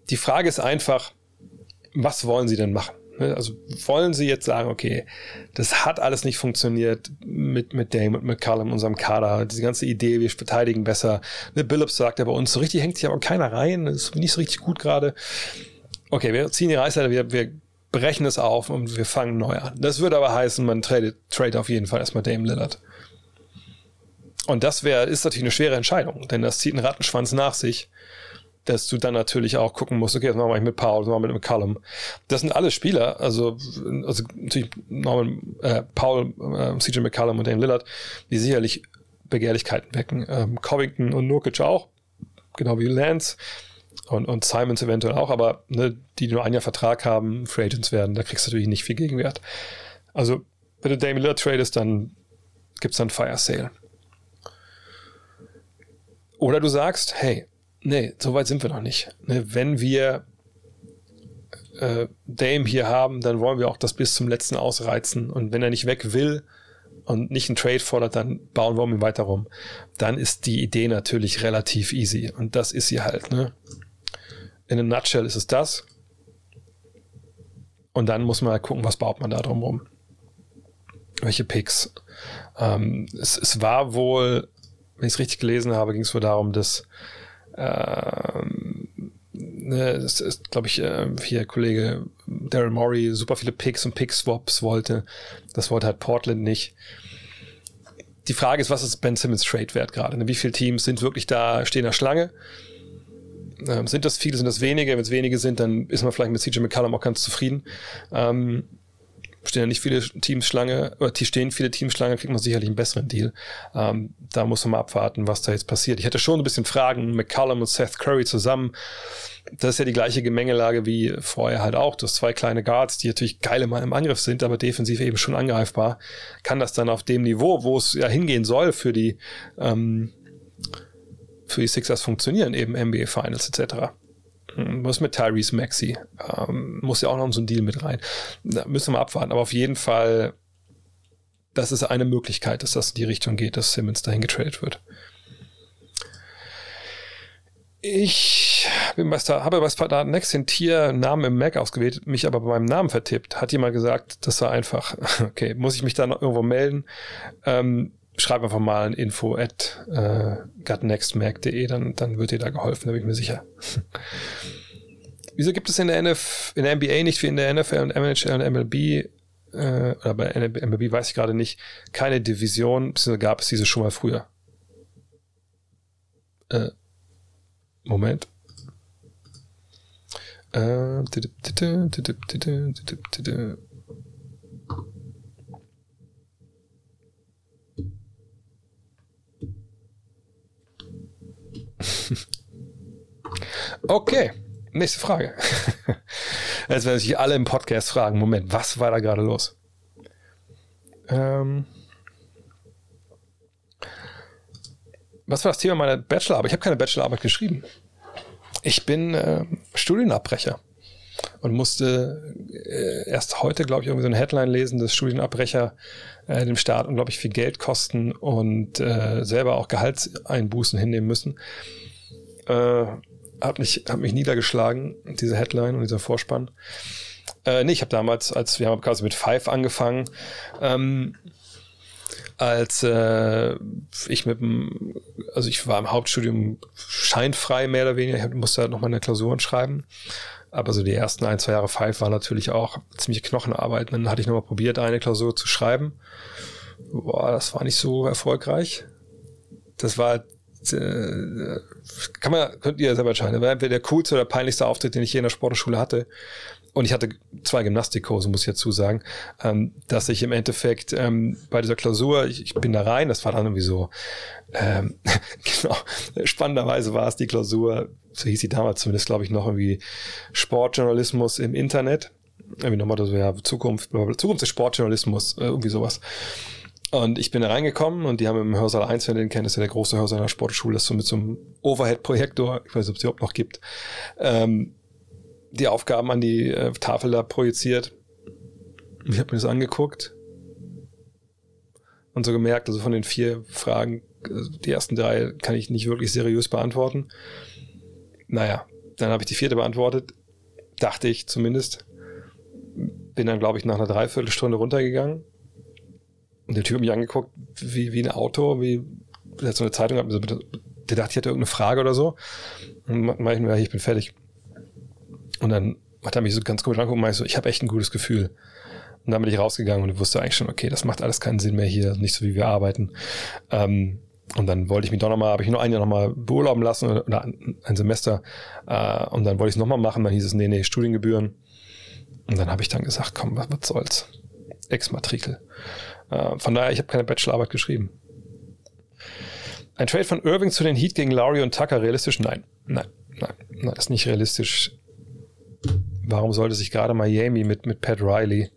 Speaker 1: die Frage ist einfach, was wollen sie denn machen? Ne, also wollen sie jetzt sagen, okay, das hat alles nicht funktioniert mit, mit Dame und McCallum, unserem Kader, diese ganze Idee, wir verteidigen besser. Ne, Billups sagt ja bei uns, so richtig hängt sich aber keiner rein, ist nicht so richtig gut gerade. Okay, wir ziehen die Reißleiter, wir, wir brechen es auf und wir fangen neu an. Das würde aber heißen, man tradet, trade auf jeden Fall erstmal Dame Lillard. Und das wäre, ist natürlich eine schwere Entscheidung, denn das zieht einen Rattenschwanz nach sich, dass du dann natürlich auch gucken musst, okay, was machen wir mit Paul, was machen wir mit McCallum. Das sind alle Spieler, also, also natürlich Norman, äh, Paul, äh, CJ McCallum und Dane Lillard, die sicherlich Begehrlichkeiten wecken. Ähm, Covington und Nurkic auch, genau wie Lance und, und Simons eventuell auch, aber ne, die, nur ein Jahr Vertrag haben, Free Agents werden, da kriegst du natürlich nicht viel Gegenwert. Also, wenn du Dame Lillard tradest, dann gibt's dann Fire Sale. Oder du sagst, hey, nee, so weit sind wir noch nicht. Ne, wenn wir äh, Dame hier haben, dann wollen wir auch das bis zum letzten ausreizen. Und wenn er nicht weg will, und nicht einen Trade fordert, dann bauen wir um ihn weiter rum. Dann ist die Idee natürlich relativ easy. Und das ist sie halt, ne? In a nutshell ist es das. Und dann muss man halt gucken, was baut man da drum rum. Welche Picks. Ähm, es, es war wohl, wenn ich es richtig gelesen habe, ging es wohl darum, dass ne, das ist, glaube ich, äh, hier Kollege Daryl Morey super viele Picks und Pick-Swaps wollte. Das wollte halt Portland nicht. Die Frage ist, was ist Ben Simmons Trade wert gerade? Ne, wie viele Teams sind wirklich da, stehen der Schlange? Ähm, sind das viele, sind das wenige? Wenn es wenige sind, dann ist man vielleicht mit CJ McCallum auch ganz zufrieden. Ähm, stehen ja nicht viele Teams Schlange, oder stehen viele Teams Schlange, kriegt man sicherlich einen besseren Deal. Ähm, da muss man mal abwarten, was da jetzt passiert. Ich hätte schon ein bisschen Fragen, McCallum und Seth Curry zusammen. Das ist ja die gleiche Gemengelage wie vorher halt auch. Du hast zwei kleine Guards, die natürlich geile mal im Angriff sind, aber defensiv eben schon angreifbar. Kann das dann auf dem Niveau, wo es ja hingehen soll für die, ähm, für die Sixers funktionieren, eben NBA Finals etc. Was mit Tyrese Maxi? Ähm, muss ja auch noch in so ein Deal mit rein. Da müssen wir abwarten. Aber auf jeden Fall, das ist eine Möglichkeit, dass das in die Richtung geht, dass Simmons dahin getradet wird. Ich bin bei Star, habe bei Star Next den Tiernamen im Mac ausgewählt, mich aber bei meinem Namen vertippt. Hat jemand gesagt, das war einfach. Okay, muss ich mich da noch irgendwo melden? Ähm, schreib einfach mal ein Info at äh, dann, dann wird dir da geholfen, da bin ich mir sicher. Wieso gibt es in der, NF, in der NBA nicht wie in der NFL und NHL und MLB, äh, oder bei MLB weiß ich gerade nicht, keine Division, beziehungsweise gab es diese schon mal früher? Äh, Moment. Äh, Okay, nächste Frage. Jetzt werden sich alle im Podcast fragen, Moment, was war da gerade los? Ähm, was war das Thema meiner Bachelorarbeit? Ich habe keine Bachelorarbeit geschrieben. Ich bin äh, Studienabbrecher und musste äh, erst heute, glaube ich, irgendwie so eine Headline lesen, dass Studienabbrecher äh, dem Staat unglaublich viel Geld kosten und äh, selber auch Gehaltseinbußen hinnehmen müssen. Äh, hat mich, hat mich niedergeschlagen, diese Headline und dieser Vorspann. Äh, nee, ich habe damals, als wir haben quasi mit Five angefangen, ähm, als äh, ich mit dem, also ich war im Hauptstudium scheinfrei mehr oder weniger, ich musste halt noch meine Klausuren schreiben. Aber so die ersten ein, zwei Jahre Five war natürlich auch ziemlich Knochenarbeit. Dann hatte ich nochmal probiert, eine Klausur zu schreiben. Boah, das war nicht so erfolgreich. Das war äh, kann man, könnt ihr selber entscheiden. Das war entweder der coolste oder peinlichste Auftritt, den ich je in der Sportschule hatte. Und ich hatte zwei Gymnastikkurse, muss ich dazu sagen, ähm, dass ich im Endeffekt ähm, bei dieser Klausur, ich, ich bin da rein, das war dann irgendwie so, ähm, genau, spannenderweise war es die Klausur, so hieß sie damals zumindest, glaube ich, noch irgendwie Sportjournalismus im Internet. Irgendwie nochmal so, ja, Zukunft, Zukunft des Sportjournalismus, äh, irgendwie sowas. Und ich bin da reingekommen und die haben im Hörsaal 1, wenn ihr den kennt, ist ja der große Hörsaal der Sportschule, das so mit so einem Overhead-Projektor, ich weiß nicht, ob es überhaupt noch gibt, ähm, die Aufgaben an die äh, Tafel da projiziert. Ich habe mir das angeguckt und so gemerkt, also von den vier Fragen, also die ersten drei kann ich nicht wirklich seriös beantworten. Naja, dann habe ich die vierte beantwortet, dachte ich zumindest. Bin dann, glaube ich, nach einer Dreiviertelstunde runtergegangen und der Typ hat mich angeguckt, wie, wie ein Auto, wie, der hat so eine Zeitung der dachte, ich hätte irgendeine Frage oder so. Und ich mir, ich bin fertig. Und dann hat er mich so ganz komisch angeguckt und meinte so, ich habe echt ein gutes Gefühl. Und dann bin ich rausgegangen und wusste eigentlich schon, okay, das macht alles keinen Sinn mehr hier, nicht so wie wir arbeiten. Ähm, und dann wollte ich mich doch nochmal, habe ich nur ein Jahr nochmal beurlauben lassen oder ein Semester. Äh, und dann wollte ich es nochmal machen. Dann hieß es, nee, nee, Studiengebühren. Und dann habe ich dann gesagt, komm, was, was soll's? Ex-Matrikel. Äh, von daher, ich habe keine Bachelorarbeit geschrieben. Ein Trade von Irving zu den Heat gegen Lowry und Tucker realistisch? Nein, nein, nein, nein, ist nicht realistisch. Warum sollte sich gerade Miami mit, mit Pat Riley,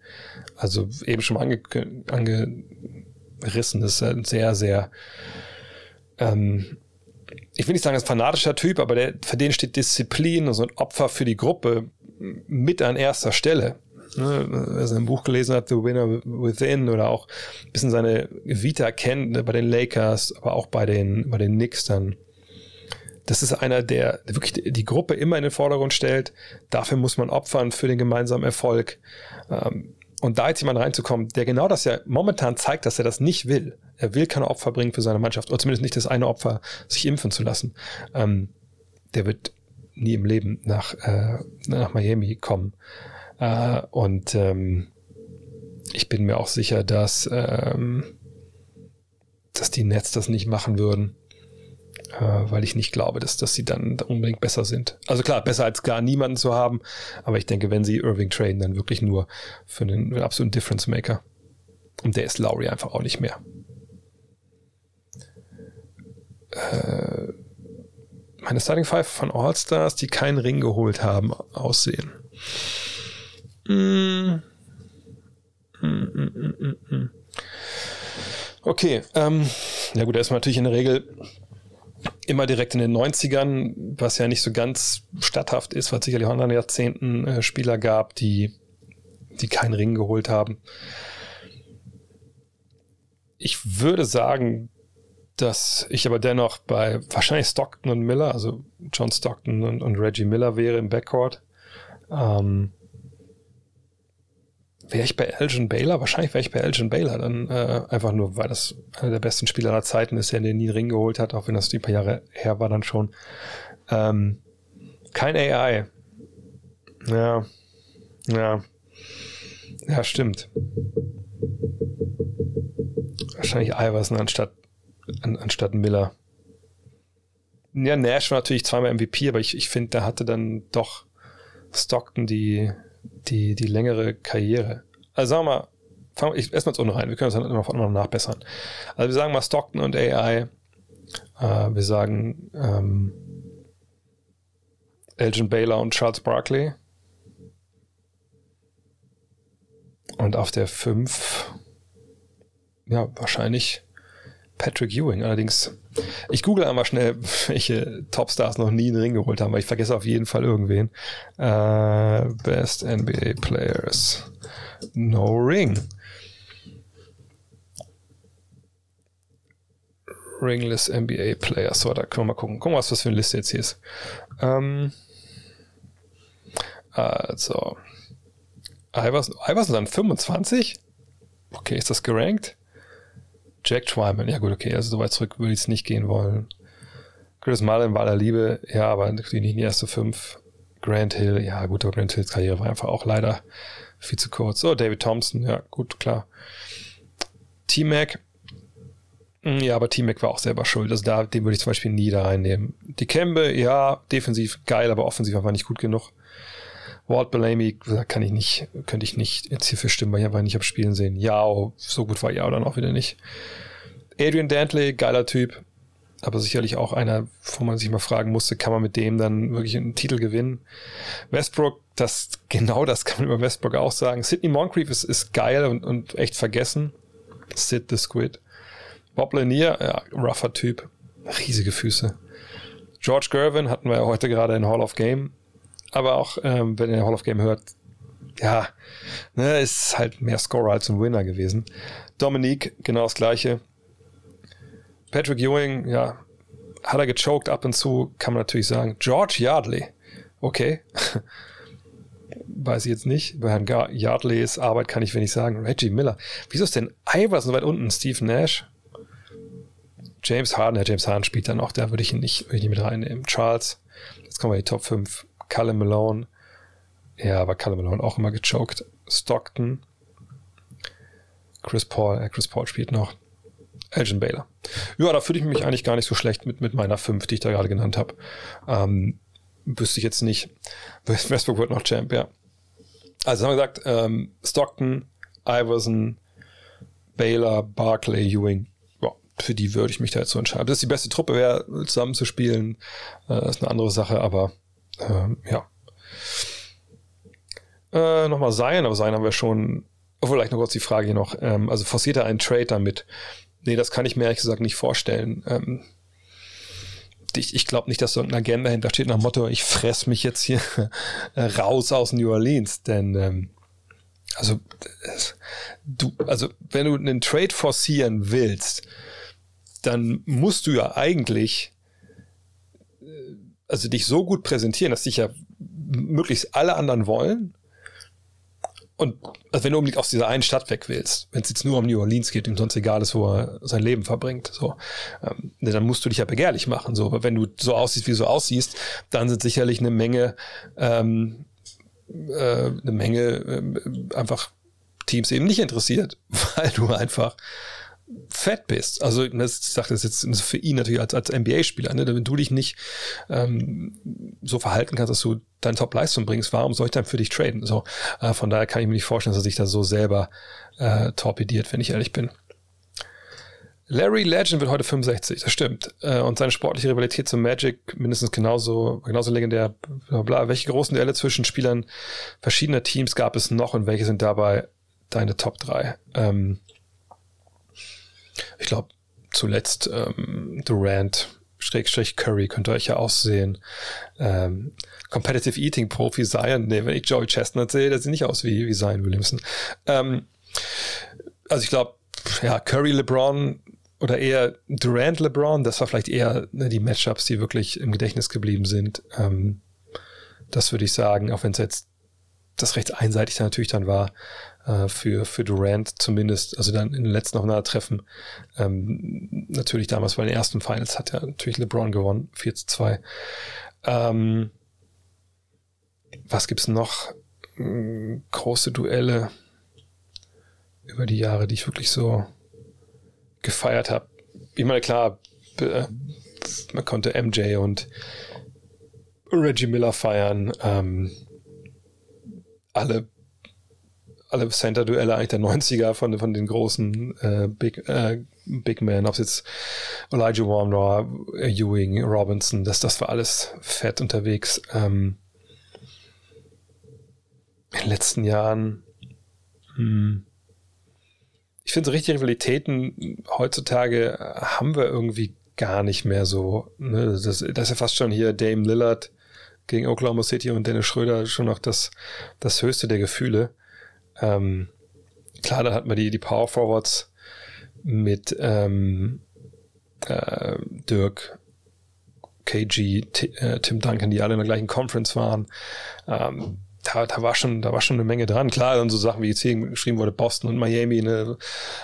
Speaker 1: also eben schon ange, angerissen, ist ein sehr, sehr, ähm, ich will nicht sagen, ein fanatischer Typ, aber der, für den steht Disziplin und so ein Opfer für die Gruppe mit an erster Stelle. ne, wer sein Buch gelesen hat, The Winner Within, oder auch ein bisschen seine Vita kennt, ne, bei den Lakers, aber auch bei den, bei den Knicks dann. Das ist einer, der wirklich die Gruppe immer in den Vordergrund stellt. Dafür muss man opfern für den gemeinsamen Erfolg. Ähm, und da jetzt jemand reinzukommen, der genau das ja momentan zeigt, dass er das nicht will. Er will keine Opfer bringen für seine Mannschaft, oder zumindest nicht das eine Opfer, sich impfen zu lassen. Ähm, der wird nie im Leben nach, äh, nach Miami kommen. Äh, und ähm, ich bin mir auch sicher, dass, dass die Nets das nicht machen würden, weil ich nicht glaube, dass, dass sie dann unbedingt besser sind. Also klar, besser als gar niemanden zu haben, aber ich denke, wenn sie Irving traden, dann wirklich nur für einen, einen absoluten Difference Maker. Und der ist Lowry einfach auch nicht mehr. Äh, meine Starting Five von All-Stars, die keinen Ring geholt haben, aussehen. Mm. Mm, mm, okay, ähm, ja gut, da ist man natürlich in der Regel immer direkt in den 90ern, was ja nicht so ganz statthaft ist, weil es sicherlich auch in anderen Jahrzehnten äh, Spieler gab, die, die keinen Ring geholt haben. Ich würde sagen, dass ich aber dennoch bei wahrscheinlich Stockton und Miller, also John Stockton und, und Reggie Miller wäre im Backcourt. Ähm, wäre ich bei Elgin Baylor? Wahrscheinlich wäre ich bei Elgin Baylor dann äh, einfach nur, weil das einer der besten Spieler aller Zeiten ist, der nie einen Ring geholt hat, auch wenn das ein paar Jahre her war dann schon. Ähm, kein AI. Ja. Ja. Ja, stimmt. Wahrscheinlich Iverson anstatt an, anstatt Miller. Ja, Nash war natürlich zweimal MVP, aber ich, ich finde, da hatte dann doch Stockton die, die, die längere Karriere. Also sagen wir mal, fangen wir erstmal jetzt ohne rein, wir können das dann immer noch nachbessern. Also wir sagen mal Stockton und AI, äh, wir sagen ähm, Elgin Baylor und Charles Barkley. Und auf der 5, ja, wahrscheinlich Patrick Ewing. Allerdings, ich google einmal schnell, welche Topstars noch nie einen Ring geholt haben, weil ich vergesse auf jeden Fall irgendwen. Äh, Best NBA Players. No Ring. Ringless NBA Players. So, da können wir mal gucken. Gucken, was das für eine Liste jetzt hier ist. Ähm, also. Iverson, Iverson dann 25? Okay, ist das gerankt? Jack Twyman, ja gut, okay, also so weit zurück würde ich es nicht gehen wollen. Chris Mullen war der Liebe, ja, aber natürlich nicht in die erste fünf. Grant Hill, ja gut, aber Grant Hills Karriere war einfach auch leider viel zu kurz. So, David Thompson, ja gut, klar. T-Mac, hm, ja, aber T-Mac war auch selber schuld. Also da, den würde ich zum Beispiel nie da reinnehmen. Die Kembe, ja, defensiv geil, aber offensiv einfach nicht gut genug. Walt Bellamy, kann ich nicht, könnte ich nicht jetzt hierfür stimmen, weil ich einfach nicht habe spielen sehen. Ja, so gut war ja dann auch wieder nicht. Adrian Dantley, geiler Typ, aber sicherlich auch einer, wo man sich mal fragen musste, kann man mit dem dann wirklich einen Titel gewinnen? Westbrook, das, genau das kann man über Westbrook auch sagen. Sidney Moncrief ist, ist geil und, und echt vergessen. Sid the Squid. Bob Lanier, ja, rougher Typ. Riesige Füße. George Gervin hatten wir ja heute gerade in Hall of Game aber auch, ähm, wenn ihr Hall of Game hört, ja, ne, ist halt mehr Scorer als ein Winner gewesen. Dominique, genau das gleiche. Patrick Ewing, ja, hat er gechoked ab und zu, kann man natürlich sagen. George Yardley, okay. Weiß ich jetzt nicht. Bei Herrn Yardleys Arbeit kann ich wenig sagen. Reggie Miller. Wieso ist denn Iverson weit unten? Steve Nash? James Harden, der James Harden spielt dann auch, da würde ich ihn nicht, würde ich nicht mit reinnehmen. Charles, jetzt kommen wir in die Top 5. Callum Malone. Ja, aber Callum Malone auch immer gechoked. Stockton. Chris Paul, äh, Chris Paul spielt noch. Elgin Baylor. Ja, da fühle ich mich eigentlich gar nicht so schlecht mit, mit meiner 5, die ich da gerade genannt habe. Ähm, wüsste ich jetzt nicht. Westbrook wird noch Champ, ja. Also haben wir gesagt, ähm, Stockton, Iverson, Baylor, Barclay, Ewing. Ja, für die würde ich mich da jetzt so entscheiden. Das ist die beste Truppe wäre, zusammen zu spielen, äh, ist eine andere Sache, aber ähm, ja. Äh, nochmal sein, aber sein haben wir schon. Vielleicht noch kurz die Frage hier noch. Ähm, also forciert er einen Trade damit? Nee, das kann ich mir ehrlich gesagt nicht vorstellen. Ähm, ich, ich glaube nicht, dass so eine Agenda hinter steht nach dem Motto, ich fress mich jetzt hier raus aus New Orleans, denn ähm, also du, also wenn du einen Trade forcieren willst, dann musst du ja eigentlich also dich so gut präsentieren, dass dich ja möglichst alle anderen wollen. Und also wenn du unbedingt aus dieser einen Stadt weg willst, wenn es jetzt nur um New Orleans geht, ihm sonst egal ist, wo er sein Leben verbringt, so, ähm, dann musst du dich ja begehrlich machen. So, aber wenn du so aussiehst, wie du so aussiehst, dann sind sicherlich eine Menge ähm, äh, eine Menge äh, einfach Teams eben nicht interessiert, weil du einfach fett bist. Also das, ich sage das jetzt für ihn natürlich als, als NBA-Spieler, ne? wenn du dich nicht ähm, so verhalten kannst, dass du deine Top-Leistung bringst, warum soll ich dann für dich traden? So, äh, von daher kann ich mir nicht vorstellen, dass er sich da so selber äh, torpediert, wenn ich ehrlich bin. Larry Legend wird heute 65, das stimmt. Äh, und seine sportliche Rivalität zum Magic mindestens genauso, genauso legendär. Bla bla. Welche großen Duelle zwischen Spielern verschiedener Teams gab es noch und welche sind dabei deine Top 3? Ähm, ich glaube, zuletzt ähm, Durant, Schrägstrich Curry, könnt ihr euch ja aussehen. Ähm, Competitive Eating Profi Zion, nee, wenn ich Joey Chestnut sehe, der sieht nicht aus wie, wie Zion Williamson. Ähm, also ich glaube, ja, Curry, LeBron, oder eher Durant LeBron, das war vielleicht eher ne, die Matchups, die wirklich im Gedächtnis geblieben sind. Ähm, das würde ich sagen, auch wenn es jetzt das recht einseitig dann natürlich dann war, äh, für, für Durant zumindest, also dann in den letzten Aufeinandertreffen. Ähm, natürlich damals bei den ersten Finals hat ja natürlich LeBron gewonnen, 4 zu 2. Ähm, was gibt's noch? Hm, große Duelle über die Jahre, die ich wirklich so gefeiert habe. Ich meine, klar, man konnte MJ und Reggie Miller feiern. Ähm, alle alle Center-Duelle eigentlich der 90er von, von den großen äh, Big, äh, Big Men, ob es jetzt Elijah Warner, Ewing, Robinson, das, das war alles fett unterwegs. Ähm, in den letzten Jahren hm, ich finde, so richtige Rivalitäten heutzutage haben wir irgendwie gar nicht mehr so. Ne? Das, das ist ja fast schon hier Dame Lillard gegen Oklahoma City und Dennis Schröder schon noch das, das höchste der Gefühle. Ähm, klar, dann hat man die, die Power Forwards mit ähm, äh, Dirk, KG, T, äh, Tim Duncan, die alle in der gleichen Conference waren. Ähm, da, da war schon, da war schon eine Menge dran. Klar, dann so Sachen wie jetzt hier geschrieben wurde, Boston und Miami, ne,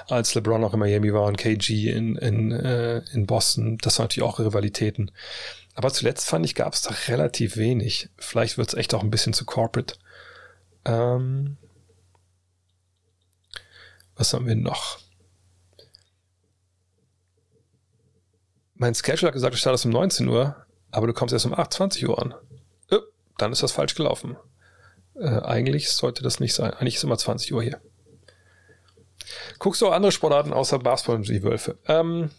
Speaker 1: als LeBron noch in Miami war und KG in, in, äh, in Boston, das waren natürlich auch Rivalitäten. Aber zuletzt fand ich, gab es da relativ wenig. Vielleicht wird es echt auch ein bisschen zu corporate. Ähm, was haben wir noch? Mein Schedule hat gesagt, du startest um 19 Uhr, aber du kommst erst um 8, 20 Uhr an. Dann ist das falsch gelaufen. Äh, eigentlich sollte das nicht sein. Eigentlich ist immer 20 Uhr hier. Guckst du auch andere Sportarten außer Basketball und die Wölfe? Ähm,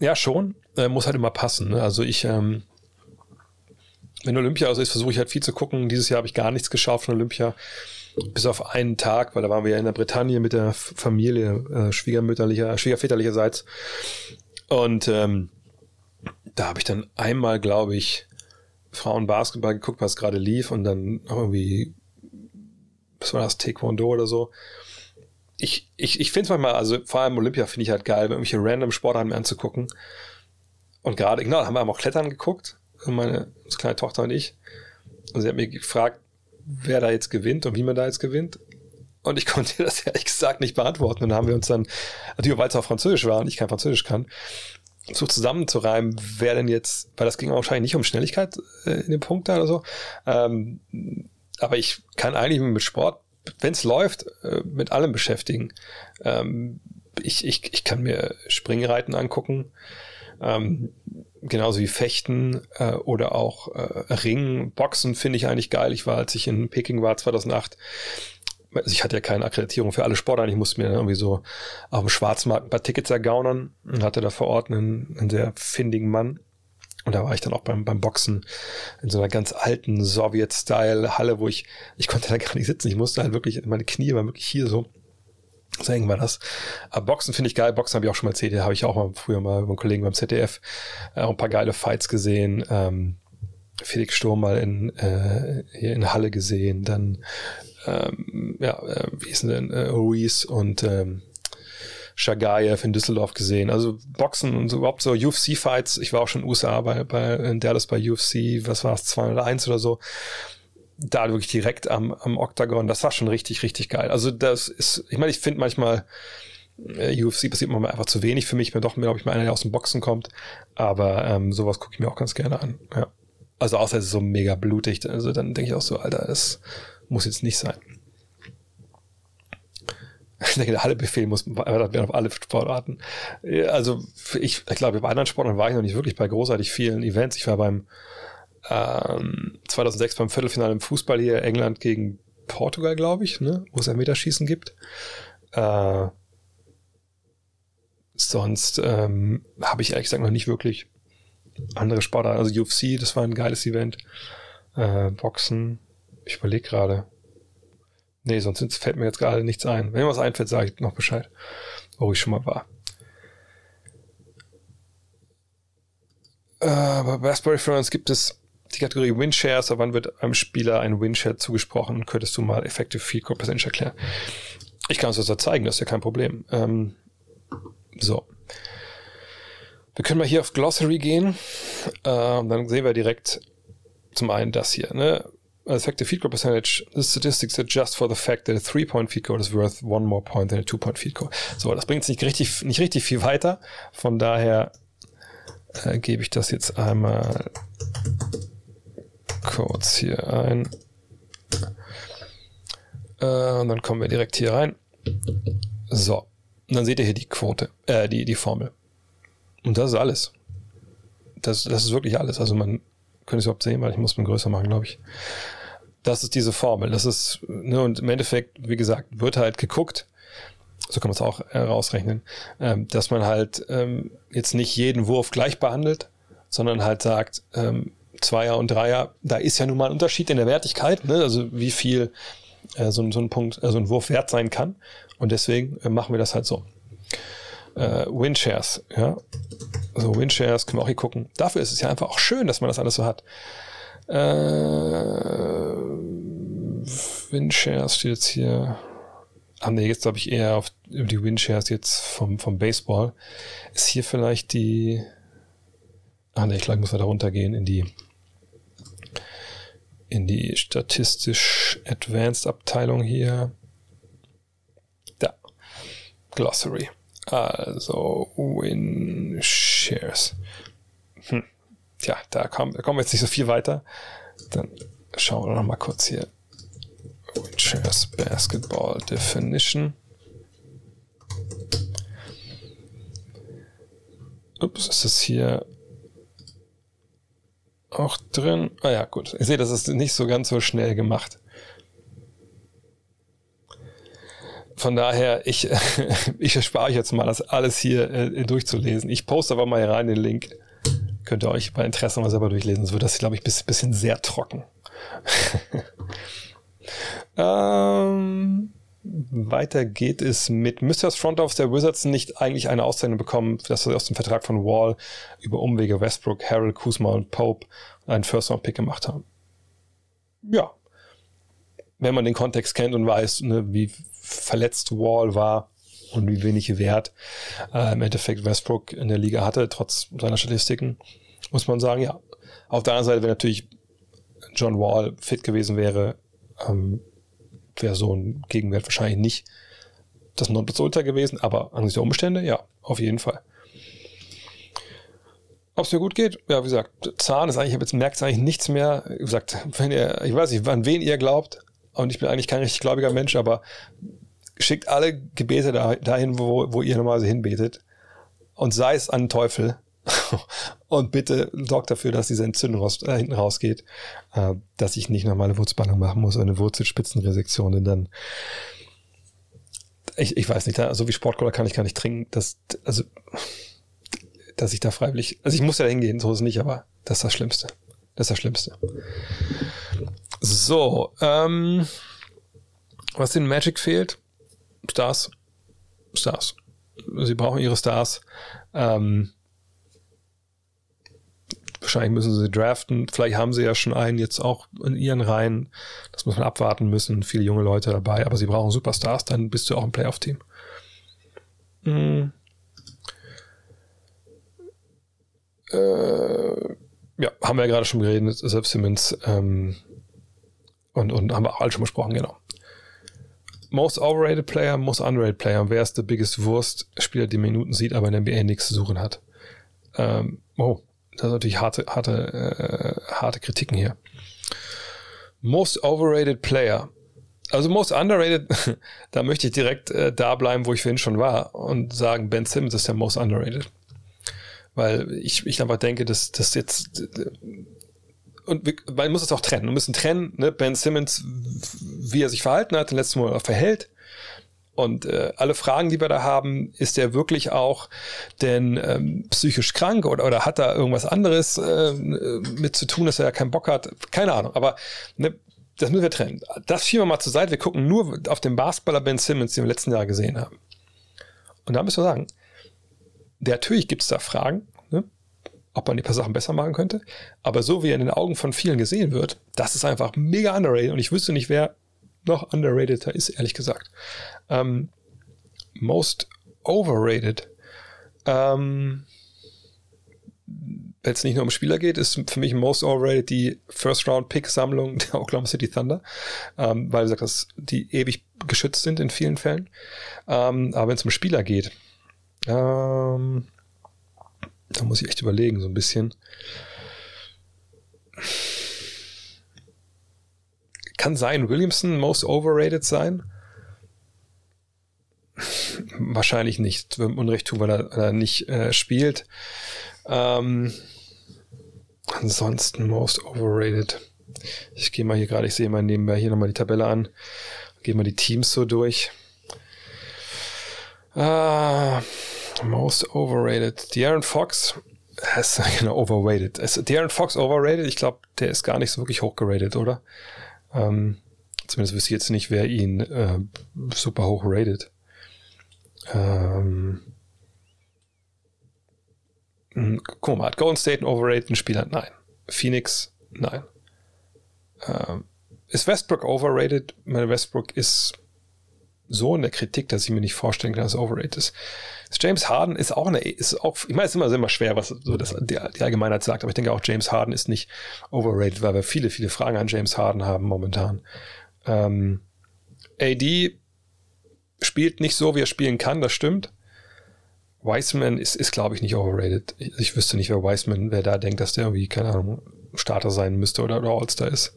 Speaker 1: ja, schon. Äh, muss halt immer passen. Ne? Also ich, ähm, wenn Olympia also ist, versuche ich halt viel zu gucken. Dieses Jahr habe ich gar nichts geschaut von Olympia. Bis auf einen Tag, weil da waren wir ja in der Bretagne mit der Familie, äh, schwiegermütterlicher, schwiegerväterlicherseits. Und ähm, da habe ich dann einmal, glaube ich, Frauenbasketball geguckt, was gerade lief und dann irgendwie, was war das, Taekwondo oder so. Ich, ich, ich finde es manchmal, also vor allem Olympia finde ich halt geil, irgendwelche random Sportarten mir anzugucken. Und gerade, genau, haben wir auch Klettern geguckt, meine kleine Tochter und ich. Und sie hat mich gefragt, wer da jetzt gewinnt und wie man da jetzt gewinnt. Und ich konnte das ehrlich gesagt nicht beantworten. Und dann haben wir uns dann, natürlich, weil es auch Französisch war und ich kein Französisch kann, so zusammenzureimen, wer denn jetzt, weil das ging wahrscheinlich nicht um Schnelligkeit äh, in dem Punkt da oder so. Ähm, aber ich kann eigentlich mit Sport, wenn es läuft, äh, mit allem beschäftigen. Ähm, ich, ich, ich kann mir Springreiten angucken, ähm, genauso wie Fechten äh, oder auch äh, Ringen, Boxen finde ich eigentlich geil. Ich war, als ich in Peking war 2008, also ich hatte ja keine Akkreditierung für alle Sportarten, ich musste mir dann irgendwie so auf dem Schwarzmarkt ein paar Tickets ergaunern und hatte da vor Ort einen, einen sehr findigen Mann. Und da war ich dann auch beim, beim Boxen in so einer ganz alten Sowjet-Style-Halle, wo ich, ich konnte da gar nicht sitzen. Ich musste halt wirklich, meine Knie waren wirklich hier so. So eng war das. Aber Boxen finde ich geil. Boxen habe ich auch schon mal erzählt. Habe ich auch mal früher mal mit einem Kollegen beim ZDF äh, ein paar geile Fights gesehen. Ähm, Felix Sturm mal in, äh, hier in Halle gesehen, dann ähm, ja, äh, wie hießen denn, äh, Ruiz und ähm, Shagayev in Düsseldorf gesehen. Also Boxen und so, überhaupt so UFC-Fights. Ich war auch schon in den USA bei, bei in Dallas bei UFC, was war es, 201 oder so. Da wirklich direkt am, am Octagon. Das war schon richtig, richtig geil. Also das ist, ich meine, ich finde manchmal, äh, UFC passiert manchmal einfach zu wenig für mich. Ich bin doch, glaube ich, mal einer, der aus dem Boxen kommt. Aber ähm, sowas gucke ich mir auch ganz gerne an. Ja. Also außer es ist so mega blutig. Also dann denke ich auch so, Alter, das muss jetzt nicht sein. Ich denke, der Halle-Befehl muss auf alle Sportarten. Also ich, ich glaube, bei anderen Sportarten war ich noch nicht wirklich bei großartig vielen Events. Ich war beim ähm, 2006 beim Viertelfinale im Fußball hier England gegen Portugal, glaube ich, ne? wo es ein Meterschießen gibt. Äh, sonst ähm, habe ich ehrlich gesagt noch nicht wirklich andere Sportarten. Also UFC, das war ein geiles Event. Äh, Boxen, ich überlege gerade. Nee, sonst fällt mir jetzt gerade nichts ein. Wenn mir was einfällt, sage ich noch Bescheid, wo ich schon mal war. Äh, bei Raspberry Friends gibt es die Kategorie Winshares, aber wann wird einem Spieler ein Winshare zugesprochen? Könntest du mal Effective Field Goal Percentage erklären? Ich kann es das ja zeigen, das ist ja kein Problem. Ähm, so. Wir können mal hier auf Glossary gehen. Äh, dann sehen wir direkt zum einen das hier. Ne? effective field goal percentage, the statistics adjust for the fact that a three-point field goal is worth one more point than a two-point field goal. So, das bringt nicht richtig, nicht richtig viel weiter. Von daher äh, gebe ich das jetzt einmal kurz hier ein. Äh, und dann kommen wir direkt hier rein. So. Und dann seht ihr hier die Quote, äh, die, die Formel. Und das ist alles. Das, das ist wirklich alles. Also man könnte es überhaupt sehen, weil ich muss mir größer machen, glaube ich. Das ist diese Formel. Das ist, ne, und im Endeffekt, wie gesagt, wird halt geguckt, so kann man es auch herausrechnen, ähm, dass man halt ähm, jetzt nicht jeden Wurf gleich behandelt, sondern halt sagt, ähm, Zweier und Dreier, da ist ja nun mal ein Unterschied in der Wertigkeit, ne? also wie viel äh, so, so ein Punkt, also ein Wurf wert sein kann. Und deswegen äh, machen wir das halt so. Äh, Winshares, ja. So, Winshares können wir auch hier gucken. Dafür ist es ja einfach auch schön, dass man das alles so hat. Äh, Winshares steht jetzt hier. Haben wir jetzt, glaube ich, eher auf über die Winshares jetzt vom, vom Baseball. Ist hier vielleicht die. Ah ne, ich glaube, ich muss weiter runtergehen in die in die statistisch Advanced Abteilung hier. Da. Glossary. Also Win Shares. Hm. Tja, da, da kommen wir jetzt nicht so viel weiter. Dann schauen wir noch mal kurz hier. Win Shares Basketball Definition. Ups, ist das hier auch drin? Ah ja, gut. Ich sehe, das ist nicht so ganz so schnell gemacht. Von daher, ich, ich erspare euch jetzt mal, das alles hier äh, durchzulesen. Ich poste aber mal hier rein den Link. Könnt ihr euch bei Interesse mal selber durchlesen. So wird das, glaube ich, ein bisschen sehr trocken. ähm, weiter geht es mit Müsste das Front Office der Wizards nicht eigentlich eine Auszeichnung bekommen, dass sie aus dem Vertrag von Wall über Umwege Westbrook, Harold, Kuzma und Pope einen First-Round-Pick gemacht haben? Ja. Wenn man den Kontext kennt und weiß, ne, wie verletzt Wall war und wie wenig Wert äh, im Endeffekt Westbrook in der Liga hatte, trotz seiner Statistiken, muss man sagen, ja. Auf der anderen Seite, wenn natürlich John Wall fit gewesen wäre, ähm, wäre so ein Gegenwert wahrscheinlich nicht das Nonplusultra gewesen, aber angesichts der Umstände, ja, auf jeden Fall. Ob es mir gut geht? Ja, wie gesagt, Zahn ist eigentlich, jetzt merkt es eigentlich nichts mehr. Wie gesagt, wenn ihr, ich weiß nicht, an wen ihr glaubt, und ich bin eigentlich kein richtig gläubiger Mensch, aber schickt alle Gebete dahin, wo, wo ihr normalerweise hinbetet. Und sei es an den Teufel. Und bitte sorgt dafür, dass diese Entzündung raus, äh, hinten rausgeht, äh, dass ich nicht nochmal eine machen muss, eine Wurzelspitzenresektion, denn dann ich, ich weiß nicht, also wie Sportcola kann ich gar nicht trinken, das, also, dass ich da freiwillig, also ich muss ja hingehen, so ist es nicht, aber das ist das Schlimmste. Das ist das Schlimmste. So, ähm, was den Magic fehlt, Stars. Stars. Sie brauchen ihre Stars. Ähm, wahrscheinlich müssen sie draften. Vielleicht haben sie ja schon einen jetzt auch in ihren Reihen. Das muss man abwarten müssen. Viele junge Leute dabei, aber sie brauchen Superstars, dann bist du auch ein Playoff-Team. Mhm. Äh, ja, haben wir ja gerade schon geredet, selbst Simmons ähm, und, und haben wir auch alle schon besprochen, genau. Most overrated Player, most underrated Player. Wer ist der biggest Wurst? Spieler, die Minuten sieht, aber in der NBA nichts zu suchen hat. Ähm, oh, das sind natürlich harte, harte, äh, harte Kritiken hier. Most overrated Player. Also most underrated, da möchte ich direkt äh, da bleiben, wo ich vorhin schon war und sagen, Ben Simmons ist der most underrated. Weil ich, ich einfach denke, dass das jetzt und wir, man muss es auch trennen. Wir müssen trennen, ne? Ben Simmons, wie er sich verhalten hat, den letzten Monat verhält. Und äh, alle Fragen, die wir da haben, ist er wirklich auch denn ähm, psychisch krank oder, oder hat da irgendwas anderes äh, mit zu tun, dass er ja keinen Bock hat? Keine Ahnung. Aber ne, das müssen wir trennen. Das schieben wir mal zur Seite. Wir gucken nur auf den Basketballer Ben Simmons, den wir letzten Jahr gesehen haben. Und da müssen wir sagen, natürlich gibt es da Fragen, ne? ob man die paar Sachen besser machen könnte. Aber so wie er in den Augen von vielen gesehen wird, das ist einfach mega underrated. Und ich wüsste nicht, wer noch underrateder ist, ehrlich gesagt. Ähm, most overrated. Ähm, wenn es nicht nur um Spieler geht, ist für mich most overrated die First-Round-Pick-Sammlung der Oklahoma City Thunder, ähm, weil, wie dass die ewig geschützt sind in vielen Fällen. Aber wenn es um Spieler geht, da muss ich echt überlegen, so ein bisschen. Kann sein, Williamson most overrated sein? Wahrscheinlich nicht. Unrecht tun, weil er, weil er nicht äh, spielt. Ähm, ansonsten most overrated. Ich gehe mal hier gerade, ich sehe mal nebenbei hier nochmal die Tabelle an. Gehe mal die Teams so durch. Ah, most overrated. De'Aaron Fox ist genau overrated. Ist De'Aaron Fox overrated? Ich glaube, der ist gar nicht so wirklich hochgeratet, oder? Ähm, zumindest wüsste ich jetzt nicht, wer ihn äh, super hoch. Ähm, hm, guck mal, hat Golden State einen overrated Spieler? Nein. Phoenix? Nein. Ähm, ist Westbrook overrated? Meine Westbrook ist so in der Kritik, dass ich mir nicht vorstellen kann, dass er overrated ist. James Harden ist auch eine, ist auch, ich meine, es ist immer, immer schwer, was so das, die, die Allgemeinheit sagt, aber ich denke auch, James Harden ist nicht overrated, weil wir viele, viele Fragen an James Harden haben momentan. Ähm, AD spielt nicht so, wie er spielen kann, das stimmt. Wiseman ist, ist glaube ich, nicht overrated. Ich, wüsste nicht, wer Wiseman, wer da denkt, dass der irgendwie, keine Ahnung, Starter sein müsste oder, oder All-Star ist.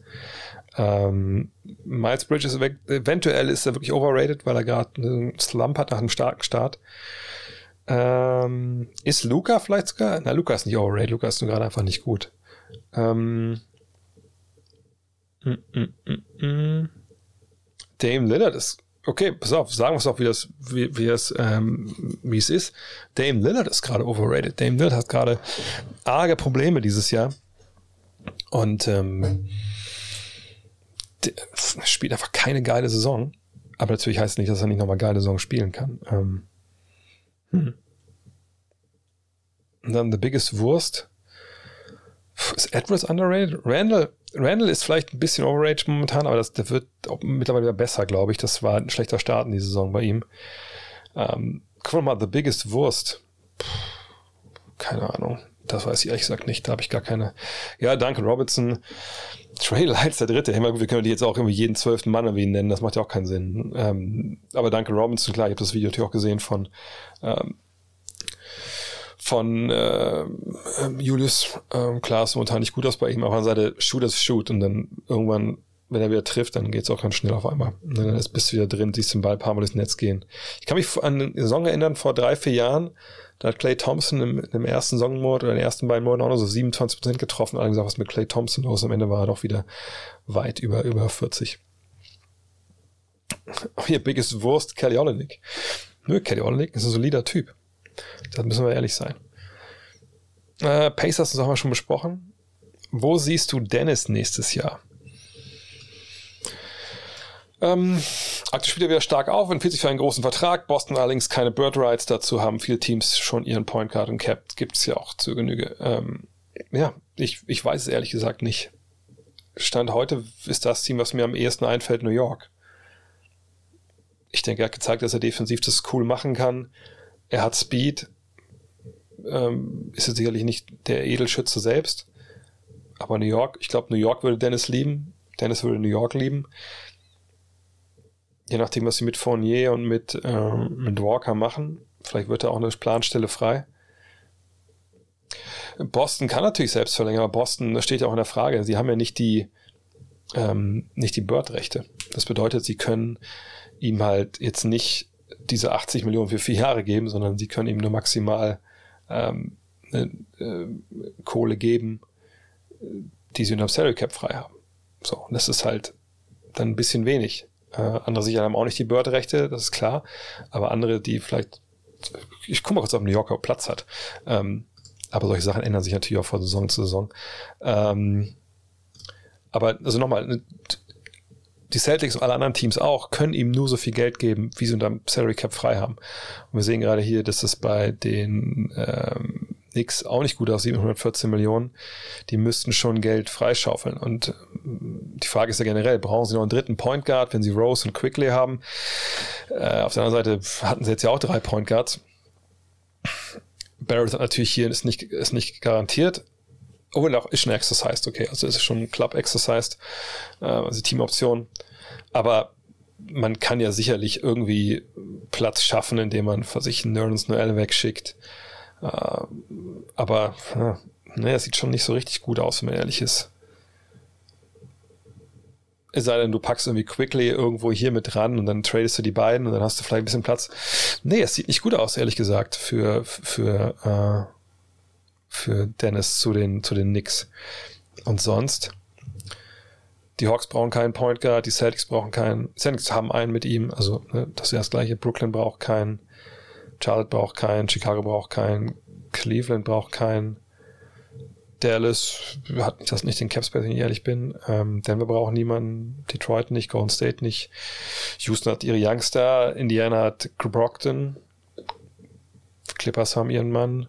Speaker 1: Ähm, Miles Bridges eventuell ist er wirklich overrated, weil er gerade einen Slump hat nach einem starken Start. Ähm, ist Luca vielleicht sogar? Na, Luca ist nicht overrated, Luca ist nur gerade einfach nicht gut. Ähm, mm, mm, mm. Dame Lillard ist okay, pass auf, sagen wir es auch, wie das, wie, wie es, ähm, wie es ist. Dame Lillard ist gerade overrated. Dame Lillard hat gerade arge Probleme dieses Jahr. Und ähm, spielt einfach keine geile Saison. Aber natürlich heißt es nicht, dass er nicht nochmal geile Saison spielen kann. Ähm, hm. Und dann The Biggest Wurst. Ist Edwards underrated? Randall, Randall ist vielleicht ein bisschen overrated momentan, aber das, der wird mittlerweile wieder besser, glaube ich. Das war ein schlechter Start in die Saison bei ihm. Ähm, guck mal, The Biggest Wurst. Keine Ahnung. Das weiß ich ehrlich gesagt nicht. Da habe ich gar keine. Ja, Duncan Robertson. Trey Lights der Dritte. Hey, wir können die jetzt auch irgendwie jeden zwölften Mann irgendwie nennen. Das macht ja auch keinen Sinn. Ähm, aber Duncan Robinson, klar, ich habe das Video natürlich auch gesehen von ähm, von äh, Julius. Klar, ist momentan nicht gut aus bei ihm. Auf der Seite Shoot as Shoot und dann irgendwann wenn er wieder trifft, dann geht's auch ganz schnell auf einmal. Und dann bist du wieder drin, siehst den Ball ein paar Mal ins Netz gehen. Ich kann mich an eine Saison erinnern, vor drei, vier Jahren, da hat Clay Thompson im, im ersten Saisonmonat oder in den ersten beiden Monaten auch noch so 27 Prozent getroffen. Alle gesagt, was mit Clay Thompson los? Am Ende war er doch wieder weit über, über 40. Auch hier biggest Wurst, Kelly Olenek. Nö, Kelly Olenek ist ein solider Typ. Da müssen wir ehrlich sein. Äh, Pacers, das haben wir schon besprochen. Wo siehst du Dennis nächstes Jahr? Ähm, aktuell spielt er wieder stark auf, empfiehlt sich für einen großen Vertrag. Boston allerdings keine Bird Rights. Dazu haben viele Teams schon ihren Point Guard und Cap. Gibt es ja auch zur Genüge. Ähm, ja, ich, ich weiß es ehrlich gesagt nicht. Stand heute ist das Team, was mir am ehesten einfällt, New York. Ich denke, er hat gezeigt, dass er defensiv das cool machen kann. Er hat Speed. Ähm, ist jetzt sicherlich nicht der Edelschütze selbst. Aber New York, ich glaube, New York würde Dennis lieben. Dennis würde New York lieben. Je nachdem, was sie mit Fournier und mit, ähm, mit Walker machen. Vielleicht wird da auch eine Planstelle frei. Boston kann natürlich selbst verlängern, aber Boston, das steht ja auch in der Frage, sie haben ja nicht die, ähm, nicht die Bird-Rechte. Das bedeutet, sie können ihm halt jetzt nicht diese 80 Millionen für vier Jahre geben, sondern sie können ihm nur maximal ähm, äh, Kohle geben, die sie unter dem Salary Cap frei haben. So, und das ist halt dann ein bisschen wenig. Äh, andere sicher haben auch nicht die Bird-Rechte, das ist klar, aber andere, die vielleicht, ich gucke mal kurz, ob New Yorker Platz hat. Ähm, aber solche Sachen ändern sich natürlich auch von Saison zu Saison. Ähm, aber also nochmal, ne, die Celtics und alle anderen Teams auch können ihm nur so viel Geld geben, wie sie unter dem Salary Cap frei haben. Und wir sehen gerade hier, dass es bei den ähm, Knicks auch nicht gut mit 114 Millionen. Die müssten schon Geld freischaufeln. Und ähm, die Frage ist ja generell, brauchen sie noch einen dritten Point Guard, wenn sie Rose und Quickly haben? Äh, auf der anderen Seite hatten sie jetzt ja auch drei Point Guards. Barrett hat natürlich hier ist nicht, ist nicht garantiert. Obwohl auch ist schon exercised, okay. Also ist schon Club exercised, äh, also Teamoption. Aber man kann ja sicherlich irgendwie Platz schaffen, indem man für sich Nerds Noel wegschickt. Äh, aber ne, es sieht schon nicht so richtig gut aus, wenn man ehrlich ist. Es sei denn, du packst irgendwie Quickly irgendwo hier mit dran und dann tradest du die beiden und dann hast du vielleicht ein bisschen Platz. Nee, es sieht nicht gut aus, ehrlich gesagt, für, für, äh, für Dennis zu den, zu den Knicks. Und sonst, die Hawks brauchen keinen Point Guard, die Celtics brauchen keinen, Celtics haben einen mit ihm, also ne, das ist ja das gleiche. Brooklyn braucht keinen, Charlotte braucht keinen, Chicago braucht keinen, Cleveland braucht keinen. Dallas hat das nicht den Capspace, wenn ich ehrlich bin. Ähm, Denver braucht niemanden, Detroit nicht, Golden State nicht. Houston hat ihre Youngster, Indiana hat Brockton, Clippers haben ihren Mann.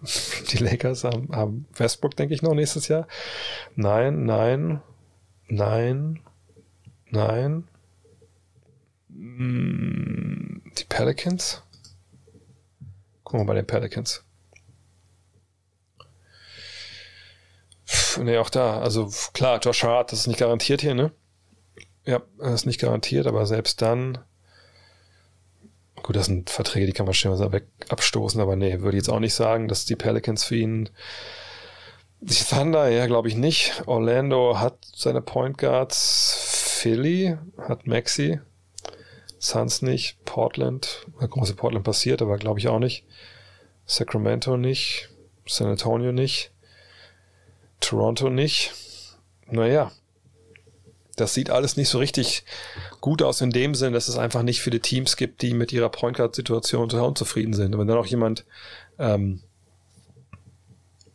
Speaker 1: Die Lakers haben, haben Westbrook, denke ich, noch nächstes Jahr. Nein, nein, nein, nein. Mm, die Pelicans? Gucken wir bei den Pelicans. Ne, auch da. Also klar, Josh Hart, das ist nicht garantiert hier, ne? Ja, das ist nicht garantiert, aber selbst dann. Gut, das sind Verträge, die kann man schnell weg abstoßen, aber nee, würde ich jetzt auch nicht sagen, dass die Pelicans für ihn. Die Thunder, ja, glaube ich nicht. Orlando hat seine Point Guards. Philly hat Maxi. Suns nicht. Portland, große Portland passiert, aber glaube ich auch nicht. Sacramento nicht. San Antonio nicht. Toronto nicht. Naja, das sieht alles nicht so richtig gut aus in dem Sinn, dass es einfach nicht viele Teams gibt, die mit ihrer Point Guard Situation total unzufrieden sind. Und wenn dann auch jemand ähm,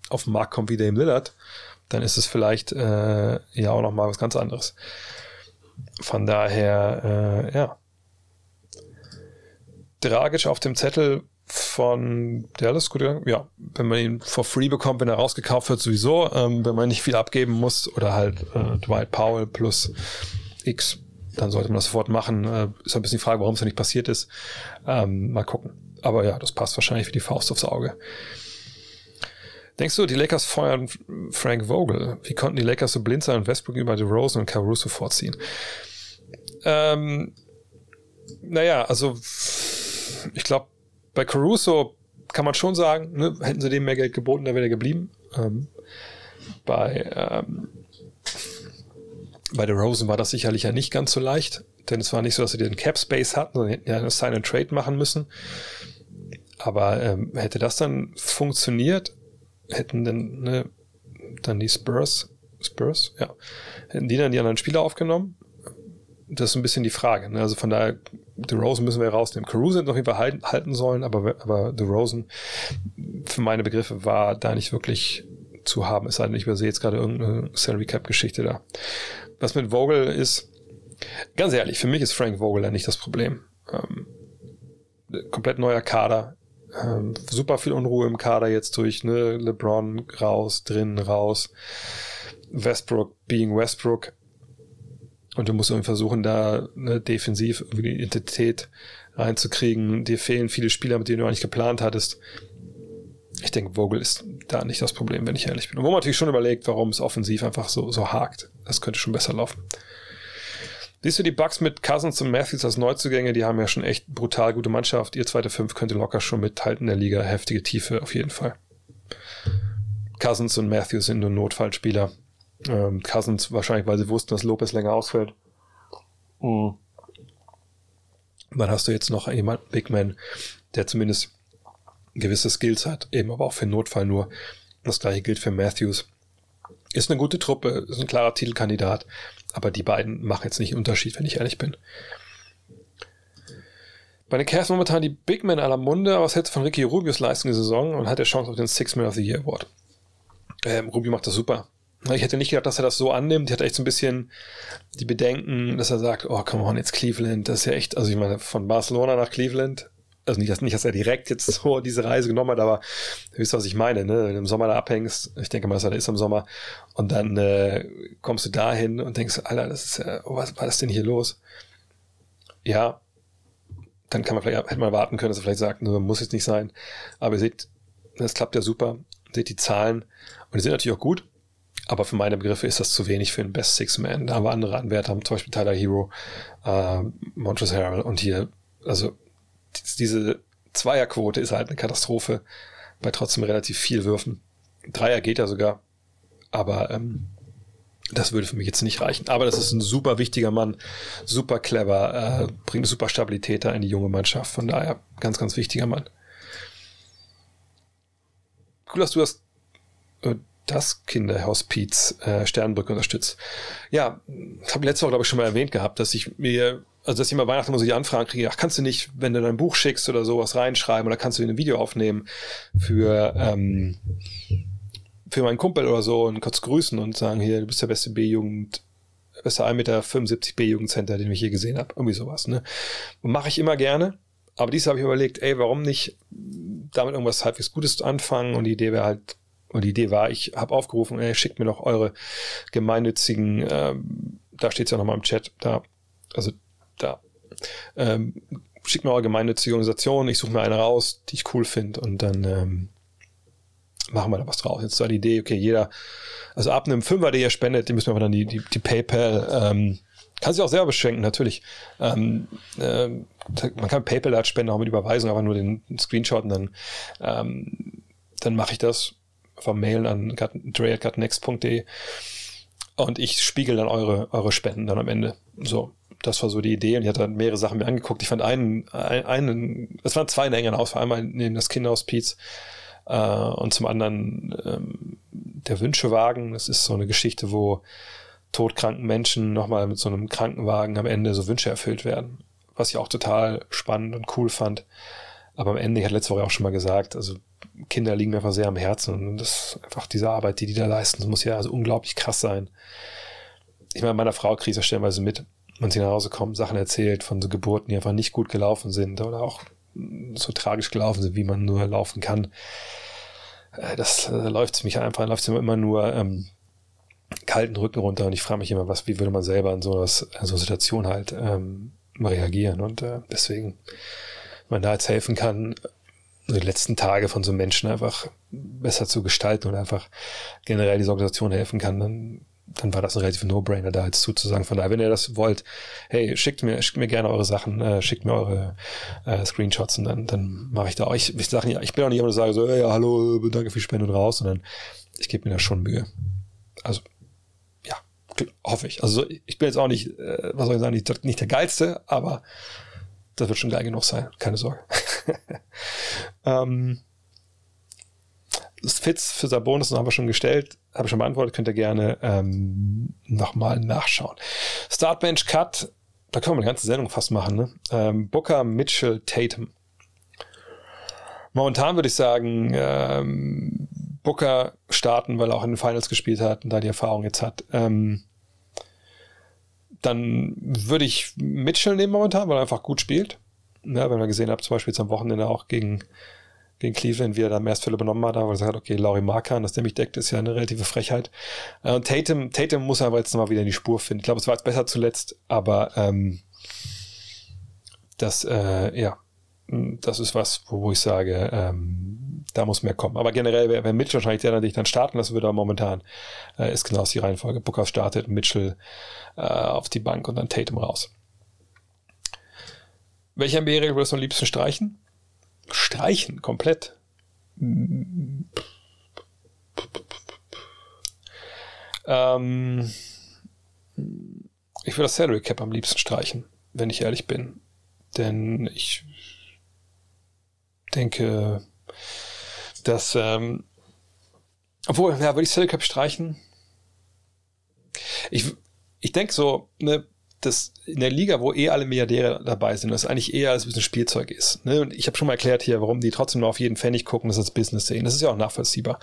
Speaker 1: auf den Markt kommt wie Dame Lillard, dann ist es vielleicht äh, ja auch noch mal was ganz anderes. Von daher, äh, ja. Tragisch auf dem Zettel von Dallas, gut, ja, wenn man ihn for free bekommt, wenn er rausgekauft wird, sowieso, ähm, wenn man nicht viel abgeben muss oder halt äh, Dwight Powell plus X, dann sollte man das sofort machen. Äh, ist ein bisschen die Frage, warum es noch nicht passiert ist. Ähm, mal gucken. Aber ja, das passt wahrscheinlich wie die Faust aufs Auge. Denkst du, die Lakers feuern Frank Vogel? Wie konnten die Lakers so blind sein und Westbrook über die Rosen und Caruso vorziehen? Ähm, naja, also ich glaube, bei Caruso kann man schon sagen, ne, hätten sie dem mehr Geld geboten, dann wäre er geblieben. Ähm, bei, ähm, bei der Rosen war das sicherlich ja nicht ganz so leicht, denn es war nicht so, dass sie den Cap Space hatten, sondern hätten ja eine Sign and Trade machen müssen. Aber ähm, hätte das dann funktioniert, hätten dann, ne, dann die Spurs, Spurs, ja, hätten die dann die anderen Spieler aufgenommen? Das ist ein bisschen die Frage. Ne? Also von daher The Rosen müssen wir rausnehmen. Caruso hätte auf jeden Fall halten, halten sollen, aber, aber Rosen für meine Begriffe war da nicht wirklich zu haben. Es sei denn, ich übersehe jetzt gerade irgendeine Salary Cap Geschichte da. Was mit Vogel ist, ganz ehrlich, für mich ist Frank Vogel da nicht das Problem. Ähm, komplett neuer Kader. Ähm, super viel Unruhe im Kader jetzt durch, ne? LeBron raus, drin, raus. Westbrook being Westbrook. Und du musst irgendwie versuchen, da eine defensiv irgendwie die Identität reinzukriegen. Dir fehlen viele Spieler, mit denen du eigentlich geplant hattest. Ich denke, Vogel ist da nicht das Problem, wenn ich ehrlich bin. Und wo man natürlich schon überlegt, warum es offensiv einfach so, so hakt. Das könnte schon besser laufen. Siehst du die Bugs mit Cousins und Matthews als Neuzugänge? Die haben ja schon echt brutal gute Mannschaft. Ihr zweite Fünf könnte locker schon mithalten in der Liga. Heftige Tiefe auf jeden Fall. Cousins und Matthews sind nur Notfallspieler. Ähm, Cousins wahrscheinlich, weil sie wussten, dass Lopez länger ausfällt. Mhm. Dann hast du jetzt noch jemand, Big Man, der zumindest gewisse Skills hat, eben aber auch für Notfall nur. Das gleiche gilt für Matthews. Ist eine gute Truppe, ist ein klarer Titelkandidat, aber die beiden machen jetzt nicht einen Unterschied, wenn ich ehrlich bin. Bei den Cavs momentan die Big Men aller Munde, aber was hältst du von Ricky Rubios Leistung der Saison und hat der Chance auf den Six Man of the Year Award? Ähm, Rubio macht das super. Ich hätte nicht gedacht, dass er das so annimmt. Ich hatte echt so ein bisschen die Bedenken, dass er sagt, oh, come on, jetzt Cleveland, das ist ja echt, also ich meine, von Barcelona nach Cleveland, also nicht, dass, nicht, dass er direkt jetzt so diese Reise genommen hat, aber du wisst, was ich meine, ne? Wenn du im Sommer da abhängst, ich denke mal, dass er da ist im Sommer, und dann äh, kommst du dahin und denkst, Alter, das ist ja, oh, was war das denn hier los? Ja, dann kann man vielleicht, hätte man warten können, dass er vielleicht sagt, nur muss jetzt nicht sein. Aber ihr seht, das klappt ja super. Seht die Zahlen und die sind natürlich auch gut. Aber für meine Begriffe ist das zu wenig für einen Best Six Man. Da haben wir andere Anwärter, zum Beispiel Tyler Hero, äh, Montrezl Harrell und hier, also diese Zweierquote ist halt eine Katastrophe bei trotzdem relativ viel Würfen. Dreier geht ja sogar, aber ähm, das würde für mich jetzt nicht reichen. Aber das ist ein super wichtiger Mann, super clever, äh, bringt super Stabilität da in die junge Mannschaft. Von daher ganz, ganz wichtiger Mann. Cool, dass du das, äh, das Kinderhospiz äh, Sternbrücke unterstützt. Ja, habe letzte Woche, glaube ich, schon mal erwähnt gehabt, dass ich mir also dass ich mal Weihnachten muss ich Anfragen kriege, ach, kannst du nicht, wenn du dein Buch schickst oder sowas reinschreiben oder kannst du ein Video aufnehmen für, ähm, für meinen Kumpel oder so und kurz grüßen und sagen, hier, du bist der beste B-Jugend, beste 1,75 Meter B-Jugendcenter, den ich je gesehen habe. Irgendwie sowas, ne? Mache ich immer gerne. Aber dies habe ich überlegt, ey, warum nicht damit irgendwas halbwegs Gutes anfangen? Und die Idee wäre halt, und die Idee war, ich habe aufgerufen, ey, schickt mir doch eure gemeinnützigen, ähm, da steht es ja nochmal im Chat, da, also da. Ähm, schickt mir eure gemeinnützige Organisation, ich suche mir eine raus, die ich cool finde und dann ähm, machen wir da was draus. Jetzt war die Idee, okay, jeder, also ab einem Fünfer, der ihr spendet, dem müssen wir dann die, die, die PayPal, ähm, kann sich auch selber beschenken, natürlich. Ähm, äh, man kann PayPal da spenden, auch mit Überweisung, aber nur den Screenshot und dann, ähm, dann mache ich das vom Mailen an dre.gutnext.de und ich spiegel dann eure, eure Spenden dann am Ende. So das war so die Idee und ich hatte dann mehrere Sachen mir angeguckt. Ich fand einen, einen, es waren zwei in Auswahl. Einmal neben das Kinderhaus Pietz äh, und zum anderen ähm, der Wünschewagen. Das ist so eine Geschichte, wo todkranken Menschen nochmal mit so einem Krankenwagen am Ende so Wünsche erfüllt werden. Was ich auch total spannend und cool fand. Aber am Ende, ich hatte letzte Woche auch schon mal gesagt, also Kinder liegen mir einfach sehr am Herzen und das einfach diese Arbeit, die die da leisten, das muss ja also unglaublich krass sein. Ich meine, meiner Frau kriege ich das stellenweise mit man sie nach Hause kommt, Sachen erzählt von so Geburten, die einfach nicht gut gelaufen sind oder auch so tragisch gelaufen sind, wie man nur laufen kann. Äh, das äh, läuft mich einfach, läuft immer, immer nur ähm, kalten Rücken runter und ich frage mich immer, was, wie würde man selber in so einer so Situation halt ähm, reagieren und äh, deswegen, wenn man da jetzt helfen kann, die letzten Tage von so Menschen einfach besser zu gestalten und einfach generell diese Organisation helfen kann, dann dann war das ein relativ No-Brainer, da jetzt zuzusagen. Von daher, wenn ihr das wollt, hey, schickt mir, schickt mir gerne eure Sachen, äh, schickt mir eure äh, Screenshots und dann, dann mache ich da euch. Ich sage ich bin auch nicht jemand, der sage so, ja, hallo, danke für die Spende und raus, sondern ich gebe mir da schon Mühe. Also, ja, hoffe ich. Also ich bin jetzt auch nicht, äh, was soll ich sagen, nicht, nicht der Geilste, aber das wird schon geil genug sein, keine Sorge. ähm, Fits für Sabonis haben wir schon gestellt, habe ich schon beantwortet, könnt ihr gerne ähm, nochmal nachschauen. Startbench Cut, da können wir eine ganze Sendung fast machen, ne? Ähm, Booker, Mitchell, Tatum. Momentan würde ich sagen, ähm, Booker starten, weil er auch in den Finals gespielt hat und da die Erfahrung jetzt hat. Ähm, dann würde ich Mitchell nehmen momentan, weil er einfach gut spielt. Ja, wenn man gesehen habt, zum Beispiel jetzt am Wochenende auch gegen gegen Cleveland, wie er da Mersfälle übernommen hat, aber er sagt, okay, Laurie Markan, dass der mich deckt, ist ja eine relative Frechheit. Äh, und Tatum, Tatum muss aber jetzt nochmal wieder in die Spur finden. Ich glaube, es war jetzt besser zuletzt, aber ähm, das, äh, ja, das ist was, wo, wo ich sage, ähm, da muss mehr kommen. Aber generell wäre wär Mitchell wahrscheinlich der, der dich dann starten lassen würde, aber momentan äh, ist genau die Reihenfolge. Booker startet, Mitchell äh, auf die Bank und dann Tatum raus. Welche NBA-Regel würdest du am liebsten streichen? Streichen, komplett. Ähm, ich würde das Salary Cap am liebsten streichen, wenn ich ehrlich bin. Denn ich denke, dass, ähm, obwohl, ja, würde ich Salary Cap streichen? Ich, ich denke so, ne, dass in der Liga, wo eh alle Milliardäre dabei sind, das eigentlich eher als ein Spielzeug ist. Ne? Und ich habe schon mal erklärt hier, warum die trotzdem nur auf jeden Pfennig gucken, das als Business sehen. Das ist ja auch nachvollziehbar.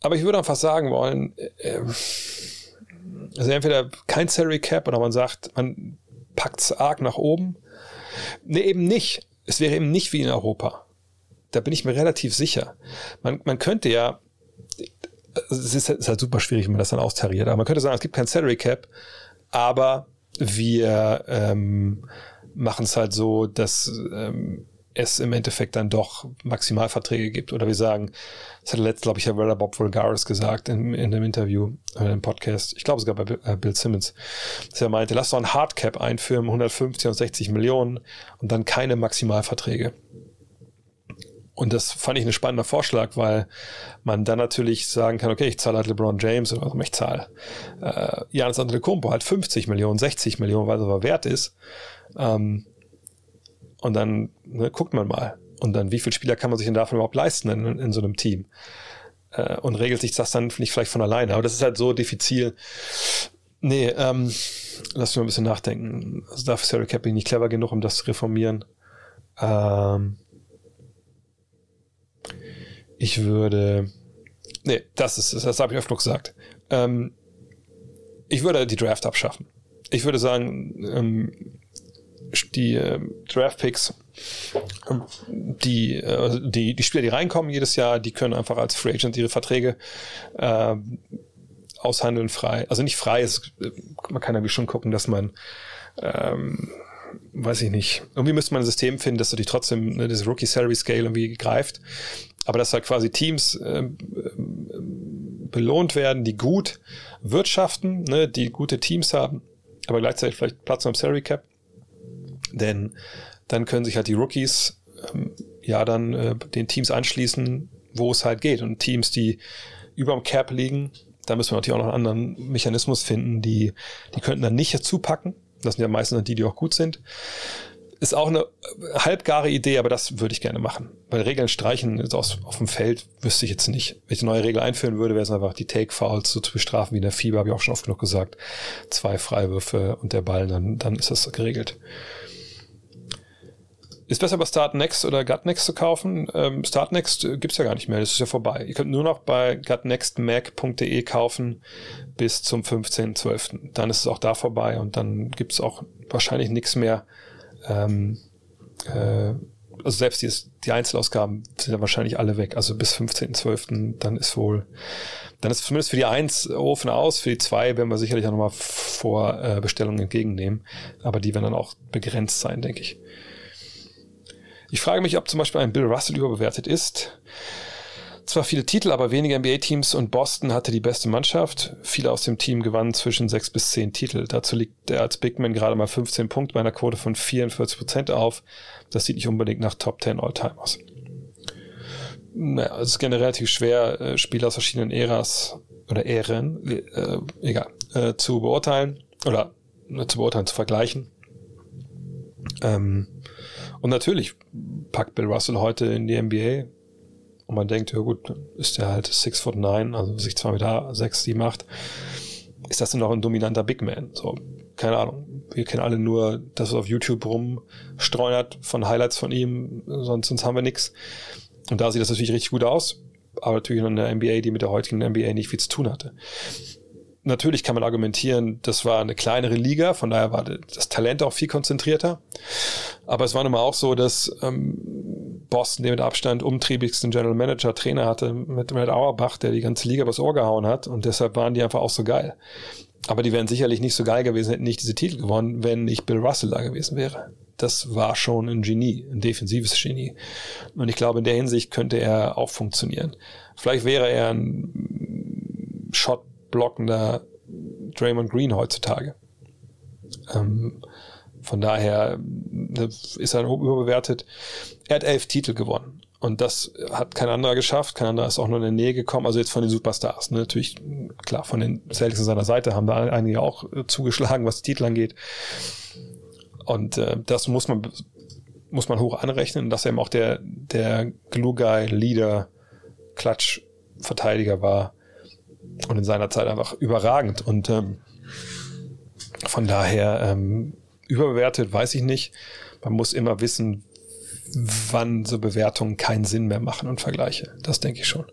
Speaker 1: Aber ich würde einfach sagen wollen, äh, also entweder kein Salary Cap oder man sagt, man packt es arg nach oben. Ne, eben nicht. Es wäre eben nicht wie in Europa. Da bin ich mir relativ sicher. Man, man könnte ja, es ist, ist halt super schwierig, wenn man das dann austariert, aber man könnte sagen, es gibt kein Salary Cap, aber wir ähm, machen es halt so, dass ähm, es im Endeffekt dann doch Maximalverträge gibt. Oder wir sagen, das hat letztes, glaube ich, Herr Weller Bob Vulgaris gesagt in, in dem Interview, äh, im Podcast, ich glaube sogar bei äh, Bill Simmons, dass er meinte, lass doch ein Hardcap einführen, 150 und 60 Millionen und dann keine Maximalverträge. Und das fand ich ein spannender Vorschlag, weil man dann natürlich sagen kann, okay, ich zahle halt LeBron James oder ich zahle äh, Janis Antetokounmpo halt 50 Millionen, 60 Millionen, weil es aber wert ist. Ähm, und dann ne, guckt man mal. Und dann, wie viele Spieler kann man sich denn davon überhaupt leisten in, in so einem Team? Äh, und regelt sich das dann nicht vielleicht von alleine. Aber das ist halt so diffizil. Nee, ähm, lass mich mal ein bisschen nachdenken. Also dafür ist Harry Capping nicht clever genug, um das zu reformieren. Ähm, ich würde. Nee, das ist, das habe ich öfter gesagt. Ähm, ich würde die Draft abschaffen. Ich würde sagen, ähm, die äh, Draft-Picks, ähm, die, äh, die, die Spieler, die reinkommen jedes Jahr, die können einfach als Free Agent ihre Verträge äh, aushandeln frei. Also nicht frei, ist, man kann irgendwie schon gucken, dass man ähm, weiß ich nicht. Irgendwie müsste man ein System finden, dass natürlich trotzdem ne, das Rookie Salary Scale irgendwie greift aber dass da quasi Teams äh, belohnt werden, die gut wirtschaften, ne, die gute Teams haben, aber gleichzeitig vielleicht Platz am Salary Cap. Denn dann können sich halt die Rookies ähm, ja dann äh, den Teams anschließen, wo es halt geht. Und Teams, die über dem Cap liegen, da müssen wir natürlich auch noch einen anderen Mechanismus finden, die, die könnten dann nicht zupacken. Das sind ja meistens die, die auch gut sind ist auch eine halbgare Idee, aber das würde ich gerne machen. Weil Regeln streichen aus, auf dem Feld wüsste ich jetzt nicht. Wenn ich eine neue Regel einführen würde, wäre es einfach die Take-Fouls so zu bestrafen wie in der FIBA, habe ich auch schon oft genug gesagt. Zwei Freiwürfe und der Ball, dann, dann ist das geregelt. Ist besser bei Start Next oder Gut Next zu kaufen? Ähm, Start Next äh, gibt's ja gar nicht mehr, das ist ja vorbei. Ihr könnt nur noch bei gutnextmac.de kaufen bis zum 15.12. Dann ist es auch da vorbei und dann gibt's auch wahrscheinlich nichts mehr ähm, äh, also selbst die, die Einzelausgaben sind ja wahrscheinlich alle weg. Also bis 15.12. dann ist wohl, dann ist zumindest für die 1 Ofen aus, für die 2 werden wir sicherlich auch nochmal Vorbestellungen äh, entgegennehmen. Aber die werden dann auch begrenzt sein, denke ich. Ich frage mich, ob zum Beispiel ein Bill Russell überbewertet ist. Zwar viele Titel, aber wenige NBA-Teams und Boston hatte die beste Mannschaft. Viele aus dem Team gewannen zwischen sechs bis zehn Titel. Dazu liegt er als Bigman gerade mal 15 Punkte bei einer Quote von 44 Prozent auf. Das sieht nicht unbedingt nach Top 10 All-Time aus. Naja, es ist generell relativ schwer, äh, Spieler aus verschiedenen Äras oder Ähren, äh, egal, äh, zu beurteilen oder äh, zu beurteilen, zu vergleichen. Ähm, und natürlich packt Bill Russell heute in die NBA und man denkt, ja gut, ist der halt 6 foot 9, also sich 2 Meter 6, 7, 8. Ist das denn noch ein dominanter Big Man? So, keine Ahnung. Wir kennen alle nur, dass es auf YouTube rumstreunert von Highlights von ihm, sonst, sonst haben wir nichts. Und da sieht das natürlich richtig gut aus, aber natürlich in der NBA, die mit der heutigen NBA nicht viel zu tun hatte. Natürlich kann man argumentieren, das war eine kleinere Liga, von daher war das Talent auch viel konzentrierter. Aber es war nun mal auch so, dass ähm, Boston, der mit Abstand umtriebigsten General Manager, Trainer hatte, mit Matt Auerbach, der die ganze Liga übers Ohr gehauen hat. Und deshalb waren die einfach auch so geil. Aber die wären sicherlich nicht so geil gewesen, hätten nicht diese Titel gewonnen, wenn nicht Bill Russell da gewesen wäre. Das war schon ein Genie, ein defensives Genie. Und ich glaube, in der Hinsicht könnte er auch funktionieren. Vielleicht wäre er ein Shot-blockender Draymond Green heutzutage. Ähm, von daher ne, ist er überbewertet. Er hat elf Titel gewonnen. Und das hat kein anderer geschafft. Kein anderer ist auch nur in der Nähe gekommen. Also jetzt von den Superstars. Ne? Natürlich, klar, von den Celtics an seiner Seite haben da einige auch äh, zugeschlagen, was Titel angeht. Und äh, das muss man, muss man hoch anrechnen, dass er eben auch der, der Glue-Guy, Leader, Klatsch-Verteidiger war. Und in seiner Zeit einfach überragend. Und ähm, von daher ähm, überbewertet, weiß ich nicht. Man muss immer wissen, wann so Bewertungen keinen Sinn mehr machen und Vergleiche. Das denke ich schon.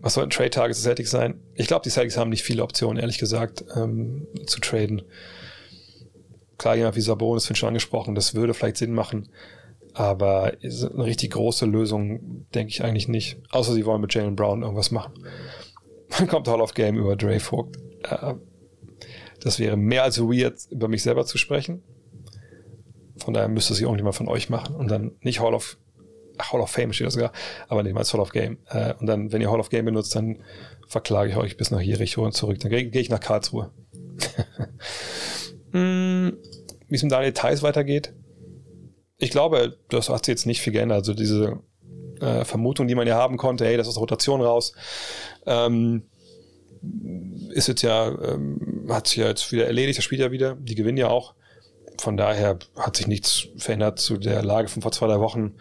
Speaker 1: Was sollten Trade-Targets des Celtics sein? Ich glaube, die Celtics haben nicht viele Optionen, ehrlich gesagt, ähm, zu traden. Klar, jemand wie Sabonis, ich schon angesprochen, das würde vielleicht Sinn machen. Aber eine richtig große Lösung denke ich eigentlich nicht. Außer sie wollen mit Jalen Brown irgendwas machen. Dann kommt Hall of Game über Dre Vogt. Äh, das wäre mehr als weird, über mich selber zu sprechen. Von daher müsste es irgendjemand von euch machen und dann nicht Hall of Hall of Fame steht das sogar, aber nicht mal Hall of Game. Äh, und dann, wenn ihr Hall of Game benutzt, dann verklage ich euch bis nach Jericho und zurück. Dann gehe geh ich nach Karlsruhe. hm, Wie es mit Daniel Theiss weitergeht? Ich glaube, das hat sich jetzt nicht viel geändert. Also diese äh, Vermutung, die man ja haben konnte, hey, das ist Rotation raus. Ähm, ist jetzt ja, ähm, hat sich ja jetzt wieder erledigt, das spielt ja wieder, die gewinnen ja auch. Von daher hat sich nichts verändert zu der Lage von vor zwei, drei Wochen.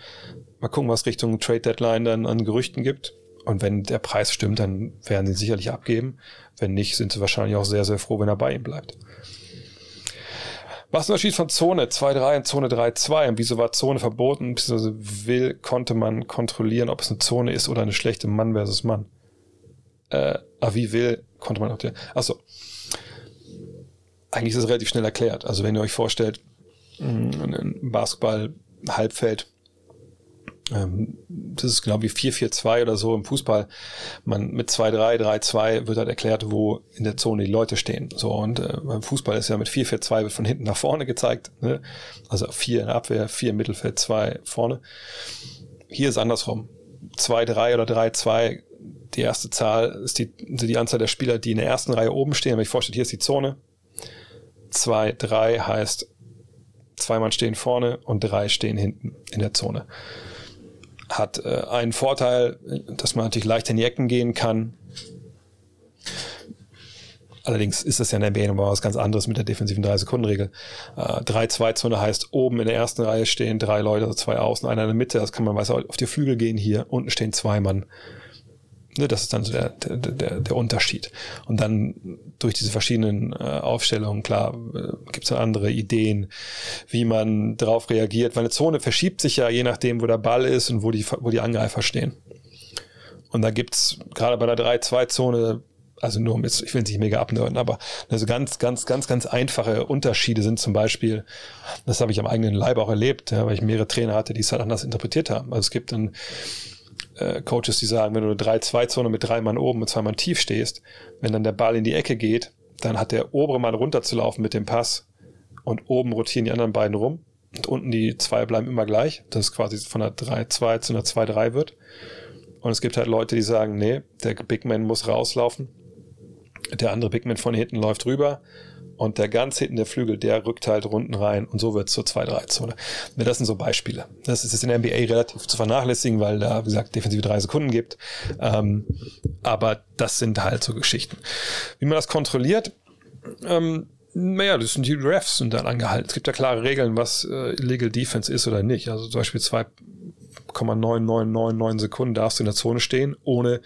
Speaker 1: Mal gucken, was Richtung Trade Deadline dann an Gerüchten gibt. Und wenn der Preis stimmt, dann werden sie sicherlich abgeben. Wenn nicht, sind sie wahrscheinlich auch sehr, sehr froh, wenn er bei ihm bleibt. Was ist der Unterschied von Zone 2.3 und Zone 3.2? Und wieso war Zone verboten? Beziehungsweise will, konnte man kontrollieren, ob es eine Zone ist oder eine schlechte Mann versus Mann? Äh, aber wie will, konnte man auch. Achso. Eigentlich ist es relativ schnell erklärt. Also wenn ihr euch vorstellt, ein Basketball-Halbfeld, ähm, das ist genau wie 4-4-2 oder so im Fußball. Man mit 2-3, 3-2 wird halt erklärt, wo in der Zone die Leute stehen. So und äh, beim Fußball ist ja mit 4-4-2 wird von hinten nach vorne gezeigt. Ne? Also 4 in der Abwehr, 4 im Mittelfeld, 2 vorne. Hier ist andersrum. 2-3 oder 3-2 die erste Zahl ist die, die Anzahl der Spieler, die in der ersten Reihe oben stehen. Wenn ich vorstelle, hier ist die Zone. Zwei, drei heißt, zwei Mann stehen vorne und drei stehen hinten in der Zone. Hat äh, einen Vorteil, dass man natürlich leicht in die Ecken gehen kann. Allerdings ist das ja in der NBA was ganz anderes mit der defensiven 3-Sekunden-Regel. Äh, 3-2-Zone heißt, oben in der ersten Reihe stehen drei Leute, also zwei außen, einer in der Mitte. Das kann man weiß auf die Flügel gehen hier. Unten stehen zwei Mann. Ne, das ist dann so der, der, der, Unterschied. Und dann durch diese verschiedenen äh, Aufstellungen, klar, äh, gibt es dann andere Ideen, wie man darauf reagiert, weil eine Zone verschiebt sich ja je nachdem, wo der Ball ist und wo die, wo die Angreifer stehen. Und da gibt's gerade bei der 3-2-Zone, also nur um jetzt, ich will es nicht mega abnörden, aber also ganz, ganz, ganz, ganz einfache Unterschiede sind zum Beispiel, das habe ich am eigenen Leib auch erlebt, ja, weil ich mehrere Trainer hatte, die es halt anders interpretiert haben. Also es gibt dann äh, Coaches, die sagen, wenn du eine 3-2-Zone mit drei Mann oben und zwei Mann tief stehst, wenn dann der Ball in die Ecke geht, dann hat der obere Mann runterzulaufen mit dem Pass und oben rotieren die anderen beiden rum und unten die zwei bleiben immer gleich, dass es quasi von einer 3-2 zu einer 2-3 wird. Und es gibt halt Leute, die sagen, nee, der Big Man muss rauslaufen, der andere Big Man von hinten läuft rüber und der ganz hinten der Flügel, der rückt halt runden rein und so wird es zur 2-3-Zone. Das sind so Beispiele. Das ist jetzt in der NBA relativ zu vernachlässigen, weil da, wie gesagt, defensive drei Sekunden gibt. Ähm, aber das sind halt so Geschichten. Wie man das kontrolliert, ähm, naja, das sind die Refs sind dann angehalten. Es gibt ja klare Regeln, was äh, Illegal Defense ist oder nicht. Also zum Beispiel 2,9999 Sekunden darfst du in der Zone stehen, ohne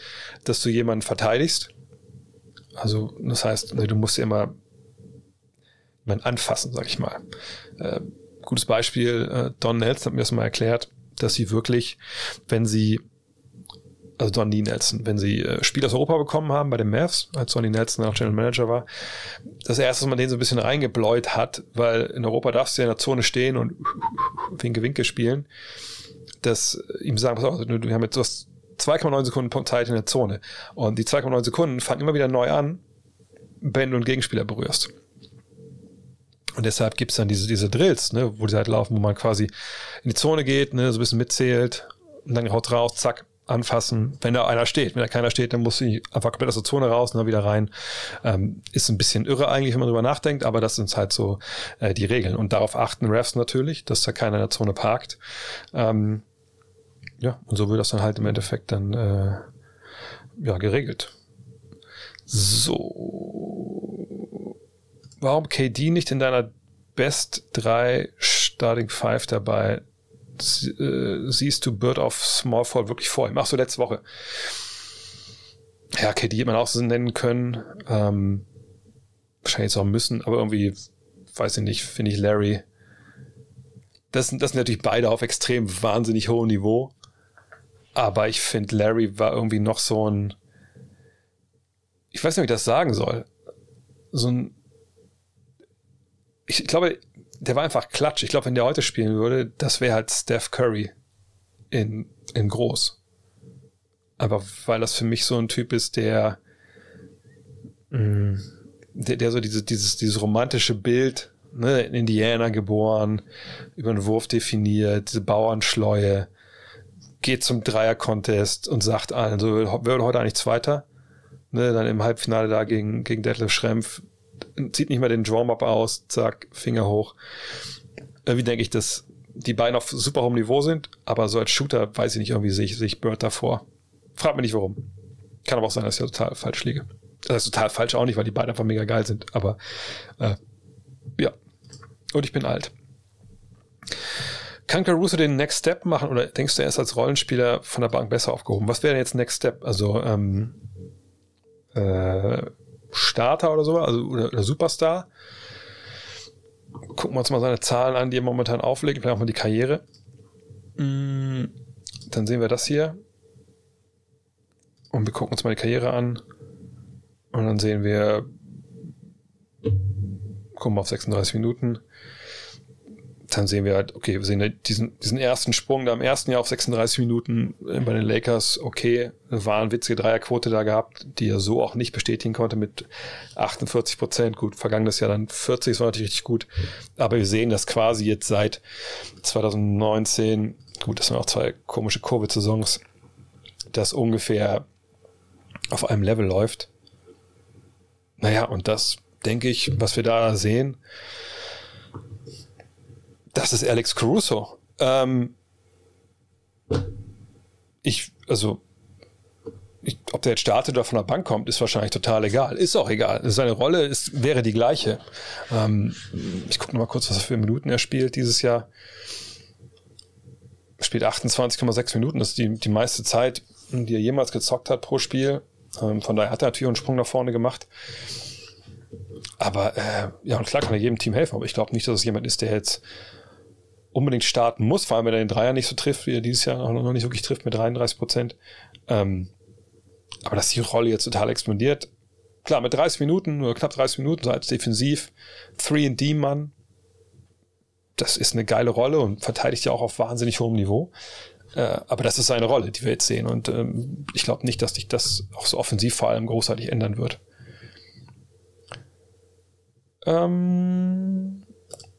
Speaker 1: dass du jemanden verteidigst. Also das heißt, du musst immer mein Anfassen, sag ich mal. Äh, gutes Beispiel, äh, Don Nelson hat mir das mal erklärt, dass sie wirklich, wenn sie also Donny Nelson, wenn sie äh, Spiel aus Europa bekommen haben bei den Mavs, als Donny Nelson auch General Manager war, das erste, dass man den so ein bisschen reingebläut hat, weil in Europa darfst du ja in der Zone stehen und Winke Winke spielen. dass ihm sagen, pass auf, wir haben jetzt so 2,9 Sekunden Zeit in der Zone. Und die 2,9 Sekunden fangen immer wieder neu an, wenn du einen Gegenspieler berührst. Und deshalb gibt es dann diese, diese Drills, ne, wo die halt laufen, wo man quasi in die Zone geht, ne, so ein bisschen mitzählt und dann haut raus, zack, anfassen, wenn da einer steht. Wenn da keiner steht, dann muss ich einfach komplett aus der Zone raus und dann wieder rein. Ähm, ist ein bisschen irre eigentlich, wenn man drüber nachdenkt, aber das sind halt so äh, die Regeln. Und darauf achten Refs natürlich, dass da keiner in der Zone parkt. Ähm, ja, und so wird das dann halt im Endeffekt dann äh, ja, geregelt. So. Warum KD nicht in deiner Best 3 Starting 5 dabei? Äh, siehst du Bird of Smallfall wirklich vor ihm? Ach so, letzte Woche. Ja, KD hätte man auch so nennen können. Ähm, wahrscheinlich jetzt auch müssen, aber irgendwie, weiß ich nicht, finde ich Larry. Das, das sind natürlich beide auf extrem wahnsinnig hohem Niveau. Aber ich finde, Larry war irgendwie noch so ein. Ich weiß nicht, wie ich das sagen soll. So ein. Ich glaube, der war einfach klatsch. Ich glaube, wenn der heute spielen würde, das wäre halt Steph Curry in, in groß. Aber weil das für mich so ein Typ ist, der, mm, der, der so diese, dieses, dieses romantische Bild, ne, in Indiana geboren, über einen Wurf definiert, diese Bauernschleue, geht zum Dreier-Contest und sagt allen, so, würde heute eigentlich Zweiter, ne, dann im Halbfinale da gegen, gegen Detlef Schrempf, zieht nicht mehr den Drum-Up aus, zack, Finger hoch. Irgendwie denke ich, dass die beiden auf super hohem Niveau sind, aber so als Shooter weiß ich nicht, irgendwie sehe ich, sehe ich Bird davor. Frag mich nicht warum. Kann aber auch sein, dass ich ja total falsch liege. Das ist total falsch auch nicht, weil die beiden einfach mega geil sind, aber äh, ja. Und ich bin alt. Kann Caruso den Next Step machen oder denkst du, er ist als Rollenspieler von der Bank besser aufgehoben? Was wäre jetzt Next Step? Also ähm, äh, Starter oder so, also oder, Superstar. Gucken wir uns mal seine Zahlen an, die er momentan auflegt, vielleicht auch mal die Karriere. Mm, dann sehen wir das hier. Und wir gucken uns mal die Karriere an. Und dann sehen wir, gucken wir auf 36 Minuten dann sehen wir halt, okay, wir sehen diesen, diesen ersten Sprung da im ersten Jahr auf 36 Minuten äh, bei den Lakers, okay, war eine witzige Dreierquote da gehabt, die er so auch nicht bestätigen konnte mit 48 Prozent. Gut, vergangenes Jahr dann 40, das war natürlich richtig gut. Aber wir sehen, dass quasi jetzt seit 2019, gut, das sind auch zwei komische Covid-Saisons, das ungefähr auf einem Level läuft. Naja, und das denke ich, was wir da sehen, das ist Alex Caruso. Ähm, ich, also, ich, ob der jetzt startet oder von der Bank kommt, ist wahrscheinlich total egal. Ist auch egal. Seine Rolle ist, wäre die gleiche. Ähm, ich gucke noch mal kurz, was für Minuten er spielt dieses Jahr. Spielt 28,6 Minuten. Das ist die, die meiste Zeit, die er jemals gezockt hat pro Spiel. Ähm, von daher hat er natürlich einen Sprung nach vorne gemacht. Aber äh, ja, und klar kann er jedem Team helfen, aber ich glaube nicht, dass es jemand ist, der jetzt unbedingt starten muss, vor allem wenn er den Dreier nicht so trifft, wie er dieses Jahr noch nicht wirklich trifft mit 33 Prozent. Ähm, aber dass die Rolle jetzt total explodiert. Klar, mit 30 Minuten oder knapp 30 Minuten so als defensiv 3D-Mann, das ist eine geile Rolle und verteidigt ja auch auf wahnsinnig hohem Niveau. Äh, aber das ist seine Rolle, die wir jetzt sehen. Und ähm, ich glaube nicht, dass sich das auch so offensiv vor allem großartig ändern wird. Ähm,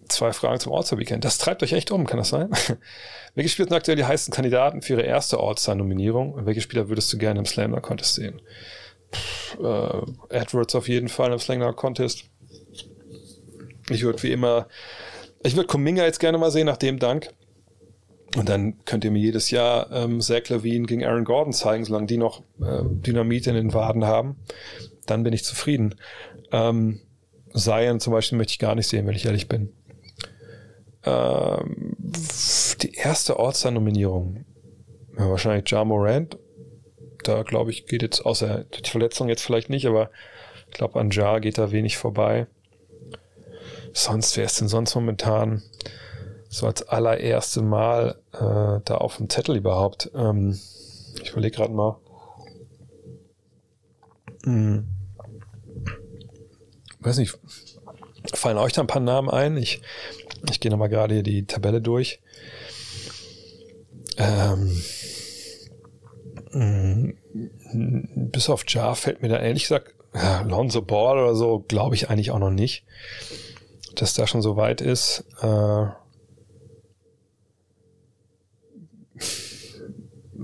Speaker 1: zwei Fragen zum All-Star-Weekend. Das treibt euch echt um, kann das sein? welche Spieler sind aktuell die heißen Kandidaten für ihre erste All-Star-Nominierung? Und welche Spieler würdest du gerne im Slammer Contest sehen? Äh, Edwards auf jeden Fall im Slammer Contest. Ich würde wie immer, ich würde Kuminga jetzt gerne mal sehen, nach dem Dank. Und dann könnt ihr mir jedes Jahr ähm, Zach Levine gegen Aaron Gordon zeigen, solange die noch äh, Dynamit in den Waden haben. Dann bin ich zufrieden. Ähm, Zion zum Beispiel möchte ich gar nicht sehen, wenn ich ehrlich bin. Ähm, die erste All-Star-Nominierung. Ja, wahrscheinlich Ja Morant. Da glaube ich, geht jetzt außer die Verletzung jetzt vielleicht nicht, aber ich glaube, an Ja geht da wenig vorbei. Sonst, wer ist denn sonst momentan so als allererste Mal äh, da auf dem Zettel überhaupt? Ähm, ich überlege gerade mal. Hm. Weiß nicht, fallen euch da ein paar Namen ein? Ich ich gehe nochmal gerade hier die Tabelle durch. Ähm, mh, bis auf Jar fällt mir da ehrlich gesagt, Lonzo Ball oder so, glaube ich eigentlich auch noch nicht, dass da schon so weit ist. Äh,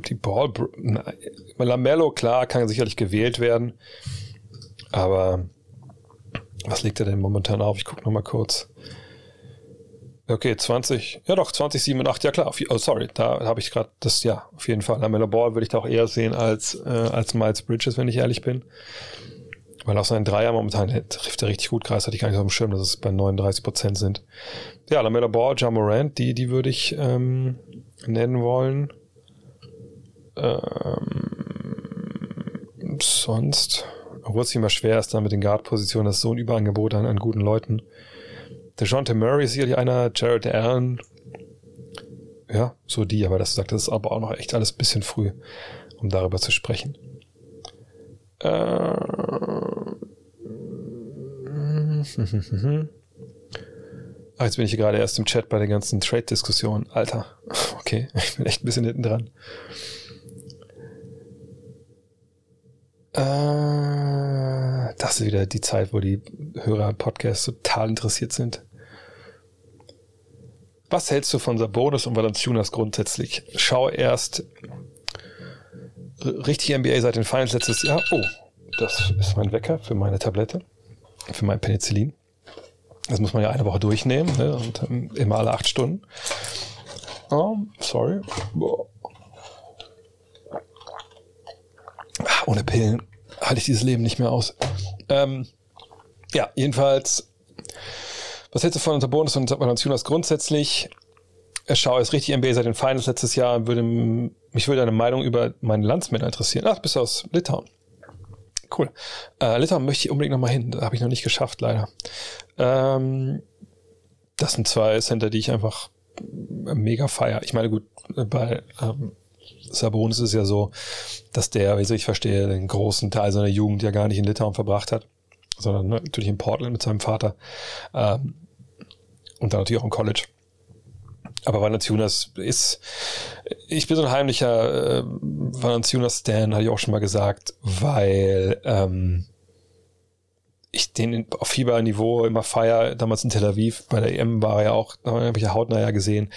Speaker 1: die Ball, Lamello, klar, kann sicherlich gewählt werden, aber was legt er denn momentan auf? Ich gucke noch mal kurz. Okay, 20, ja doch, 20, 7 8, ja klar, oh sorry, da habe ich gerade das, ja, auf jeden Fall. Lamella Ball würde ich da auch eher sehen als, äh, als Miles Bridges, wenn ich ehrlich bin. Weil auch sein Dreier momentan trifft er richtig gut, Kreis hatte ich gar nicht auf dem Schirm, dass es bei 39 Prozent sind. Ja, Lamella Ball, John die, die würde ich ähm, nennen wollen. Ähm, sonst, obwohl es immer schwer ist, da mit den Guard-Positionen, das ist so ein Überangebot an, an guten Leuten. DeJounte Murray ist sicherlich einer, Jared Allen. Ja, so die, aber das sagt, das ist aber auch noch echt alles ein bisschen früh, um darüber zu sprechen. Äh, ah, jetzt bin ich gerade erst im Chat bei den ganzen Trade-Diskussionen. Alter, okay, ich bin echt ein bisschen hinten dran. Äh, das ist wieder die Zeit, wo die Hörer Podcasts total interessiert sind. Was hältst du von Sabonis und Valanciunas grundsätzlich? Schau erst richtig NBA seit den Finals letztes Jahr. Oh, das ist mein Wecker für meine Tablette, für mein Penicillin. Das muss man ja eine Woche durchnehmen ne? und ähm, immer alle acht Stunden. Oh, sorry. Boah. Ohne Pillen halte ich dieses Leben nicht mehr aus. Ähm, ja, jedenfalls, was hältst du von Unterbonus und Jonas grundsätzlich? Er schaue es richtig NBA seit den Finals letztes Jahr. Würde, mich würde deine Meinung über meine Landsmänner interessieren. Ach, bist du aus Litauen. Cool. Äh, Litauen möchte ich unbedingt nochmal hin. Da habe ich noch nicht geschafft, leider. Ähm, das sind zwei Center, die ich einfach mega feier. Ich meine, gut, bei ähm, Sabonis ist ja so, dass der, wie ich verstehe, den großen Teil seiner Jugend ja gar nicht in Litauen verbracht hat, sondern natürlich in Portland mit seinem Vater ähm, und dann natürlich auch im College. Aber Valanciunas ist, ich bin so ein heimlicher äh, Valanciunas-Stan, hatte ich auch schon mal gesagt, weil ähm, ich den auf Fieberniveau immer feier. Damals in Tel Aviv bei der EM war er ja auch, da habe ich ja hautnah ja gesehen,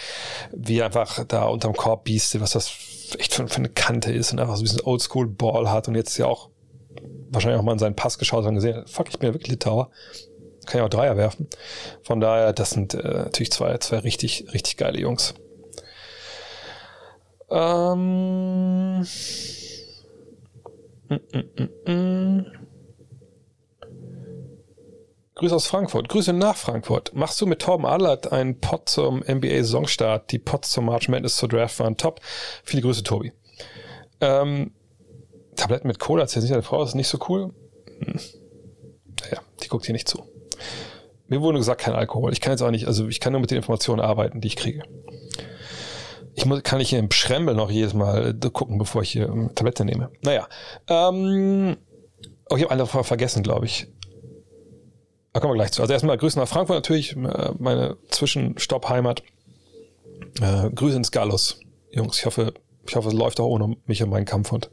Speaker 1: wie er einfach da unterm Korb bieste, was das echt für eine Kante ist und einfach so ein bisschen Oldschool-Ball hat und jetzt ja auch wahrscheinlich auch mal in seinen Pass geschaut und gesehen, fuck, ich bin ja wirklich Litauer. Kann ja auch Dreier werfen. Von daher, das sind äh, natürlich zwei, zwei richtig, richtig geile Jungs. Ähm. Mm, mm, mm, mm. Grüße aus Frankfurt. Grüße nach Frankfurt. Machst du mit Torben Adlert einen Pod zum NBA-Saisonstart? Die Pods zum March Madness zur Draft waren top. Viele Grüße, Tobi. Ähm, Tabletten mit Cola, erzählt nicht deine Frau, ist nicht so cool. Hm. Naja, die guckt hier nicht zu. Mir wurde gesagt, kein Alkohol. Ich kann jetzt auch nicht, also ich kann nur mit den Informationen arbeiten, die ich kriege. Ich muss, kann ich hier im Schrembel noch jedes Mal gucken, bevor ich hier Tablette nehme. Naja. Ähm, oh, ich habe eine vergessen, glaube ich. Da kommen wir gleich zu. Also erstmal Grüße nach Frankfurt natürlich, äh, meine Zwischenstopp-Heimat. Äh, Grüße ins Gallus. Jungs, ich hoffe, ich hoffe, es läuft auch ohne mich und meinen Kampfhund.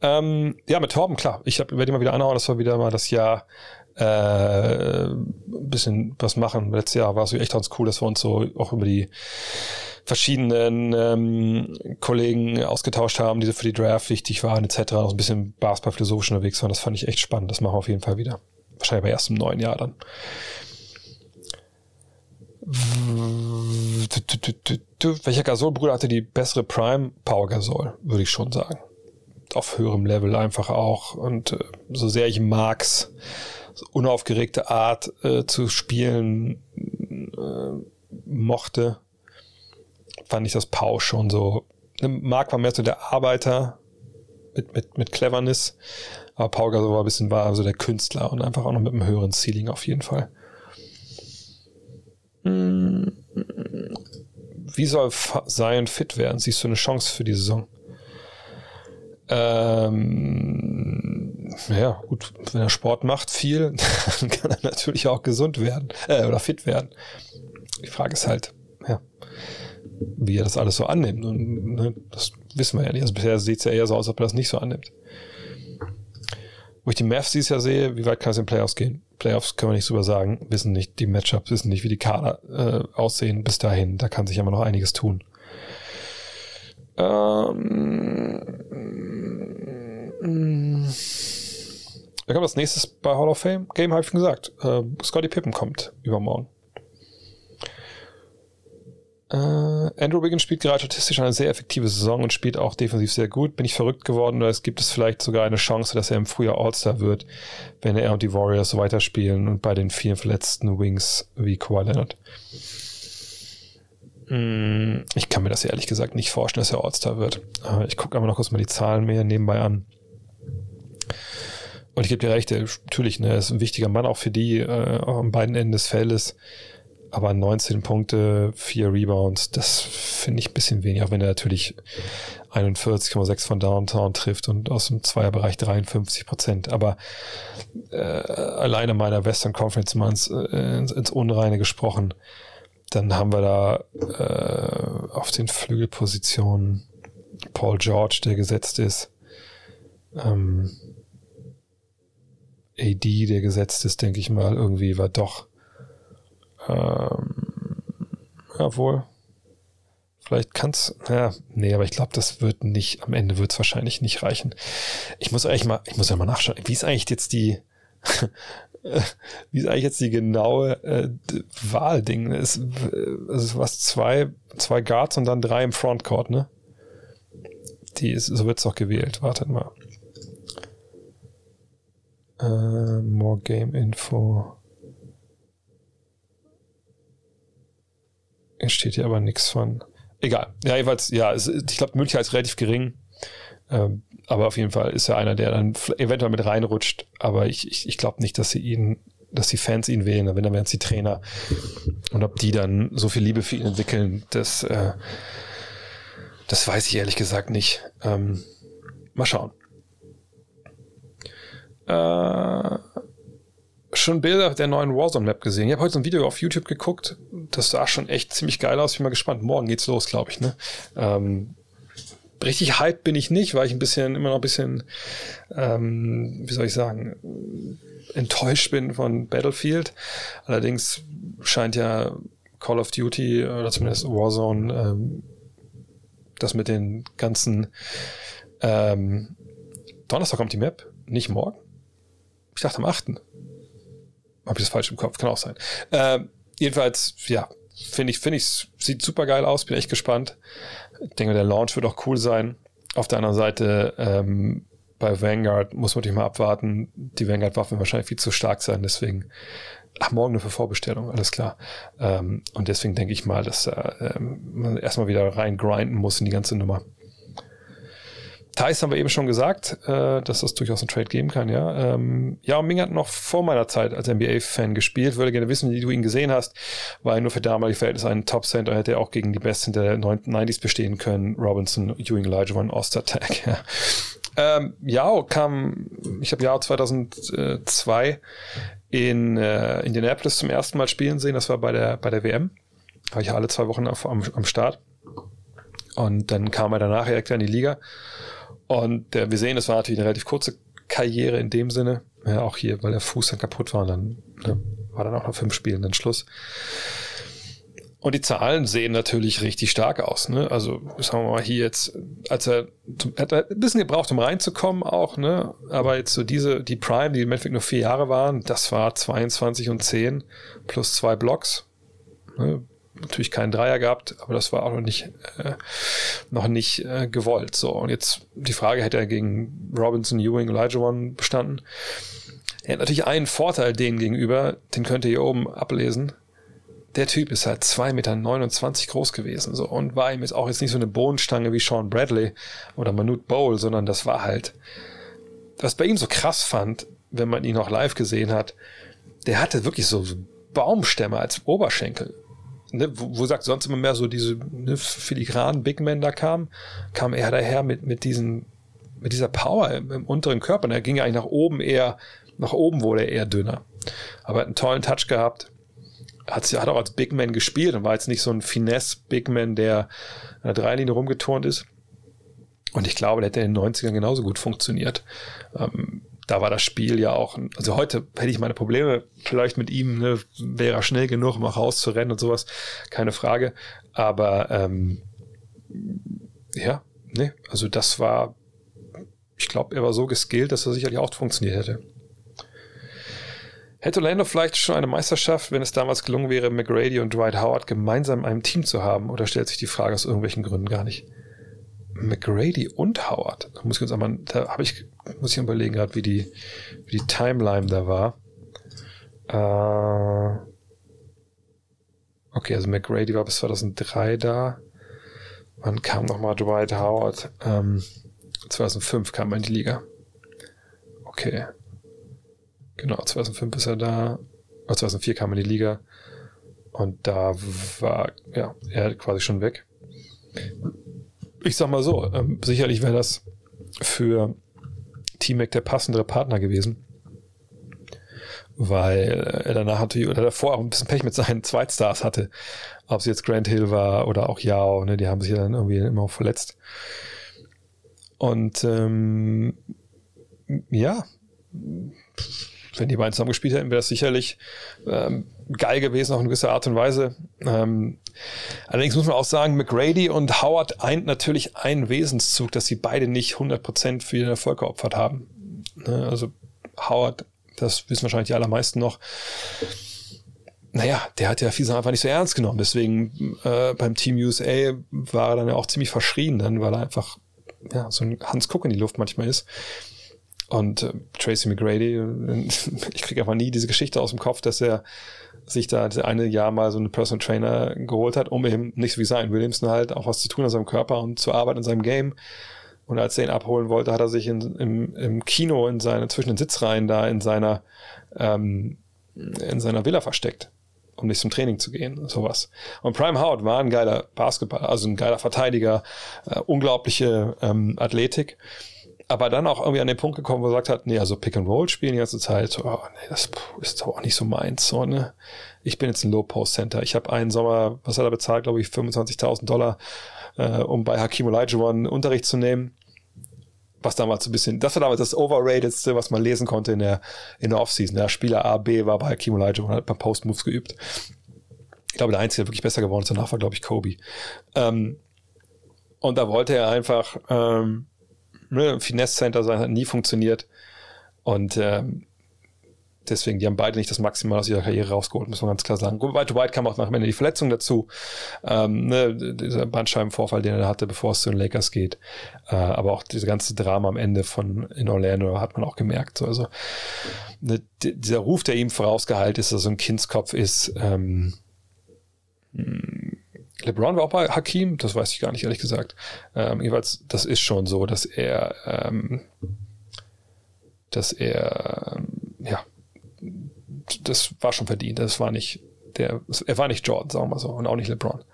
Speaker 1: Ähm, ja, mit Torben, klar. Ich werde immer wieder anhauen, dass wir wieder mal das Jahr äh, ein bisschen was machen. Letztes Jahr war es echt ganz cool, dass wir uns so auch über die verschiedenen ähm, Kollegen ausgetauscht haben, die für die Draft wichtig waren, etc. Auch ein bisschen Basketball-philosophisch unterwegs waren. Das fand ich echt spannend. Das machen wir auf jeden Fall wieder. Wahrscheinlich aber erst im neuen Jahr dann. Welcher Gasol-Bruder hatte die bessere Prime? Power Gasol, würde ich schon sagen. Auf höherem Level einfach auch. Und äh, so sehr ich mag's, so unaufgeregte Art äh, zu spielen äh, mochte, fand ich das Pau schon so. Mark war mehr so der Arbeiter mit, mit, mit Cleverness. Aber Paul Gasol war ein bisschen war so der Künstler und einfach auch noch mit einem höheren Ceiling auf jeden Fall. Hm. Wie soll Zion fit werden? Siehst du eine Chance für die Saison? Ähm, ja, gut, wenn er Sport macht, viel, dann kann er natürlich auch gesund werden äh, oder fit werden. Die Frage ist halt, ja, wie er das alles so annimmt. Und ne, das wissen wir ja nicht. Also bisher sieht es ja eher so aus, als ob er das nicht so annimmt. Wo ich die Mavs dieses Jahr sehe, wie weit kann es in Playoffs gehen? Playoffs können wir nicht drüber sagen, wissen nicht die Matchups, wissen nicht, wie die Kader äh, aussehen bis dahin. Da kann sich immer noch einiges tun. Ähm, da kommt das nächste bei Hall of Fame Game, habe ich schon gesagt. Äh, Scotty Pippen kommt übermorgen. Äh, Andrew Wiggins spielt gerade statistisch eine sehr effektive Saison und spielt auch defensiv sehr gut. Bin ich verrückt geworden oder es gibt es vielleicht sogar eine Chance, dass er im Frühjahr All-Star wird, wenn er und die Warriors so weiterspielen und bei den vielen verletzten Wings wie Kawhi Leonard. Mm, ich kann mir das ehrlich gesagt nicht vorstellen, dass er All-Star wird. Ich gucke aber noch kurz mal die Zahlen mehr nebenbei an. Und ich gebe dir recht, natürlich, ne, er ist ein wichtiger Mann auch für die, äh, auch an beiden Enden des Feldes. Aber 19 Punkte, 4 Rebounds, das finde ich ein bisschen wenig, auch wenn er natürlich 41,6 von Downtown trifft und aus dem Zweierbereich 53 Prozent. Aber äh, alleine meiner Western Conference mal ins, äh, ins, Unreine gesprochen, dann haben wir da äh, auf den Flügelpositionen Paul George, der gesetzt ist. Ähm, AD, der gesetzt ist, denke ich mal, irgendwie war doch ähm, jawohl. Vielleicht kann's, ja, nee, aber ich glaube, das wird nicht, am Ende wird es wahrscheinlich nicht reichen. Ich muss eigentlich mal, ich muss ja mal nachschauen, wie ist eigentlich jetzt die, wie ist eigentlich jetzt die genaue äh, Wahlding? Ist, also was zwei, zwei Guards und dann drei im Frontcourt, ne? Die ist, so wird's doch gewählt. Wartet mal. Äh, more Game Info. Steht hier aber nichts von. Egal. Ja, jedenfalls, ja, es, ich glaube, die Möglichkeit ist relativ gering. Ähm, aber auf jeden Fall ist er einer, der dann eventuell mit reinrutscht. Aber ich, ich, ich glaube nicht, dass sie ihn, dass die Fans ihn wählen. Wenn, dann wären es die Trainer. Und ob die dann so viel Liebe für ihn entwickeln, das, äh, das weiß ich ehrlich gesagt nicht. Ähm, mal schauen. Äh, schon Bilder der neuen Warzone-Map gesehen. Ich habe heute so ein Video auf YouTube geguckt. Das sah schon echt ziemlich geil aus. Ich bin mal gespannt. Morgen geht's los, glaube ich. Ne? Ähm, richtig hyped bin ich nicht, weil ich ein bisschen, immer noch ein bisschen, ähm, wie soll ich sagen, enttäuscht bin von Battlefield. Allerdings scheint ja Call of Duty oder zumindest Warzone ähm, das mit den ganzen ähm, Donnerstag kommt die Map, nicht morgen. Ich dachte am 8. Habe ich das falsch im Kopf? Kann auch sein. Ähm, jedenfalls, ja, finde ich, finde ich, sieht super geil aus, bin echt gespannt. Ich denke, der Launch wird auch cool sein. Auf der anderen Seite, ähm, bei Vanguard muss man natürlich mal abwarten. Die Vanguard-Waffen wahrscheinlich viel zu stark sein, deswegen, ach, morgen eine für Vorbestellung, alles klar. Ähm, und deswegen denke ich mal, dass äh, man erstmal wieder rein grinden muss in die ganze Nummer. Thais haben wir eben schon gesagt, äh, dass das durchaus ein Trade geben kann, ja. Ähm, ja, Ming hat noch vor meiner Zeit als NBA-Fan gespielt. Würde gerne wissen, wie du ihn gesehen hast. War er nur für damalige Verhältnisse ein Top-Center, hätte er auch gegen die Besten der 90s bestehen können. Robinson, Ewing, One, Ostertag, ja. Ähm, Yao kam, ich habe Yao 2002 in äh, Indianapolis zum ersten Mal spielen sehen. Das war bei der, bei der WM. War ich alle zwei Wochen auf, am, am Start. Und dann kam er danach direkt in die Liga und äh, wir sehen, das war natürlich eine relativ kurze Karriere in dem Sinne. Ja, auch hier, weil der Fuß dann kaputt war und dann ne, war dann auch nach fünf Spielen dann Schluss. Und die Zahlen sehen natürlich richtig stark aus. Ne? Also sagen wir mal hier jetzt, als er, zum, hat er ein bisschen gebraucht, um reinzukommen auch, ne? Aber jetzt so diese, die Prime, die im Endeffekt nur vier Jahre waren, das war 22 und 10 plus zwei Blocks. Ne? Natürlich keinen Dreier gehabt, aber das war auch noch nicht, äh, noch nicht äh, gewollt. So, und jetzt die Frage, hätte er gegen Robinson, Ewing, Elijah One bestanden? Er hat natürlich einen Vorteil denen gegenüber, den könnt ihr hier oben ablesen. Der Typ ist halt 2,29 Meter groß gewesen, so, und war ihm jetzt auch jetzt nicht so eine Bohnenstange wie Sean Bradley oder Manute Bowl, sondern das war halt, was bei ihm so krass fand, wenn man ihn auch live gesehen hat, der hatte wirklich so Baumstämme als Oberschenkel ne, wo, wo sagt sonst immer mehr so diese ne, filigranen Big Men da kam, kam er daher mit, mit diesen, mit dieser Power im, im unteren Körper. Und er ging eigentlich nach oben eher, nach oben wurde er eher dünner. Aber hat einen tollen Touch gehabt.
Speaker 2: hat, hat auch als Big Man gespielt und war jetzt nicht so ein Finesse-Big Man, der an der Dreilinie rumgeturnt ist. Und ich glaube, der hätte in den 90ern genauso gut funktioniert. Ähm, da war das Spiel ja auch, also heute hätte ich meine Probleme vielleicht mit ihm, ne, wäre er schnell genug, um auch rauszurennen und sowas, keine Frage. Aber ähm, ja, ne, also das war, ich glaube, er war so geskillt, dass er sicherlich auch funktioniert hätte. Hätte Orlando vielleicht schon eine Meisterschaft, wenn es damals gelungen wäre, McGrady und Dwight Howard gemeinsam in einem Team zu haben? Oder stellt sich die Frage aus irgendwelchen Gründen gar nicht? McGrady und Howard. Da muss ich uns einmal, da habe ich, muss ich überlegen gerade, wie die, wie die Timeline da war. Äh, okay, also McGrady war bis 2003 da. Wann kam nochmal Dwight Howard? Ähm, 2005 kam er in die Liga. Okay. Genau, 2005 ist er da. 2004 kam er in die Liga. Und da war, ja, er quasi schon weg ich sag mal so, ähm, sicherlich wäre das für T-Mac der passendere Partner gewesen. Weil er danach natürlich, oder davor auch ein bisschen Pech mit seinen Zweitstars hatte. Ob es jetzt Grant Hill war oder auch Yao, ne, die haben sich ja dann irgendwie immer verletzt. Und ähm, ja, wenn die beiden zusammen gespielt hätten, wäre das sicherlich ähm, geil gewesen, auf eine gewisse Art und Weise. Ähm, allerdings muss man auch sagen, McGrady und Howard eint natürlich einen Wesenszug, dass sie beide nicht 100% für den Erfolg geopfert haben. Ne? Also Howard, das wissen wahrscheinlich die allermeisten noch, naja, der hat ja Sachen einfach nicht so ernst genommen. Deswegen äh, beim Team USA war er dann ja auch ziemlich verschrien, dann, weil er einfach ja, so ein Hans Cook in die Luft manchmal ist. Und äh, Tracy McGrady, ich kriege einfach nie diese Geschichte aus dem Kopf, dass er sich da das eine Jahr mal so einen Personal Trainer geholt hat, um eben nicht so wie sein Williamson halt auch was zu tun an seinem Körper und zu arbeiten in seinem Game. Und als er ihn abholen wollte, hat er sich in, im, im Kino in seine, zwischen den Sitzreihen da in seiner, ähm, in seiner Villa versteckt, um nicht zum Training zu gehen, sowas. Und Prime Howard war ein geiler Basketballer, also ein geiler Verteidiger, äh, unglaubliche ähm, Athletik aber dann auch irgendwie an den Punkt gekommen, wo er gesagt hat, nee, also Pick and Roll spielen die ganze Zeit, oh, nee, das ist doch auch nicht so meins, so, ne? Ich bin jetzt ein Low Post Center. Ich habe einen Sommer, was hat er bezahlt, glaube ich, 25.000 Dollar, äh, um bei Hakim Olajuwon Unterricht zu nehmen. Was damals so ein bisschen, das war damals das Overratedste, was man lesen konnte in der, in der Offseason. Der Spieler A, B war bei Hakim Olajuwon, hat beim Post Moves geübt. Ich glaube, der Einzige, der wirklich besser geworden ist danach, war, glaube ich, Kobe. Ähm, und da wollte er einfach, ähm, ne, Finesse Center sein, hat nie funktioniert. Und ähm, deswegen, die haben beide nicht das Maximal aus ihrer Karriere rausgeholt, muss man ganz klar sagen. White White kam auch nach am Ende die Verletzung dazu. Ähm, ne, dieser Bandscheibenvorfall, den er hatte, bevor es zu den Lakers geht. Äh, aber auch diese ganze Drama am Ende von in Orlando hat man auch gemerkt. So, also ne, dieser Ruf, der ihm vorausgeheilt ist, dass er so ein Kindskopf ist, ähm, LeBron war auch bei Hakim, das weiß ich gar nicht, ehrlich gesagt. Ähm, jeweils, das ist schon so, dass er, ähm, dass er, ähm, ja, das war schon verdient. Das war nicht der, er war nicht Jordan, sagen wir so, und auch nicht LeBron.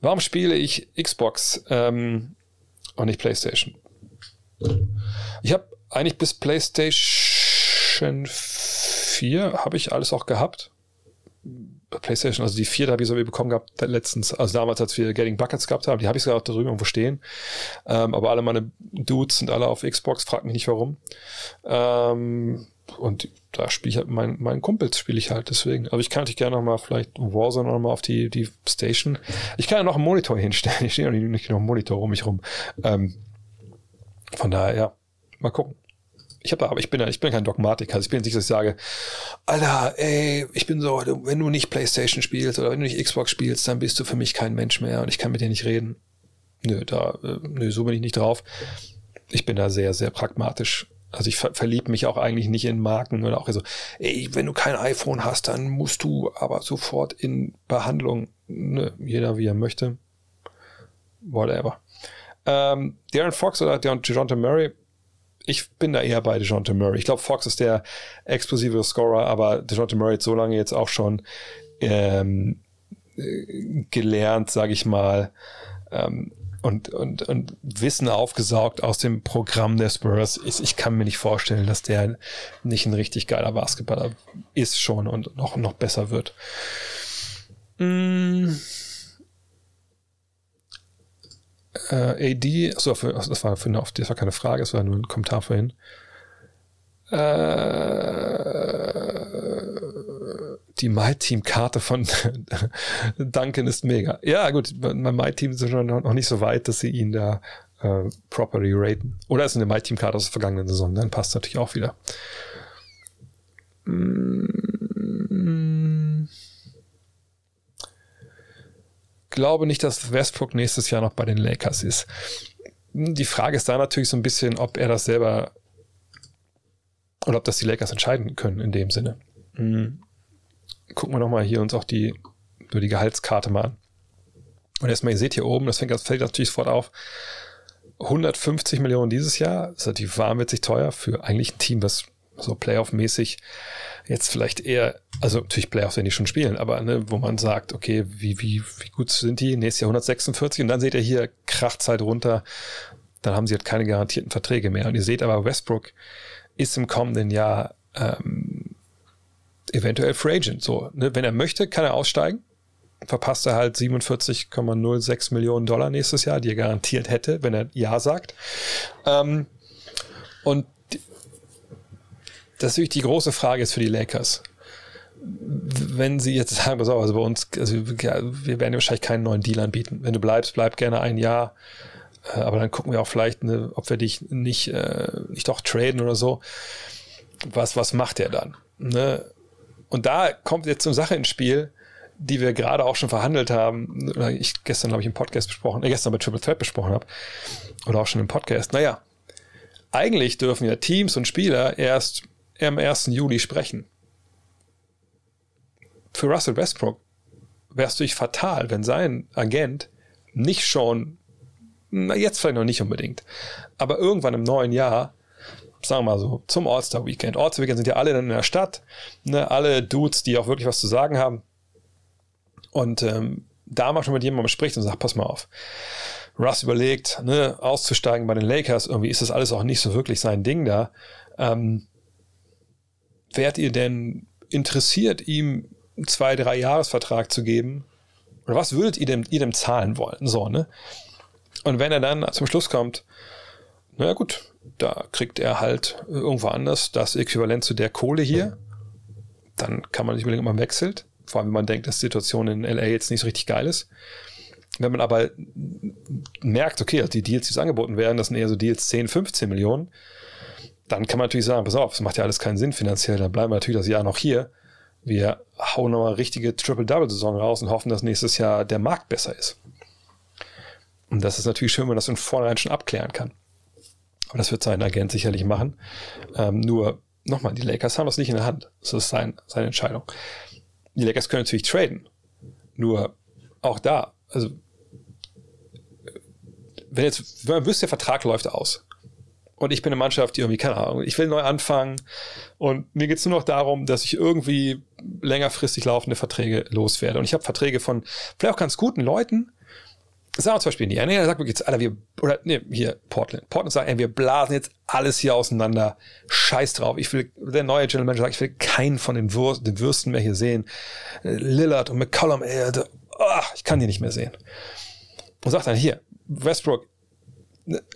Speaker 2: Warum spiele ich Xbox ähm, und nicht PlayStation? Ich habe eigentlich bis PlayStation 4 habe ich alles auch gehabt. PlayStation, also die vier, da habe ich so bekommen gehabt letztens, also damals, als wir Getting Buckets gehabt haben, die habe ich sogar auch darüber irgendwo stehen. Ähm, aber alle meine Dudes sind alle auf Xbox, frag mich nicht warum. Ähm, und da spiele ich halt mein, meinen Kumpels spiele ich halt deswegen. Aber ich kann natürlich gerne noch mal vielleicht Warzone noch mal auf die, die Station. Ich kann ja noch einen Monitor hinstellen. Ich stehe nicht, nicht noch einen Monitor um mich rum. Ähm, von daher, ja, mal gucken ich habe aber ich bin ich bin kein Dogmatiker. Also ich bin nicht, dass ich sage, Alter, ey, ich bin so, wenn du nicht PlayStation spielst oder wenn du nicht Xbox spielst, dann bist du für mich kein Mensch mehr und ich kann mit dir nicht reden. Nö, da, äh, nö, so bin ich nicht drauf. Ich bin da sehr, sehr pragmatisch. Also ich ver verliebe mich auch eigentlich nicht in Marken oder auch so, ey, wenn du kein iPhone hast, dann musst du aber sofort in Behandlung. Nö, jeder wie er möchte. Whatever. Ähm, Darren Fox oder DeJounte Murray, ich bin da eher bei DeJounte Murray. Ich glaube, Fox ist der explosive Scorer, aber DeJounte Murray hat so lange jetzt auch schon ähm, äh, gelernt, sage ich mal, ähm, und, und, und Wissen aufgesaugt aus dem Programm der Spurs. Ich, ich kann mir nicht vorstellen, dass der nicht ein richtig geiler Basketballer ist schon und noch, noch besser wird. Mm. Äh, AD, achso, das war für eine, das war keine Frage, das war nur ein Kommentar vorhin. Äh, die My-Team-Karte von Duncan ist mega. Ja, gut, mein My-Team ist schon noch nicht so weit, dass sie ihn da äh, properly raten. Oder ist eine My-Team-Karte aus der vergangenen Saison, dann passt natürlich auch wieder. Mm. Glaube nicht, dass Westbrook nächstes Jahr noch bei den Lakers ist. Die Frage ist da natürlich so ein bisschen, ob er das selber oder ob das die Lakers entscheiden können in dem Sinne. Mhm. Gucken wir nochmal hier uns auch die, nur die Gehaltskarte mal an. Und erstmal, ihr seht hier oben, das fängt, das fällt natürlich sofort auf, 150 Millionen dieses Jahr, das ist natürlich wahnwitzig teuer für eigentlich ein Team, das so Playoff-mäßig jetzt vielleicht eher, also natürlich Playoffs, wenn die schon spielen, aber ne, wo man sagt, okay, wie, wie, wie gut sind die? Nächstes Jahr 146 und dann seht ihr hier Krachzeit runter, dann haben sie halt keine garantierten Verträge mehr. Und ihr seht aber, Westbrook ist im kommenden Jahr ähm, eventuell Free Agent. So, ne? Wenn er möchte, kann er aussteigen. Verpasst er halt 47,06 Millionen Dollar nächstes Jahr, die er garantiert hätte, wenn er Ja sagt. Ähm, und das ist natürlich die große Frage ist für die Lakers. Wenn sie jetzt sagen, pass auf, also bei uns, also wir werden wahrscheinlich keinen neuen Deal anbieten. Wenn du bleibst, bleib gerne ein Jahr. Äh, aber dann gucken wir auch vielleicht, ne, ob wir dich nicht, äh, nicht doch traden oder so. Was, was macht er dann? Ne? Und da kommt jetzt eine Sache ins Spiel, die wir gerade auch schon verhandelt haben, oder ich gestern, glaube ich, im Podcast besprochen, äh, gestern bei Triple Threat besprochen habe, oder auch schon im Podcast. Naja, eigentlich dürfen ja Teams und Spieler erst am 1. Juli sprechen. Für Russell Westbrook wäre es natürlich fatal, wenn sein Agent nicht schon na, jetzt vielleicht noch nicht unbedingt. Aber irgendwann im neuen Jahr, sagen wir mal so, zum All-Star-Weekend. All-Star-Weekend sind ja alle dann in der Stadt, ne, alle Dudes, die auch wirklich was zu sagen haben. Und ähm, da mal schon mit jemandem spricht und sagt, pass mal auf. Russ überlegt, ne, auszusteigen bei den Lakers. Irgendwie ist das alles auch nicht so wirklich sein Ding da. Ähm, wärt ihr denn interessiert, ihm zwei, drei Jahresvertrag zu geben? Oder was würdet ihr dem, ihr dem zahlen wollen? So, ne? Und wenn er dann zum Schluss kommt, naja gut, da kriegt er halt irgendwo anders das Äquivalent zu der Kohle hier, dann kann man sich überlegen, ob man wechselt. Vor allem, wenn man denkt, dass die Situation in LA jetzt nicht so richtig geil ist. Wenn man aber merkt, okay, die Deals, die es angeboten werden, das sind eher so Deals 10, 15 Millionen, dann kann man natürlich sagen, pass auf, das macht ja alles keinen Sinn finanziell, dann bleiben wir natürlich das Jahr noch hier. Wir hauen nochmal richtige Triple-Double-Saison raus und hoffen, dass nächstes Jahr der Markt besser ist. Und das ist natürlich schön, wenn man das von vornherein schon abklären kann. Aber das wird sein Agent sicherlich machen. Ähm, nur, nochmal, die Lakers haben das nicht in der Hand. Das ist sein, seine Entscheidung. Die Lakers können natürlich traden. Nur auch da, also wenn jetzt, wenn man wüsste, der Vertrag läuft aus. Und ich bin eine Mannschaft, die irgendwie, keine Ahnung, ich will neu anfangen. Und mir geht es nur noch darum, dass ich irgendwie längerfristig laufende Verträge loswerde. Und ich habe Verträge von vielleicht auch ganz guten Leuten, sagen wir zum Beispiel Indiana, der sagt wirklich jetzt, Alter, wir, oder nee, hier, Portland. Portland sagt, ey, wir blasen jetzt alles hier auseinander. Scheiß drauf. Ich will, der neue General Manager sagt, ich will keinen von den, Würsten, den Würsten mehr hier sehen. Lillard und McCollum, ey, oh, ich kann die nicht mehr sehen. Und sagt dann, hier, Westbrook,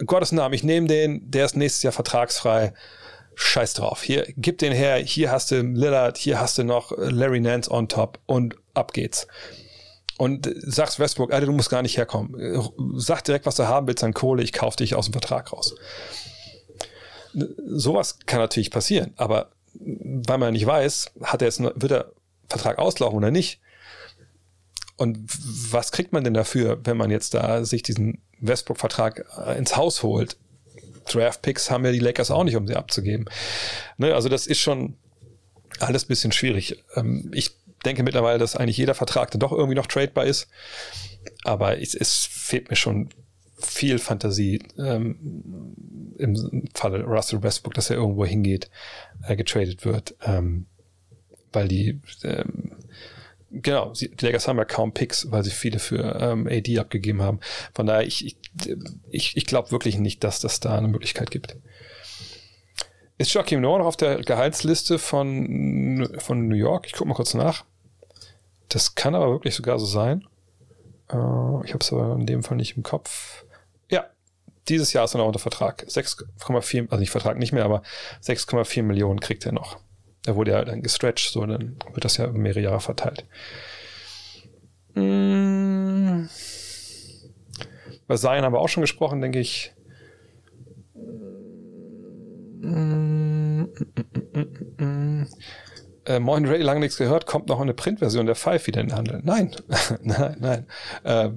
Speaker 2: Gottes Namen, ich nehme den, der ist nächstes Jahr vertragsfrei. Scheiß drauf. Hier, gib den her, hier hast du Lillard, hier hast du noch Larry Nance on top und ab geht's und sagst Westbrook, Alter, du musst gar nicht herkommen. Sag direkt, was du haben willst an Kohle, ich kaufe dich aus dem Vertrag raus. Sowas kann natürlich passieren, aber weil man nicht weiß, hat er jetzt, wird der Vertrag auslaufen oder nicht? Und was kriegt man denn dafür, wenn man jetzt da sich diesen Westbrook-Vertrag äh, ins Haus holt? Draft-Picks haben ja die Lakers auch nicht, um sie abzugeben. Ne, also das ist schon alles bisschen schwierig. Ähm, ich denke mittlerweile, dass eigentlich jeder Vertrag dann doch irgendwie noch tradebar ist. Aber es, es fehlt mir schon viel Fantasie ähm, im Falle Russell Westbrook, dass er irgendwo hingeht, äh, getradet wird. Ähm, weil die, ähm, genau, die Lakers haben ja kaum Picks, weil sie viele für ähm, AD abgegeben haben. Von daher, ich, ich, ich, ich glaube wirklich nicht, dass das da eine Möglichkeit gibt. Ist Joachim Noah noch auf der Gehaltsliste von, von New York? Ich gucke mal kurz nach. Das kann aber wirklich sogar so sein. Äh, ich habe es aber in dem Fall nicht im Kopf. Ja, dieses Jahr ist er noch unter Vertrag. 6,4, also nicht Vertrag nicht mehr, aber 6,4 Millionen kriegt er noch. Da wurde ja dann gestretched, so dann wird das ja über mehrere Jahre verteilt. Mmh. Über Zion haben wir auch schon gesprochen, denke ich. Äh, Moin Ray, lange nichts gehört, kommt noch eine Printversion der Five wieder in den Handel. Nein, nein, nein. Äh,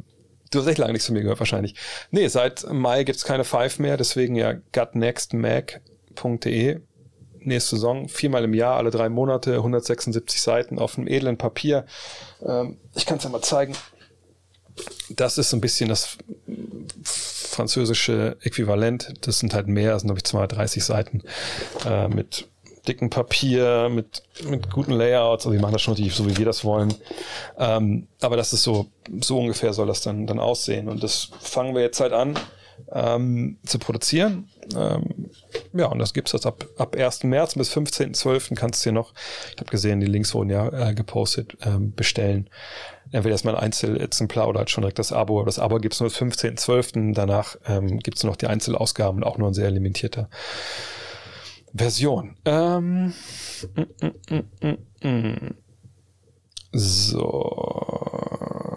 Speaker 2: du hast echt lange nichts von mir gehört wahrscheinlich. Nee, seit Mai gibt's keine Five mehr, deswegen ja gutnextmag.de. Nächste Saison, viermal im Jahr, alle drei Monate, 176 Seiten auf einem edlen Papier. Ähm, ich kann es ja mal zeigen. Das ist so ein bisschen das französische Äquivalent. Das sind halt mehr, das sind glaube ich 230 Seiten äh, mit dicken Papier, mit, mit guten Layouts. Also die machen das schon natürlich so, wie wir das wollen. Ähm, aber das ist so, so ungefähr soll das dann, dann aussehen. Und das fangen wir jetzt halt an ähm, zu produzieren. Ähm, ja, und das gibt's jetzt ab, ab 1. März bis 15.12. kannst du dir noch, ich habe gesehen, die Links wurden ja äh, gepostet, ähm, bestellen. Entweder erstmal ein Einzelexemplar oder halt schon direkt das Abo. Das Abo gibt's nur bis 15.12. Danach ähm, gibt's nur noch die Einzelausgaben, auch nur ein sehr limitierter Version. Ähm, mm, mm, mm, so.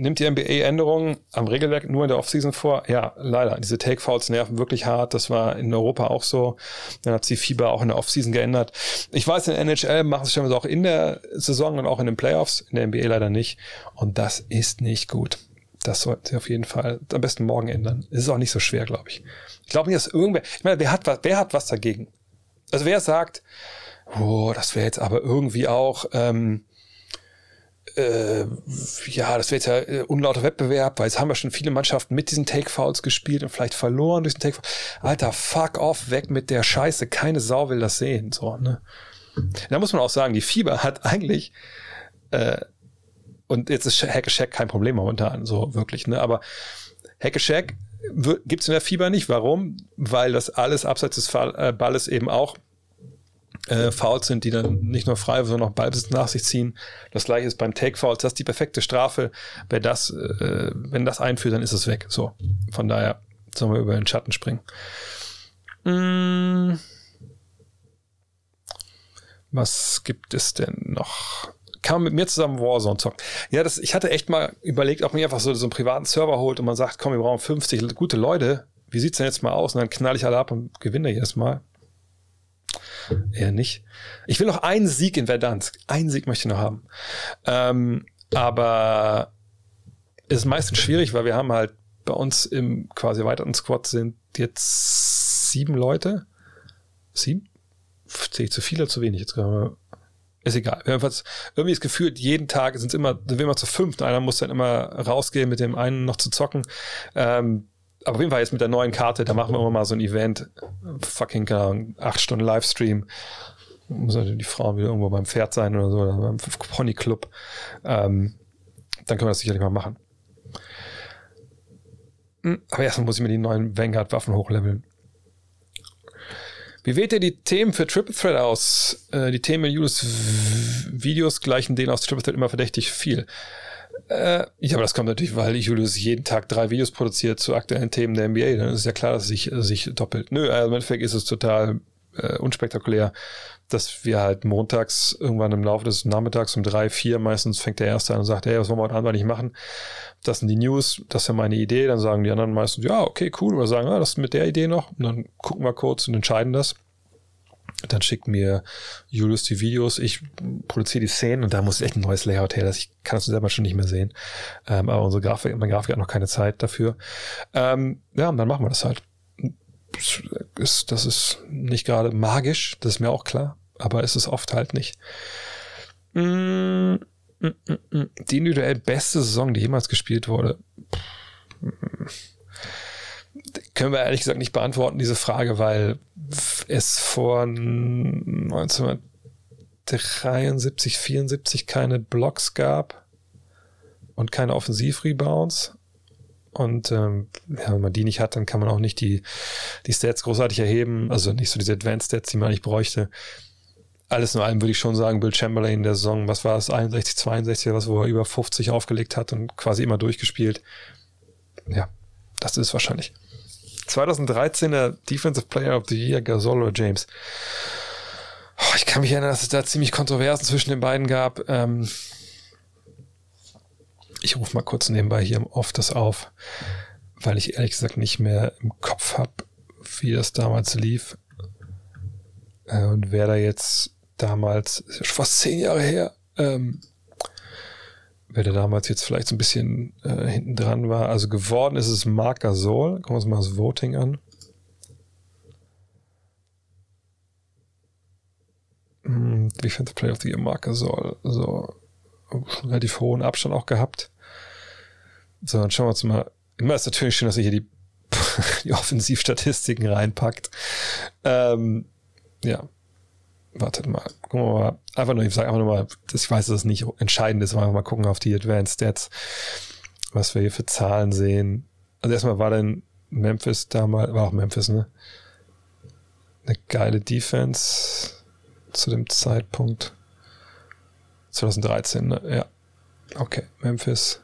Speaker 2: Nimmt die NBA Änderungen am Regelwerk nur in der Offseason vor? Ja, leider. Diese Take-Fouls nerven wirklich hart. Das war in Europa auch so. Dann hat sie Fieber auch in der Offseason geändert. Ich weiß, in der NHL machen sie schon auch in der Saison und auch in den Playoffs. In der NBA leider nicht. Und das ist nicht gut. Das sollten sie auf jeden Fall am besten morgen ändern. Es ist auch nicht so schwer, glaube ich. Ich glaube nicht, dass irgendwer, ich meine, wer hat was, wer hat was dagegen? Also wer sagt, oh, das wäre jetzt aber irgendwie auch, ähm, äh, ja, das jetzt ja äh, unlauter Wettbewerb, weil jetzt haben wir schon viele Mannschaften mit diesen Take-Fouls gespielt und vielleicht verloren durch den Take-Foul. Alter, fuck off, weg mit der Scheiße. Keine Sau will das sehen. So, ne? Da muss man auch sagen, die Fieber hat eigentlich, äh, und jetzt ist Hackeshack kein Problem momentan, so wirklich, ne? Aber Hackeshack gibt es in der Fieber nicht. Warum? Weil das alles abseits des äh, Balles eben auch äh, Fouls sind, die dann nicht nur frei, sondern auch Ballbesitz nach sich ziehen. Das gleiche ist beim Take Fouls. Das ist die perfekte Strafe. Wer das, äh, wenn das einführt, dann ist es weg. So. Von daher sollen wir über den Schatten springen. Hm. Was gibt es denn noch? Kann man mit mir zusammen Warzone zocken? Ja, das, ich hatte echt mal überlegt, ob man einfach so, so einen privaten Server holt und man sagt, komm, wir brauchen 50 gute Leute. Wie sieht's denn jetzt mal aus? Und dann knall ich alle ab und gewinne jedes Mal. Eher nicht. Ich will noch einen Sieg in Verdansk. Einen Sieg möchte ich noch haben. Ähm, aber ist meistens schwierig, weil wir haben halt bei uns im quasi erweiterten Squad sind jetzt sieben Leute. Sieben? Sehe ich zu viel oder zu wenig? Jetzt wir, ist egal. Wir haben irgendwie das Gefühl, jeden Tag sind es immer, sind wir immer zu fünf. Einer muss dann immer rausgehen, mit dem einen noch zu zocken. Ähm, aber auf jeden Fall jetzt mit der neuen Karte, da machen wir immer mal so ein Event, fucking, keine Ahnung, acht Stunden Livestream. Muss natürlich die Frau wieder irgendwo beim Pferd sein oder so, oder beim Ponyclub. Ähm, dann können wir das sicherlich mal machen. Hm, aber erstmal muss ich mir die neuen Vanguard-Waffen hochleveln. Wie wählt ihr die Themen für Triple Thread aus? Äh, die Themen in Julius Videos gleichen denen aus Triple Thread immer verdächtig viel. Äh, ja, aber das kommt natürlich, weil Julius jeden Tag drei Videos produziert zu aktuellen Themen der NBA. Dann ist ja klar, dass sich, sich doppelt. Nö, also im Endeffekt ist es total äh, unspektakulär, dass wir halt montags irgendwann im Laufe des Nachmittags um drei, vier meistens fängt der Erste an und sagt, hey, was wollen wir heute Abend nicht machen? Das sind die News, das ist ja meine Idee. Dann sagen die anderen meistens, ja, okay, cool. Oder sagen, ah, das ist mit der Idee noch. Und dann gucken wir kurz und entscheiden das. Dann schickt mir Julius die Videos, ich produziere die Szenen und da muss echt ein neues Layout her. Ich kann das selber schon nicht mehr sehen. Ähm, aber unsere Grafik, meine Grafik hat noch keine Zeit dafür. Ähm, ja, und dann machen wir das halt. Ist, das ist nicht gerade magisch, das ist mir auch klar, aber es ist oft halt nicht. Mm, mm, mm, die individuell beste Saison, die jemals gespielt wurde. Können wir ehrlich gesagt nicht beantworten, diese Frage, weil es vor 1973, 74 keine Blocks gab und keine Offensivrebounds. Und ähm, ja, wenn man die nicht hat, dann kann man auch nicht die, die Stats großartig erheben. Also nicht so diese Advanced Stats, die man nicht bräuchte. alles in allem würde ich schon sagen, Bill Chamberlain der Saison, was war es, 61, 62, was, wo er über 50 aufgelegt hat und quasi immer durchgespielt. Ja, das ist wahrscheinlich. 2013er Defensive Player of the Year, Gasol oder James. Oh, ich kann mich erinnern, dass es da ziemlich Kontroversen zwischen den beiden gab. Ähm ich rufe mal kurz nebenbei hier im Off das auf, weil ich ehrlich gesagt nicht mehr im Kopf habe, wie das damals lief. Äh, und wer da jetzt damals, fast zehn Jahre her, ähm, wer da damals jetzt vielleicht so ein bisschen äh, hinten dran war. Also geworden ist es Marc Gasol. Gucken wir uns mal das Voting an. Hm, Defensive Player of the Year, Marc Gasol. So, schon relativ hohen Abstand auch gehabt. So, dann schauen wir uns mal. Immer ist natürlich schön, dass ihr hier die, die Offensivstatistiken reinpackt. Ähm, ja, wartet mal, gucken wir mal, einfach nur, ich sage einfach nur mal, ich weiß, dass es nicht entscheidend ist, aber einfach mal gucken auf die Advanced Stats, was wir hier für Zahlen sehen. Also erstmal war dann Memphis damals, war auch Memphis, ne? Eine geile Defense zu dem Zeitpunkt. 2013, ne? Ja. Okay, Memphis.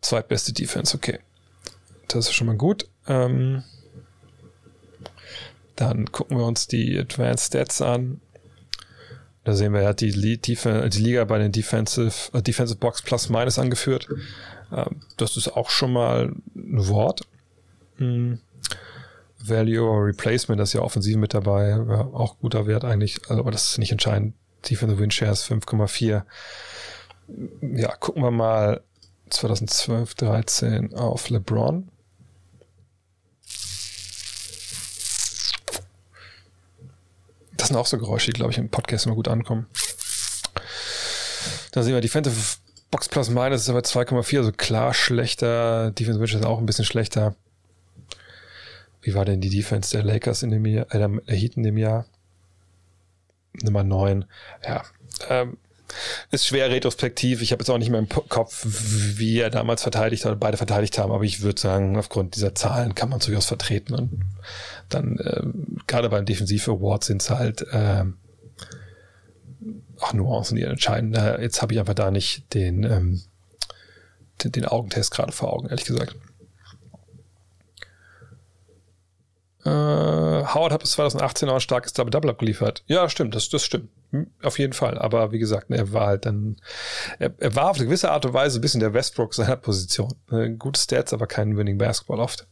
Speaker 2: Zweitbeste Defense, okay. Das ist schon mal gut. Ähm, dann gucken wir uns die Advanced Stats an. Da sehen wir, er hat die, Liga bei den Defensive, uh, Defensive Box Plus Minus angeführt. Ähm, das ist auch schon mal ein Wort. Hm. Value or Replacement, das ist ja offensiv mit dabei, ja, auch guter Wert eigentlich, also, aber das ist nicht entscheidend. Defensive Win Shares 5,4. Ja, gucken wir mal 2012, 13 auf LeBron. Das sind auch so Geräusche, die, glaube ich, im Podcast immer gut ankommen. Dann sehen wir Defensive Box Plus Minus ist aber 2,4, also klar schlechter. Defense Witch ist auch ein bisschen schlechter. Wie war denn die Defense der Lakers in dem Jahr, äh, der Heat in dem Jahr? Nummer 9. Ja, ähm, ist schwer retrospektiv. Ich habe jetzt auch nicht mehr im Kopf, wie er damals verteidigt hat, beide verteidigt haben, aber ich würde sagen, aufgrund dieser Zahlen kann man es durchaus vertreten. Und dann, äh, gerade beim Defensiv Award sind es halt äh, auch Nuancen, die entscheiden. Jetzt habe ich einfach da nicht den, ähm, den, den Augentest gerade vor Augen, ehrlich gesagt. Äh, Howard hat bis 2018 auch ein starkes Double-Double abgeliefert. Ja, stimmt, das, das stimmt. Hm, auf jeden Fall. Aber wie gesagt, er war halt dann, er, er war auf eine gewisse Art und Weise ein bisschen der Westbrook seiner Position. Äh, gute Stats, aber kein Winning Basketball oft.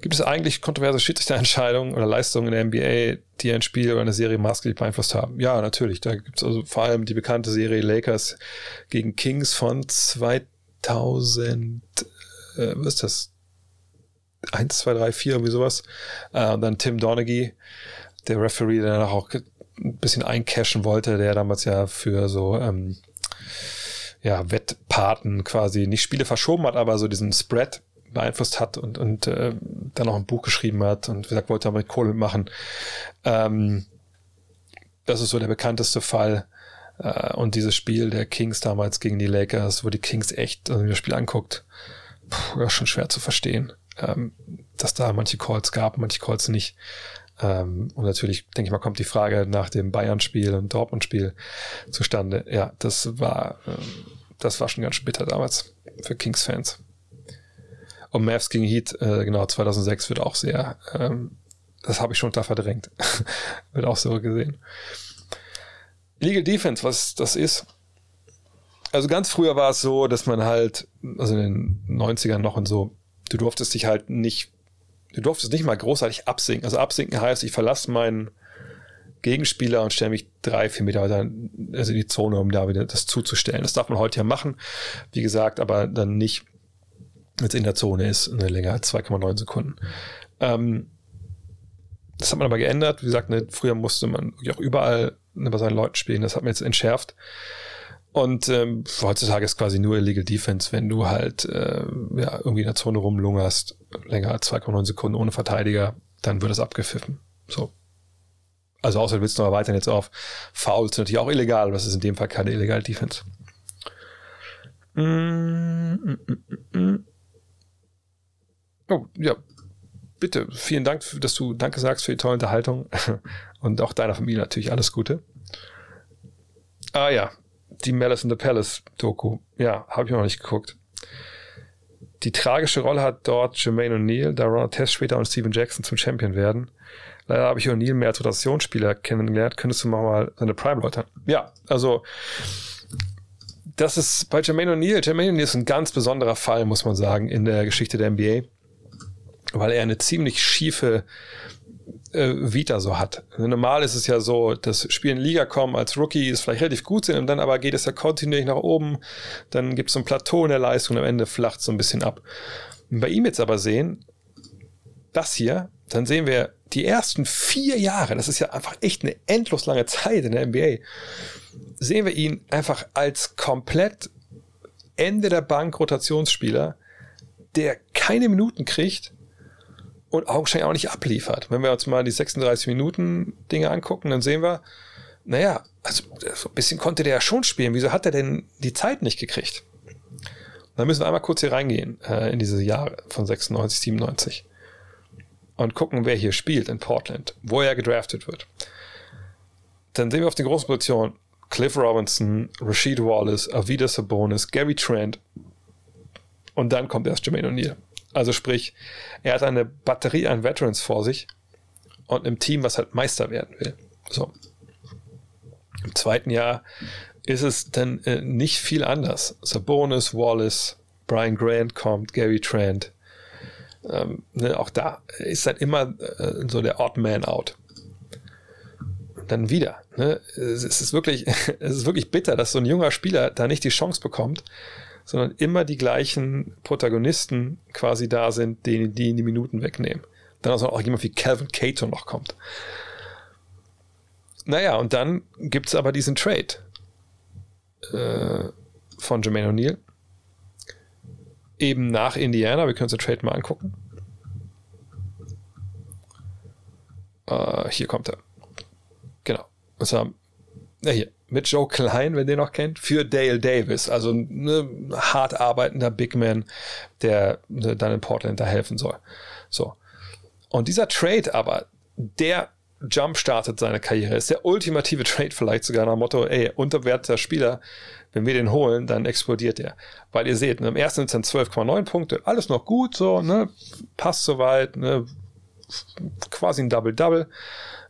Speaker 2: Gibt es eigentlich kontroverse Schiedsrichterentscheidungen oder Leistungen in der NBA, die ein Spiel oder eine Serie maßgeblich beeinflusst haben? Ja, natürlich. Da gibt es also vor allem die bekannte Serie Lakers gegen Kings von 2000, äh, was ist das? 1, 2, 3, 4, irgendwie sowas. Äh, und dann Tim Donaghy, der Referee, der danach auch ein bisschen eincashen wollte, der damals ja für so ähm, ja, Wettpaten quasi nicht Spiele verschoben hat, aber so diesen Spread beeinflusst hat und, und äh, dann auch ein Buch geschrieben hat und wie gesagt, wollte damit Kohle machen. Ähm, das ist so der bekannteste Fall. Äh, und dieses Spiel der Kings damals gegen die Lakers, wo die Kings echt, man das Spiel anguckt, puh, schon schwer zu verstehen, ähm, dass da manche Calls gab, manche Calls nicht. Ähm, und natürlich, denke ich mal, kommt die Frage nach dem Bayern-Spiel und Dortmund-Spiel zustande. Ja, das war, ähm, das war schon ganz schön bitter damals für Kings-Fans. Und Mavs gegen Heat, äh, genau, 2006 wird auch sehr, ähm, das habe ich schon da verdrängt. wird auch so gesehen. Legal Defense, was das ist. Also ganz früher war es so, dass man halt, also in den 90ern noch und so, du durftest dich halt nicht, du durftest nicht mal großartig absinken. Also absinken heißt, ich verlasse meinen Gegenspieler und stelle mich drei, vier Meter weiter also in die Zone, um da wieder das zuzustellen. Das darf man heute ja machen, wie gesagt, aber dann nicht jetzt in der Zone ist, eine länger als 2,9 Sekunden. Ähm, das hat man aber geändert. Wie gesagt, ne, früher musste man auch überall ne, bei seinen Leuten spielen. Das hat man jetzt entschärft. Und ähm, heutzutage ist quasi nur Illegal Defense, wenn du halt äh, ja, irgendwie in der Zone rumlungerst, länger als 2,9 Sekunden ohne Verteidiger, dann wird es abgepfiffen. So. Also außer du willst noch erweitern jetzt auf Fouls, natürlich auch illegal, aber das ist in dem Fall keine Illegal Defense. Mm, mm, mm, oh, ja. bitte, vielen Dank, dass du Danke sagst für die tolle Unterhaltung und auch deiner Familie natürlich alles Gute. Ah ja, die Malice in the Palace Doku. Ja, habe ich noch nicht geguckt. Die tragische Rolle hat dort Jermaine O'Neal, da Ronald Test später und Steven Jackson zum Champion werden. Leider habe ich O'Neal mehr als Rotationsspieler kennengelernt. Könntest du mal seine Prime läutern? Ja, also das ist bei Jermaine O'Neal. Jermaine O'Neal ist ein ganz besonderer Fall, muss man sagen, in der Geschichte der NBA, weil er eine ziemlich schiefe äh, Vita so hat. Normal ist es ja so, dass Spiele in Liga kommen als Rookies vielleicht relativ gut sind und dann aber geht es ja kontinuierlich nach oben, dann gibt es so ein Plateau in der Leistung und am Ende flacht so ein bisschen ab. Und bei ihm jetzt aber sehen, das hier, dann sehen wir die ersten vier Jahre, das ist ja einfach echt eine endlos lange Zeit in der NBA, sehen wir ihn einfach als komplett Ende der Bank Rotationsspieler, der keine Minuten kriegt und augenscheinlich auch nicht abliefert. Wenn wir uns mal die 36 Minuten Dinge angucken, dann sehen wir, naja, also so ein bisschen konnte der ja schon spielen. Wieso hat er denn die Zeit nicht gekriegt? Dann müssen wir einmal kurz hier reingehen äh, in diese Jahre von 96, 97 und gucken, wer hier spielt in Portland, wo er gedraftet wird. Dann sehen wir auf den großen Positionen Cliff Robinson, Rashid Wallace, Avida Sabonis, Gary Trent und dann kommt erst Jermaine O'Neal. Also sprich, er hat eine Batterie an Veterans vor sich und im Team, was halt Meister werden will. So. Im zweiten Jahr ist es dann äh, nicht viel anders. Sabonis, Wallace, Brian Grant kommt, Gary Trent. Ähm, ne, auch da ist dann immer äh, so der Odd Man out. Dann wieder. Ne? Es ist wirklich, es ist wirklich bitter, dass so ein junger Spieler da nicht die Chance bekommt, sondern immer die gleichen Protagonisten quasi da sind, die, die ihn die Minuten wegnehmen. Dann also auch jemand wie Calvin Cato noch kommt. Naja, und dann gibt es aber diesen Trade äh, von Jermaine O'Neal. Eben nach Indiana, wir können uns den Trade mal angucken. Äh, hier kommt er. Genau. Und zwar, hier, mit Joe Klein, wenn ihr noch kennt, für Dale Davis. Also ein ne, hart arbeitender Big Man, der ne, dann in Portland da helfen soll. So. Und dieser Trade aber, der Jump startet seine Karriere, ist der ultimative Trade vielleicht sogar nach dem Motto, ey, unterwerteter Spieler, wenn wir den holen, dann explodiert er. Weil ihr seht, ne, im ersten sind es 12,9 Punkte, alles noch gut, so, ne, passt soweit, ne, quasi ein Double-Double,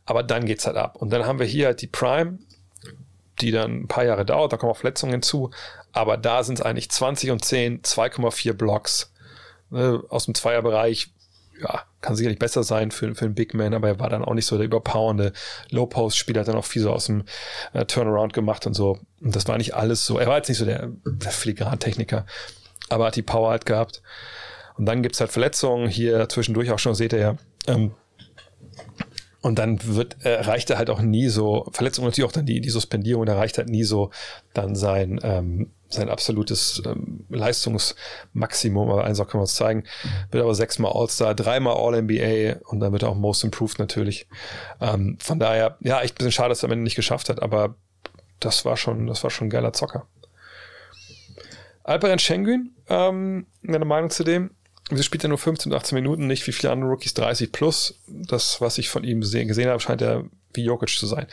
Speaker 2: aber dann geht's halt ab. Und dann haben wir hier halt die Prime, die dann ein paar Jahre dauert, da kommen auch Verletzungen hinzu, aber da sind es eigentlich 20 und 10, 2,4 Blocks ne, aus dem Zweierbereich. Ja, kann sicherlich besser sein für, für einen Big Man, aber er war dann auch nicht so der überpowernde Low-Post-Spieler, hat dann auch viel so aus dem äh, Turnaround gemacht und so. Und das war nicht alles so. Er war jetzt nicht so der, der Filigran-Techniker, aber hat die Power halt gehabt. Und dann gibt's halt Verletzungen, hier zwischendurch auch schon, seht ihr ja. Ähm, und dann wird, äh, reicht er halt auch nie so, Verletzung natürlich auch dann die, die Suspendierung, da reicht halt nie so dann sein, ähm, sein absolutes ähm, Leistungsmaximum, aber eins auch können wir uns zeigen, wird aber sechsmal All-Star, dreimal All-NBA und dann wird er auch Most Improved natürlich. Ähm, von daher, ja, echt ein bisschen schade, dass er am Ende nicht geschafft hat, aber das war schon, das war schon ein geiler Zocker. Alperen Schengen, ähm, meine Meinung zu dem, Sie spielt ja nur 15 18 Minuten, nicht wie viele andere Rookies 30 plus. Das, was ich von ihm gesehen habe, scheint er wie Jokic zu sein.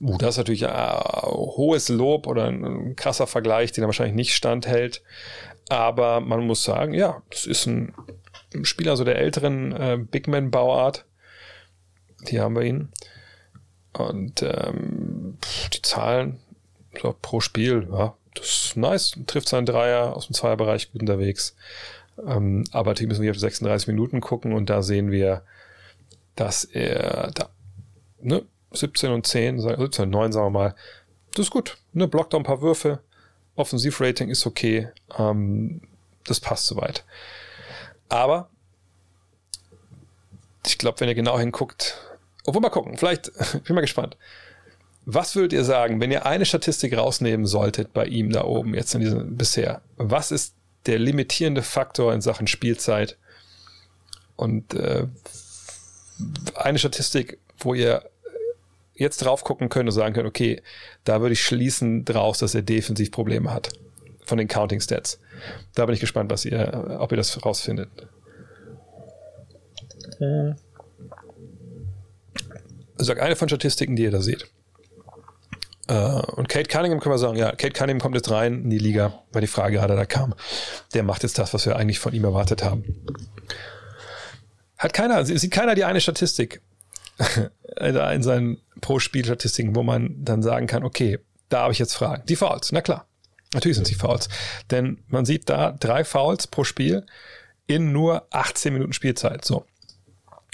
Speaker 2: Uh, das ist natürlich ein äh, hohes Lob oder ein, krasser Vergleich, den er wahrscheinlich nicht standhält. Aber man muss sagen, ja, das ist ein, Spieler so der älteren äh, Bigman-Bauart. Hier haben wir ihn. Und ähm, die Zahlen so pro Spiel, ja, das ist nice. Trifft seinen Dreier aus dem Zweierbereich gut unterwegs. Ähm, aber natürlich müssen wir auf 36 Minuten gucken und da sehen wir, dass er da, ne, 17 und 10, 17 und 9 sagen wir mal, das ist gut. Ne, blockt auch ein paar Würfe. Offensivrating ist okay. Ähm, das passt soweit. Aber ich glaube, wenn ihr genau hinguckt, obwohl mal gucken, vielleicht, ich bin mal gespannt. Was würdet ihr sagen, wenn ihr eine Statistik rausnehmen solltet bei ihm da oben jetzt in diesem bisher? Was ist der limitierende Faktor in Sachen Spielzeit. Und äh, eine Statistik, wo ihr jetzt drauf gucken könnt und sagen könnt, okay, da würde ich schließen draus, dass er defensiv Probleme hat. Von den Counting Stats. Da bin ich gespannt, was ihr, ob ihr das rausfindet. Ich sag eine von Statistiken, die ihr da seht. Äh, und Kate Cunningham können wir sagen, ja, Kate Cunningham kommt jetzt rein in die Liga, weil die Frage gerade da kam. Der macht jetzt das, was wir eigentlich von ihm erwartet haben. Hat keiner, sieht keiner die eine Statistik in seinen Pro-Spiel-Statistiken, wo man dann sagen kann, okay, da habe ich jetzt Fragen. Die Fouls, na klar. Natürlich sind sie Fouls. Denn man sieht da drei Fouls pro Spiel in nur 18 Minuten Spielzeit. So.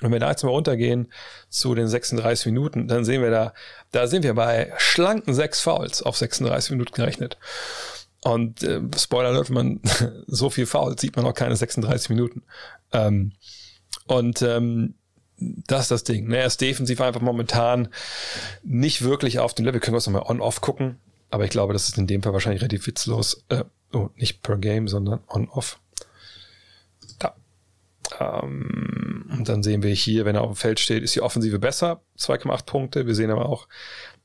Speaker 2: Wenn wir da jetzt mal runtergehen zu den 36 Minuten, dann sehen wir da, da sind wir bei schlanken sechs Fouls auf 36 Minuten gerechnet. Und äh, Spoiler wenn man so viel fault, sieht man auch keine 36 Minuten. Ähm, und ähm, das ist das Ding. Ne? Er ist defensiv einfach momentan nicht wirklich auf dem Level. Können wir uns nochmal on-off gucken. Aber ich glaube, das ist in dem Fall wahrscheinlich relativ witzlos. Äh, oh, nicht per Game, sondern on-off. Ähm, und dann sehen wir hier, wenn er auf dem Feld steht, ist die Offensive besser, 2,8 Punkte. Wir sehen aber auch,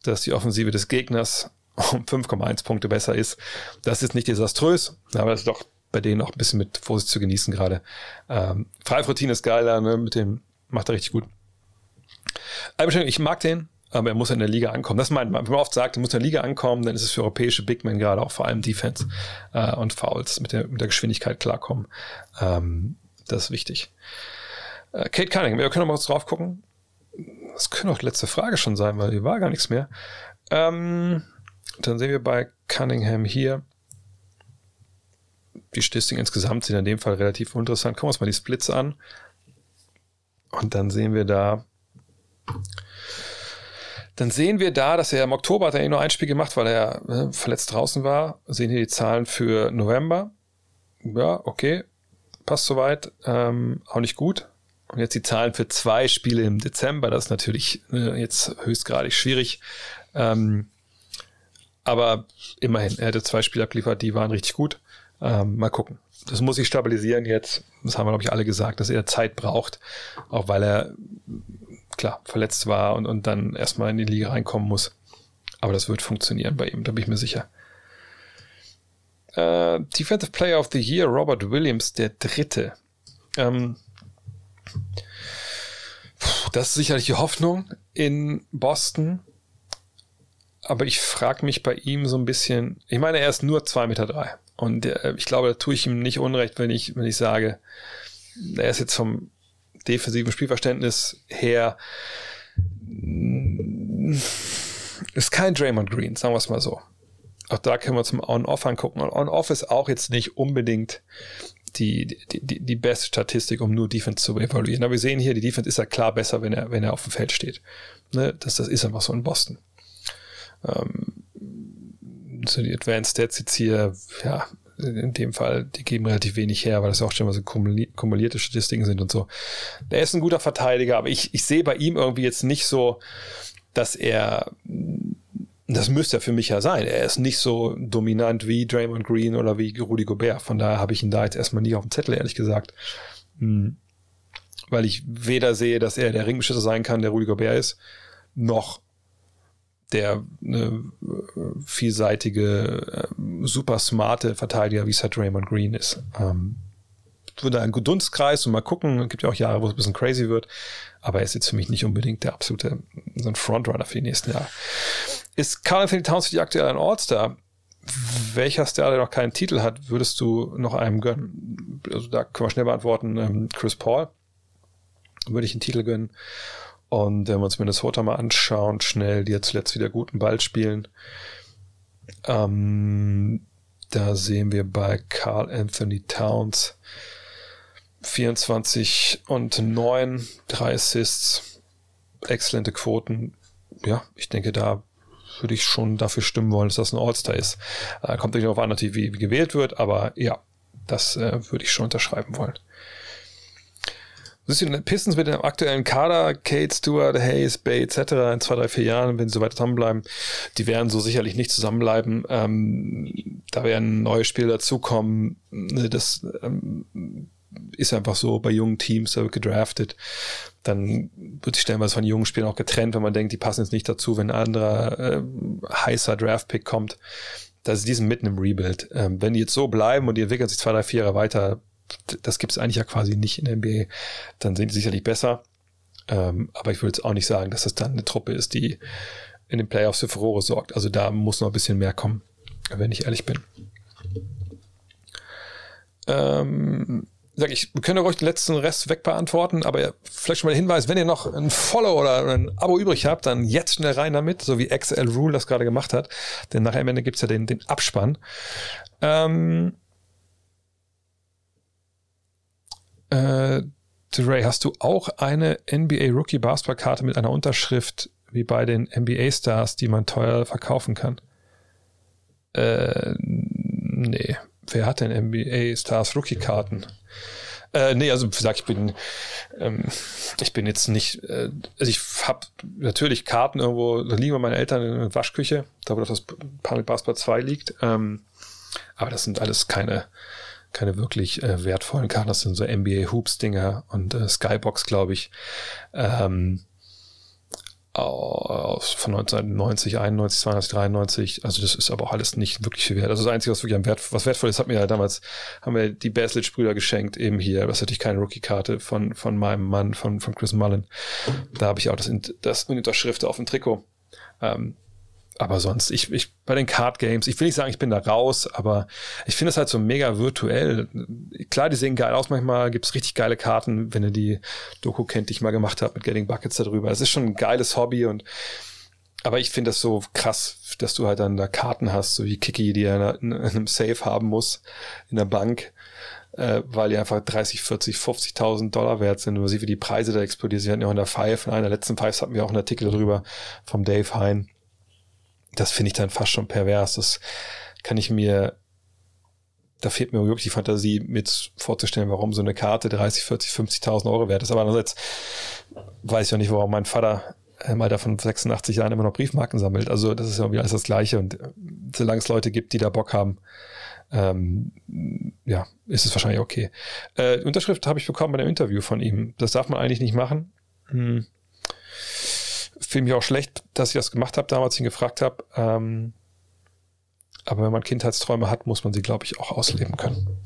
Speaker 2: dass die Offensive des Gegners um 5,1 Punkte besser ist. Das ist nicht desaströs, aber das ist doch bei denen auch ein bisschen mit Vorsicht zu genießen gerade. Ähm, Freiroutine ist geiler, ne? mit dem macht er richtig gut. Ich mag den, aber er muss in der Liga ankommen. Das meint man. Wenn man oft sagt, er muss in der Liga ankommen, dann ist es für europäische Big Men gerade auch vor allem Defense äh, und Fouls mit der, mit der Geschwindigkeit klarkommen. Ähm, das ist wichtig. Äh, Kate Cunningham, wir können mal kurz drauf gucken. Das könnte auch die letzte Frage schon sein, weil hier war gar nichts mehr. Ähm, dann sehen wir bei Cunningham hier. Die Statistiken insgesamt sind in dem Fall relativ interessant. Gucken wir uns mal die Splits an. Und dann sehen wir da, dann sehen wir da, dass er im Oktober hat er nur ein Spiel gemacht, weil er äh, verletzt draußen war. Sehen hier die Zahlen für November. Ja, okay passt soweit. Ähm, auch nicht gut. Und jetzt die Zahlen für zwei Spiele im Dezember, das ist natürlich äh, jetzt höchstgradig schwierig. Ähm, aber immerhin, er hatte zwei Spiele abgeliefert, die waren richtig gut. Ähm, mal gucken. Das muss sich stabilisieren jetzt. Das haben wir, glaube ich, alle gesagt, dass er Zeit braucht. Auch weil er, klar, verletzt war und, und dann erstmal in die Liga reinkommen muss. Aber das wird funktionieren bei ihm, da bin ich mir sicher. Äh, Defensive Player of the Year, Robert Williams, der Dritte. Ähm, das ist sicherlich die Hoffnung in Boston. Aber ich frage mich bei ihm so ein bisschen, ich meine, er ist nur 2,3 Meter. Drei. Und äh, ich glaube, da tue ich ihm nicht unrecht, wenn ich, wenn ich sage, er ist jetzt vom defensiven Spielverständnis her ist kein Draymond Green, sagen wir es mal so auch da können wir zum On-Off angucken. Und On-Off ist auch jetzt nicht unbedingt die, die, die, die beste Statistik, um nur Defense zu evaluieren. Aber wir sehen hier, die Defense ist ja klar besser, wenn er, wenn er auf dem Feld steht. Ne? Das, das ist einfach so in Boston. Ähm, so die Advanced Stats jetzt hier, ja, in dem Fall, die geben relativ wenig her, weil das auch schon mal so kumulierte Statistiken sind und so. Der ist ein guter Verteidiger, aber ich, ich sehe bei ihm irgendwie jetzt nicht so, dass er das müsste er für mich ja sein. Er ist nicht so dominant wie Draymond Green oder wie Rudy Gobert. Von daher habe ich ihn da jetzt erstmal nie auf dem Zettel, ehrlich gesagt. Hm. Weil ich weder sehe, dass er der Ringbeschützer sein kann, der Rudy Gobert ist, noch der eine vielseitige, äh, super smarte Verteidiger, wie es halt Draymond Green ist. Ähm, würde ein Dunstkreis und mal gucken. Es gibt ja auch Jahre, wo es ein bisschen crazy wird. Aber er ist jetzt für mich nicht unbedingt der absolute so ein Frontrunner für die nächsten Jahre. Ist Carl Anthony Towns für die aktuell ein All-Star? Welcher Star, der noch keinen Titel hat, würdest du noch einem gönnen? Also da können wir schnell beantworten. Ähm, Chris Paul würde ich einen Titel gönnen. Und wenn wir uns Minnesota mal anschauen, schnell, die jetzt zuletzt wieder guten Ball spielen, ähm, da sehen wir bei Carl Anthony Towns 24 und 9, drei Assists, exzellente Quoten. Ja, ich denke, da würde ich schon dafür stimmen wollen, dass das ein All-Star ist. Äh, kommt natürlich darauf an, natürlich, wie, wie gewählt wird, aber ja, das äh, würde ich schon unterschreiben wollen. Pistons mit dem aktuellen Kader, Kate, Stewart, Hayes, Bay etc. in zwei, drei, vier Jahren, wenn sie weiter zusammenbleiben, die werden so sicherlich nicht zusammenbleiben. Ähm, da werden neue Spieler dazukommen. Ne, das ähm, ist einfach so bei jungen Teams, da wird gedraftet. Dann wird sich stellenweise von jungen Spielern auch getrennt, wenn man denkt, die passen jetzt nicht dazu, wenn ein anderer äh, heißer Draft-Pick kommt. Das ist diesen mitten im Rebuild. Ähm, wenn die jetzt so bleiben und die entwickeln sich zwei, drei, vier Jahre weiter, das gibt es eigentlich ja quasi nicht in der NBA, dann sind die sicherlich besser. Ähm, aber ich würde jetzt auch nicht sagen, dass das dann eine Truppe ist, die in den Playoffs für Furore sorgt. Also da muss noch ein bisschen mehr kommen, wenn ich ehrlich bin. Ähm, sag ich, wir können euch den letzten Rest wegbeantworten, aber vielleicht schon mal der Hinweis, wenn ihr noch ein Follow oder ein Abo übrig habt, dann jetzt schnell rein damit, so wie XL Rule das gerade gemacht hat. Denn nachher am Ende gibt's ja den, den Abspann. Ähm, äh, Ray, hast du auch eine NBA Rookie Basketballkarte mit einer Unterschrift wie bei den NBA Stars, die man teuer verkaufen kann? Äh, nee. Wer hat denn NBA Stars Rookie Karten? Äh, nee, also wie gesagt, ich bin, ähm, ich bin jetzt nicht, äh, also ich habe natürlich Karten irgendwo, da liegen bei meinen Eltern in der Waschküche, da wo das Panel Basketball 2 liegt. Ähm, aber das sind alles keine, keine wirklich äh, wertvollen Karten. Das sind so NBA Hoops Dinger und äh, Skybox, glaube ich. Ähm, aus, von 1990, 91, 92, 93. Also das ist aber auch alles nicht wirklich viel wert. Also das Einzige, was wirklich Wert, was wertvoll ist, hat mir ja damals, haben wir die Baslitch-Brüder geschenkt, eben hier. Das ist natürlich keine Rookie-Karte von, von meinem Mann, von, von Chris Mullen. Da habe ich auch das, das Unterschrift auf dem Trikot. Ähm, aber sonst, ich, ich bei den Card Games, ich will nicht sagen, ich bin da raus, aber ich finde es halt so mega virtuell. Klar, die sehen geil aus, manchmal gibt es richtig geile Karten, wenn ihr die Doku kennt, die ich mal gemacht habe mit Getting Buckets darüber. Es ist schon ein geiles Hobby und aber ich finde das so krass, dass du halt dann da Karten hast, so wie Kiki, die er in, einem Safe haben muss, in der Bank, äh, weil die einfach 30, 40, 50.000 Dollar wert sind. Du siehst, wie die Preise da explodieren. Sie hatten ja auch in der Five, von einer der letzten Fives hatten wir auch einen Artikel darüber vom Dave Hein das finde ich dann fast schon pervers. Das kann ich mir, da fehlt mir wirklich die Fantasie, mit vorzustellen, warum so eine Karte 30, 40, 50.000 Euro wert ist. Aber andererseits weiß ich ja nicht, warum mein Vater im Alter von 86 Jahren immer noch Briefmarken sammelt. Also das ist ja irgendwie alles das Gleiche. Und äh, solange es Leute gibt, die da Bock haben, ähm, ja, ist es wahrscheinlich okay. Äh, Unterschrift habe ich bekommen bei einem Interview von ihm. Das darf man eigentlich nicht machen. Hm fühle mich auch schlecht, dass ich das gemacht habe, damals ihn gefragt habe. Ähm, aber wenn man Kindheitsträume hat, muss man sie, glaube ich, auch ausleben können.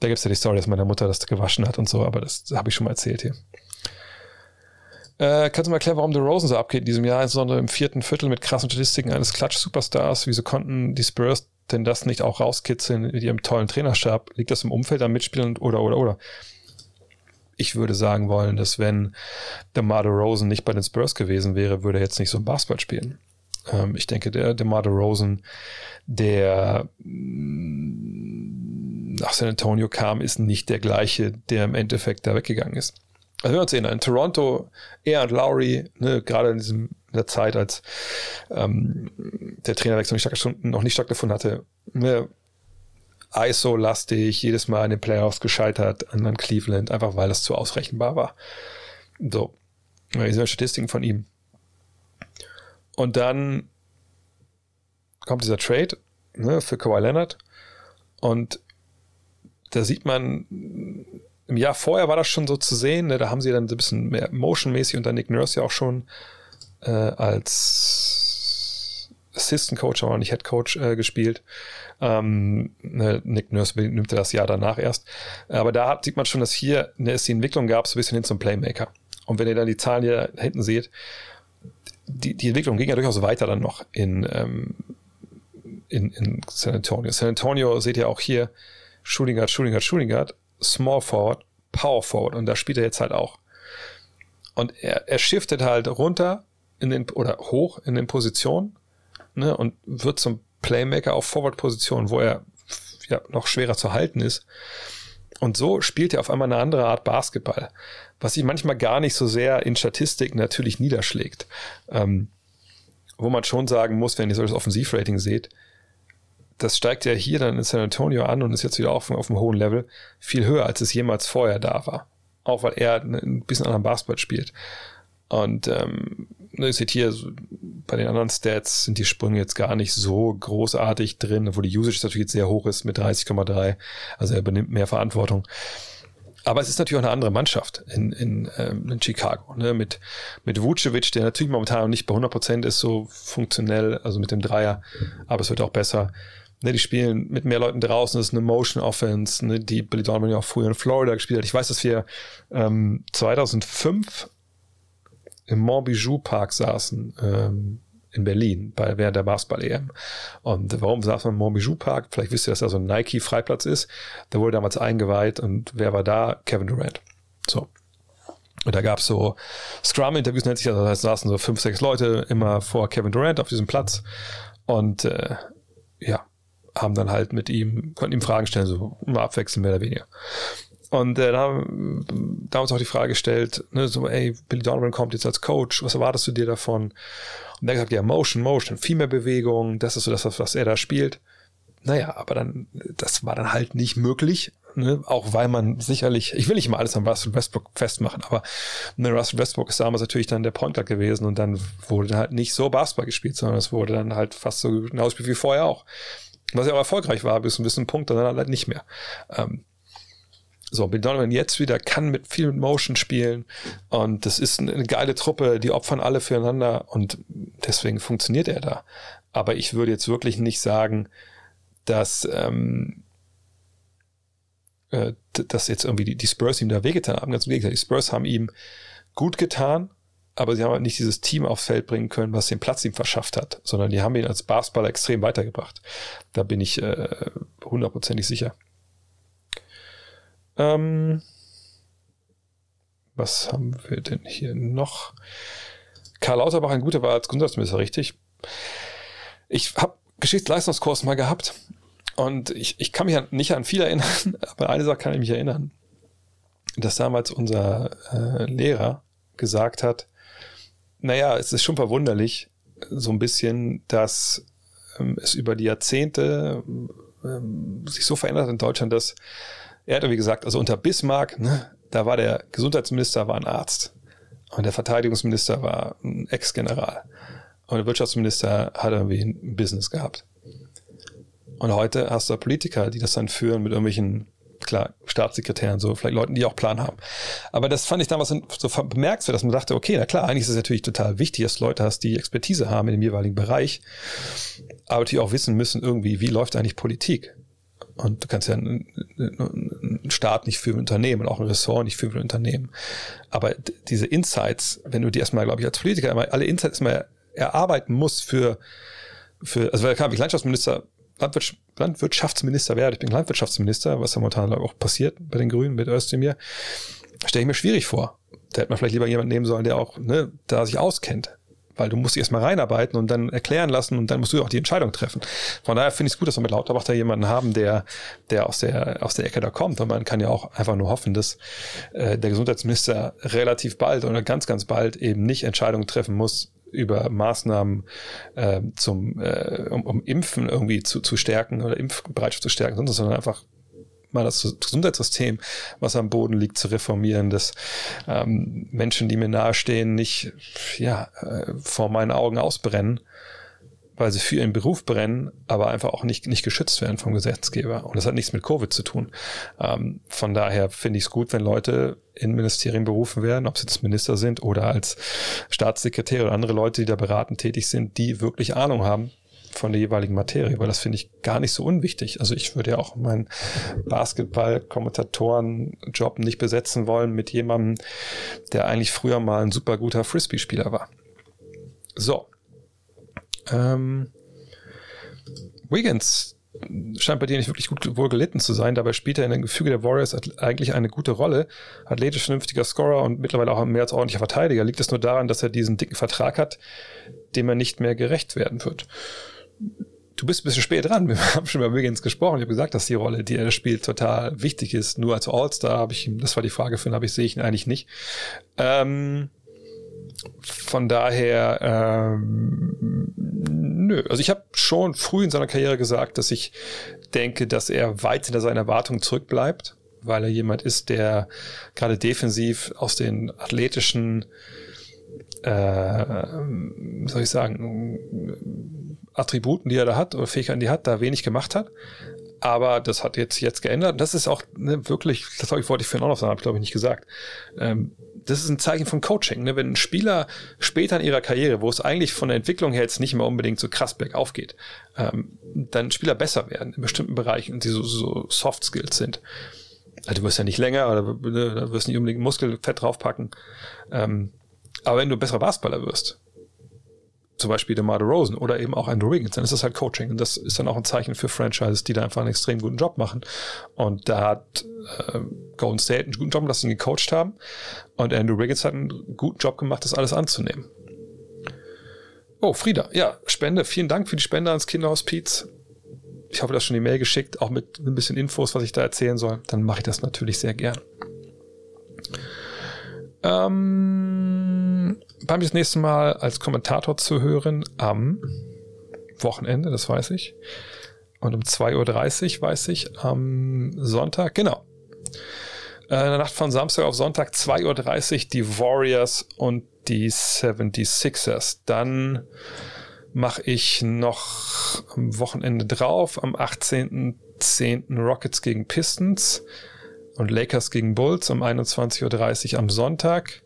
Speaker 2: da gibt es ja die Story, dass meine Mutter das gewaschen hat und so, aber das habe ich schon mal erzählt hier. Äh, kannst du mal erklären, warum The Rosen so abgeht in diesem Jahr, insbesondere im vierten Viertel mit krassen Statistiken eines Klatsch-Superstars? Wieso konnten die Spurs denn das nicht auch rauskitzeln mit ihrem tollen Trainerstab? Liegt das im Umfeld am Mitspielen oder, oder, oder? Ich würde sagen wollen, dass wenn DeMar Rosen nicht bei den Spurs gewesen wäre, würde er jetzt nicht so ein Basketball spielen. Ähm, ich denke, der DeMar Rosen, der mm, nach San Antonio kam, ist nicht der gleiche, der im Endeffekt da weggegangen ist. Also wir uns sehen, in Toronto, er und Lowry, ne, gerade in diesem in der Zeit, als ähm, der Trainerwechsel noch nicht, noch nicht stattgefunden hatte, ne, ISO-lastig, jedes Mal in den Playoffs gescheitert an Cleveland, einfach weil das zu ausrechenbar war. So, hier sind Statistiken von ihm. Und dann kommt dieser Trade ne, für Kawhi Leonard und da sieht man, im Jahr vorher war das schon so zu sehen, ne, da haben sie dann so ein bisschen mehr motionmäßig und dann Nick Nurse ja auch schon äh, als Assistant Coach, aber nicht Head Coach äh, gespielt. Ähm, ne, Nick Nurse nimmt das Jahr danach erst. Aber da hat, sieht man schon, dass hier ne, es die Entwicklung gab, so ein bisschen hin zum Playmaker. Und wenn ihr dann die Zahlen hier hinten seht, die, die Entwicklung ging ja durchaus weiter dann noch in, ähm, in, in San Antonio. San Antonio seht ihr auch hier, Shooting Guard, Shooting Guard, Shooting Guard, Small Forward, Power Forward und da spielt er jetzt halt auch. Und er, er shiftet halt runter in den, oder hoch in den Positionen ne, und wird zum Playmaker auf Forward-Position, wo er ja noch schwerer zu halten ist. Und so spielt er auf einmal eine andere Art Basketball, was sich manchmal gar nicht so sehr in Statistiken natürlich niederschlägt. Ähm, wo man schon sagen muss, wenn ihr so das Offensivrating seht, das steigt ja hier dann in San Antonio an und ist jetzt wieder auf, auf einem hohen Level, viel höher, als es jemals vorher da war. Auch weil er ein bisschen anderen Basketball spielt. Und ähm, ihr ne, seht hier, bei den anderen Stats sind die Sprünge jetzt gar nicht so großartig drin, wo die Usage natürlich jetzt sehr hoch ist mit 30,3. Also er übernimmt mehr Verantwortung. Aber es ist natürlich auch eine andere Mannschaft in, in, ähm, in Chicago, ne? mit, mit Vucevic, der natürlich momentan noch nicht bei 100% ist, so funktionell, also mit dem Dreier, aber es wird auch besser. Ne, die spielen mit mehr Leuten draußen, das ist eine Motion Offense, ne, die Billy Donovan ja auch früher in Florida gespielt hat. Ich weiß, dass wir ähm, 2005 im Montbijou Park saßen, ähm, in Berlin bei während der Basketball-EM. Und warum saß man im Montbijou Park? Vielleicht wisst ihr, dass da so ein Nike-Freiplatz ist. Der wurde damals eingeweiht und wer war da? Kevin Durant. So. Und da gab es so Scrum-Interviews, nennt sich das. Heißt, saßen so fünf, sechs Leute immer vor Kevin Durant auf diesem Platz. Und äh, ja, haben dann halt mit ihm, konnten ihm Fragen stellen, so immer abwechselnd, mehr oder weniger. Und äh, da haben damals auch die Frage gestellt, ne, so, ey, Billy Donovan kommt jetzt als Coach, was erwartest du dir davon? Und er gesagt, ja, Motion, Motion, viel mehr Bewegung, das ist so das, was er da spielt. Naja, aber dann, das war dann halt nicht möglich, ne? auch weil man sicherlich, ich will nicht mal alles an Russell Westbrook festmachen, aber ne, Russell Westbrook ist damals natürlich dann der Point Guard gewesen und dann wurde halt nicht so Basketball gespielt, sondern es wurde dann halt fast so genauso wie vorher auch. Was ja auch erfolgreich war, bis zu einem gewissen Punkt, dann halt nicht mehr. Ähm, so, Bill Donovan jetzt wieder kann mit viel mit Motion spielen und das ist eine geile Truppe, die opfern alle füreinander und deswegen funktioniert er da. Aber ich würde jetzt wirklich nicht sagen, dass, ähm, äh, dass jetzt irgendwie die, die Spurs ihm da wehgetan haben. Ganz im Gegenteil, die Spurs haben ihm gut getan, aber sie haben halt nicht dieses Team aufs Feld bringen können, was den Platz ihm verschafft hat, sondern die haben ihn als Basketballer extrem weitergebracht. Da bin ich äh, hundertprozentig äh, sicher. Ähm, was haben wir denn hier noch? Karl Lauterbach, ein guter war als Gesundheitsminister, richtig? Ich habe Geschichtsleistungskurs mal gehabt und ich, ich kann mich an, nicht an viel erinnern, aber eine Sache kann ich mich erinnern, dass damals unser äh, Lehrer gesagt hat, naja, es ist schon verwunderlich, so ein bisschen, dass ähm, es über die Jahrzehnte ähm, sich so verändert in Deutschland, dass er hat wie gesagt, also unter Bismarck, ne, da war der Gesundheitsminister war ein Arzt und der Verteidigungsminister war ein Ex-General und der Wirtschaftsminister hat irgendwie ein Business gehabt. Und heute hast du Politiker, die das dann führen mit irgendwelchen, klar, Staatssekretären, so, vielleicht Leuten, die auch Plan haben. Aber das fand ich damals so bemerkenswert, dass man dachte, okay, na klar, eigentlich ist es natürlich total wichtig, dass du Leute hast, die Expertise haben in dem jeweiligen Bereich, aber die auch wissen müssen irgendwie, wie läuft eigentlich Politik? Und du kannst ja einen, einen Staat nicht für ein Unternehmen und auch ein Ressort nicht für ein Unternehmen. Aber diese Insights, wenn du die erstmal, glaube ich, als Politiker immer alle Insights mal erarbeiten musst für, für also klar, ich Landwirtschaftsminister, Landwirtschaftsminister werde, ich bin Landwirtschaftsminister, was ja momentan auch passiert bei den Grünen mit Özdemir, stelle ich mir schwierig vor. Da hätte man vielleicht lieber jemanden nehmen sollen, der auch ne, da sich auskennt weil du musst dich erstmal reinarbeiten und dann erklären lassen und dann musst du auch die Entscheidung treffen. Von daher finde ich es gut, dass wir mit Lauterbach da jemanden haben, der, der aus der, aus der Ecke da kommt. Und man kann ja auch einfach nur hoffen, dass äh, der Gesundheitsminister relativ bald oder ganz, ganz bald eben nicht Entscheidungen treffen muss, über Maßnahmen äh, zum, äh, um, um Impfen irgendwie zu, zu stärken oder Impfbereitschaft zu stärken, sondern einfach mal das Gesundheitssystem, was am Boden liegt, zu reformieren, dass ähm, Menschen, die mir nahestehen, nicht ja, äh, vor meinen Augen ausbrennen, weil sie für ihren Beruf brennen, aber einfach auch nicht, nicht geschützt werden vom Gesetzgeber. Und das hat nichts mit Covid zu tun. Ähm, von daher finde ich es gut, wenn Leute in Ministerien berufen werden, ob sie jetzt Minister sind oder als Staatssekretär oder andere Leute, die da beratend tätig sind, die wirklich Ahnung haben von der jeweiligen Materie, weil das finde ich gar nicht so unwichtig. Also ich würde ja auch meinen Basketball-Kommentatoren-Job nicht besetzen wollen mit jemandem, der eigentlich früher mal ein super guter Frisbee-Spieler war. So. Ähm, Wiggins scheint bei dir nicht wirklich gut wohl gelitten zu sein. Dabei spielt er in dem Gefüge der Warriors eigentlich eine gute Rolle. Athletisch vernünftiger Scorer und mittlerweile auch ein mehr als ordentlicher Verteidiger. Liegt es nur daran, dass er diesen dicken Vertrag hat, dem er nicht mehr gerecht werden wird? Du bist ein bisschen spät dran. Wir haben schon über Wiggins gesprochen. Ich habe gesagt, dass die Rolle, die er spielt, total wichtig ist. Nur als All-Star habe ich, das war die Frage für ihn, habe ich, sehe ich ihn eigentlich nicht. Ähm, von daher, ähm, nö. Also ich habe schon früh in seiner Karriere gesagt, dass ich denke, dass er weit hinter seinen Erwartungen zurückbleibt, weil er jemand ist, der gerade defensiv aus den athletischen äh, soll ich sagen, Attributen, die er da hat oder Fähigkeiten, die er hat, da wenig gemacht hat. aber das hat jetzt, jetzt geändert. Das ist auch ne, wirklich, das ich, wollte ich vorhin auch noch sagen, habe ich glaube ich nicht gesagt. Ähm, das ist ein Zeichen von Coaching. Ne? Wenn ein Spieler später in ihrer Karriere, wo es eigentlich von der Entwicklung her jetzt nicht mehr unbedingt so krass bergauf geht, ähm, dann Spieler besser werden in bestimmten Bereichen und die so, so Soft Skills sind. Also du wirst ja nicht länger oder ne, du wirst nicht unbedingt Muskelfett draufpacken. Ähm, aber wenn du besserer Basketballer wirst, zum Beispiel DeMar Rosen oder eben auch Andrew Wiggins, dann ist das halt Coaching. Und das ist dann auch ein Zeichen für Franchises, die da einfach einen extrem guten Job machen. Und da hat äh, Golden State einen guten Job, dass sie ihn gecoacht haben. Und Andrew Wiggins hat einen guten Job gemacht, das alles anzunehmen. Oh, Frieda, ja, Spende. Vielen Dank für die Spende ans Kinderhospiz. Ich hoffe, du hast schon die Mail geschickt, auch mit ein bisschen Infos, was ich da erzählen soll. Dann mache ich das natürlich sehr gern. Ähm, beim das nächste Mal als Kommentator zu hören am Wochenende, das weiß ich. Und um 2.30 Uhr weiß ich am Sonntag, genau. Äh, in der Nacht von Samstag auf Sonntag 2.30 Uhr die Warriors und die 76ers. Dann mache ich noch am Wochenende drauf, am 18.10. Rockets gegen Pistons und Lakers gegen Bulls um 21.30 Uhr am Sonntag,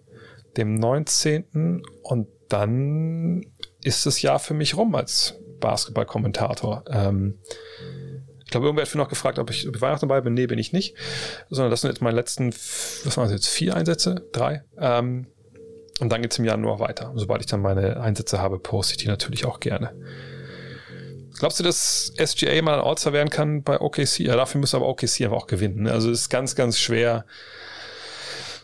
Speaker 2: dem 19. Und dann ist das Jahr für mich rum als Basketball-Kommentator. Ähm, ich glaube, irgendwer hat für noch gefragt, ob ich, ob ich Weihnachten dabei bin. Nee, bin ich nicht. Sondern das sind jetzt meine letzten, was waren das jetzt, vier Einsätze? Drei? Ähm, und dann geht es im Januar weiter. Sobald ich dann meine Einsätze habe, poste ich die natürlich auch gerne. Glaubst du, dass SGA mal ein All-Star werden kann bei OKC? Ja, dafür muss aber OKC einfach auch gewinnen. Ne? Also es ist ganz, ganz schwer,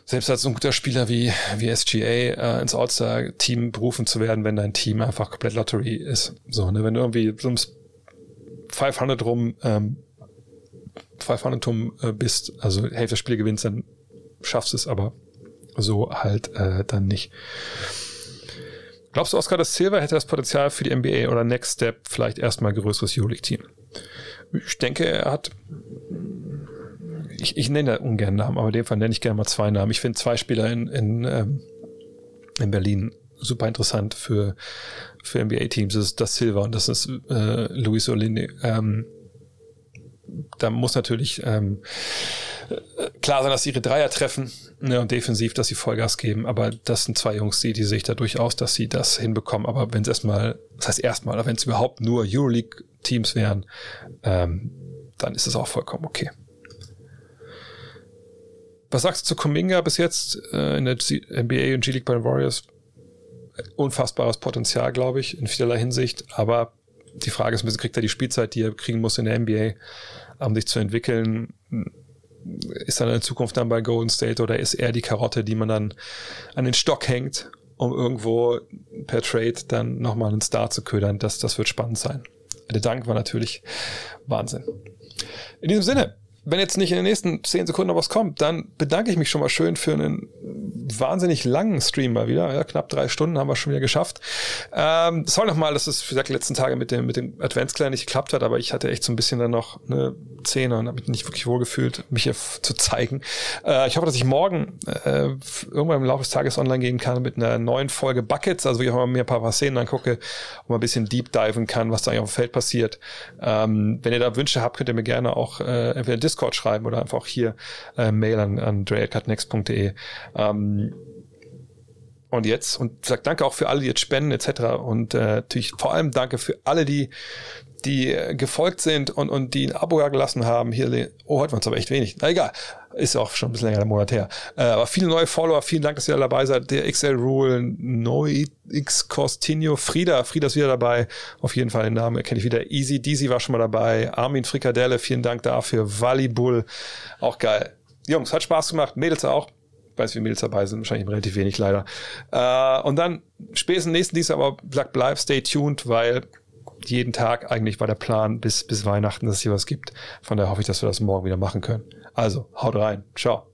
Speaker 2: selbst als so ein guter Spieler wie, wie SGA äh, ins All-Star-Team berufen zu werden, wenn dein Team einfach komplett Lottery ist. So, ne? Wenn du irgendwie ums 500 rum, ähm, 500 rum äh, bist, also Hälfte der Spiele gewinnst, dann schaffst du es aber so halt äh, dann nicht. Glaubst du, Oscar das Silver hätte das Potenzial für die NBA oder Next Step vielleicht erstmal größeres Euroleague-Team? Ich denke, er hat. Ich, ich nenne ungern Namen, aber in dem Fall nenne ich gerne mal zwei Namen. Ich finde zwei Spieler in, in, ähm, in Berlin super interessant für, für NBA-Teams. Das ist das Silver und das ist äh, Luis Olinde. Ähm, da muss natürlich ähm, klar sein, dass sie ihre Dreier treffen ne, und defensiv, dass sie Vollgas geben. Aber das sind zwei Jungs, die, die sehe ich da durchaus, dass sie das hinbekommen. Aber wenn es erstmal, das heißt erstmal, wenn es überhaupt nur Euroleague-Teams wären, ähm, dann ist es auch vollkommen okay. Was sagst du zu Kuminga bis jetzt äh, in der G NBA und G-League bei den Warriors? Unfassbares Potenzial, glaube ich, in vielerlei Hinsicht. Aber die Frage ist, kriegt er die Spielzeit, die er kriegen muss in der NBA, um sich zu entwickeln? ist dann in Zukunft dann bei Golden State oder ist er die Karotte, die man dann an den Stock hängt, um irgendwo per Trade dann nochmal einen Star zu ködern? Das, das wird spannend sein. Der Dank war natürlich Wahnsinn. In diesem Sinne, wenn jetzt nicht in den nächsten zehn Sekunden noch was kommt, dann bedanke ich mich schon mal schön für einen wahnsinnig langen Stream mal wieder. Ja, knapp drei Stunden haben wir schon wieder geschafft. Ähm, sorry nochmal, dass es, gesagt, die letzten Tage mit dem, mit dem Adventskalender nicht geklappt hat, aber ich hatte echt so ein bisschen dann noch eine Zähne und habe mich nicht wirklich wohl gefühlt, mich hier zu zeigen. Äh, ich hoffe, dass ich morgen äh, irgendwann im Laufe des Tages online gehen kann mit einer neuen Folge Buckets, also ich auch mal mir ein paar Szenen angucke und mal ein bisschen deep diven kann, was da eigentlich auf dem Feld passiert. Ähm, wenn ihr da Wünsche habt, könnt ihr mir gerne auch äh, entweder Discord Discord schreiben oder einfach hier äh, Mail an, an dre.next.de. Ähm, und jetzt und sagt danke auch für alle, die jetzt spenden etc. Und äh, natürlich vor allem danke für alle, die die gefolgt sind und, und die ein Abo gelassen haben. Hier, oh, heute waren es aber echt wenig. Na egal, ist auch schon ein bisschen länger, der Monat her. Äh, aber viele neue Follower, vielen Dank, dass ihr dabei seid. Der XL Rule, Neu X Costinho, Frieda, Frieda ist wieder dabei. Auf jeden Fall den Namen erkenne ich wieder. Easy Deasy war schon mal dabei. Armin Frikadelle, vielen Dank dafür. Volleyball, auch geil. Jungs, hat Spaß gemacht. Mädels auch. Weiß, wie Mädels dabei sind, wahrscheinlich relativ wenig leider. Äh, und dann spätestens nächsten Dienstag, aber bleib, stay tuned, weil jeden Tag eigentlich war der Plan bis, bis Weihnachten, dass es hier was gibt. Von daher hoffe ich, dass wir das morgen wieder machen können. Also, haut rein. Ciao.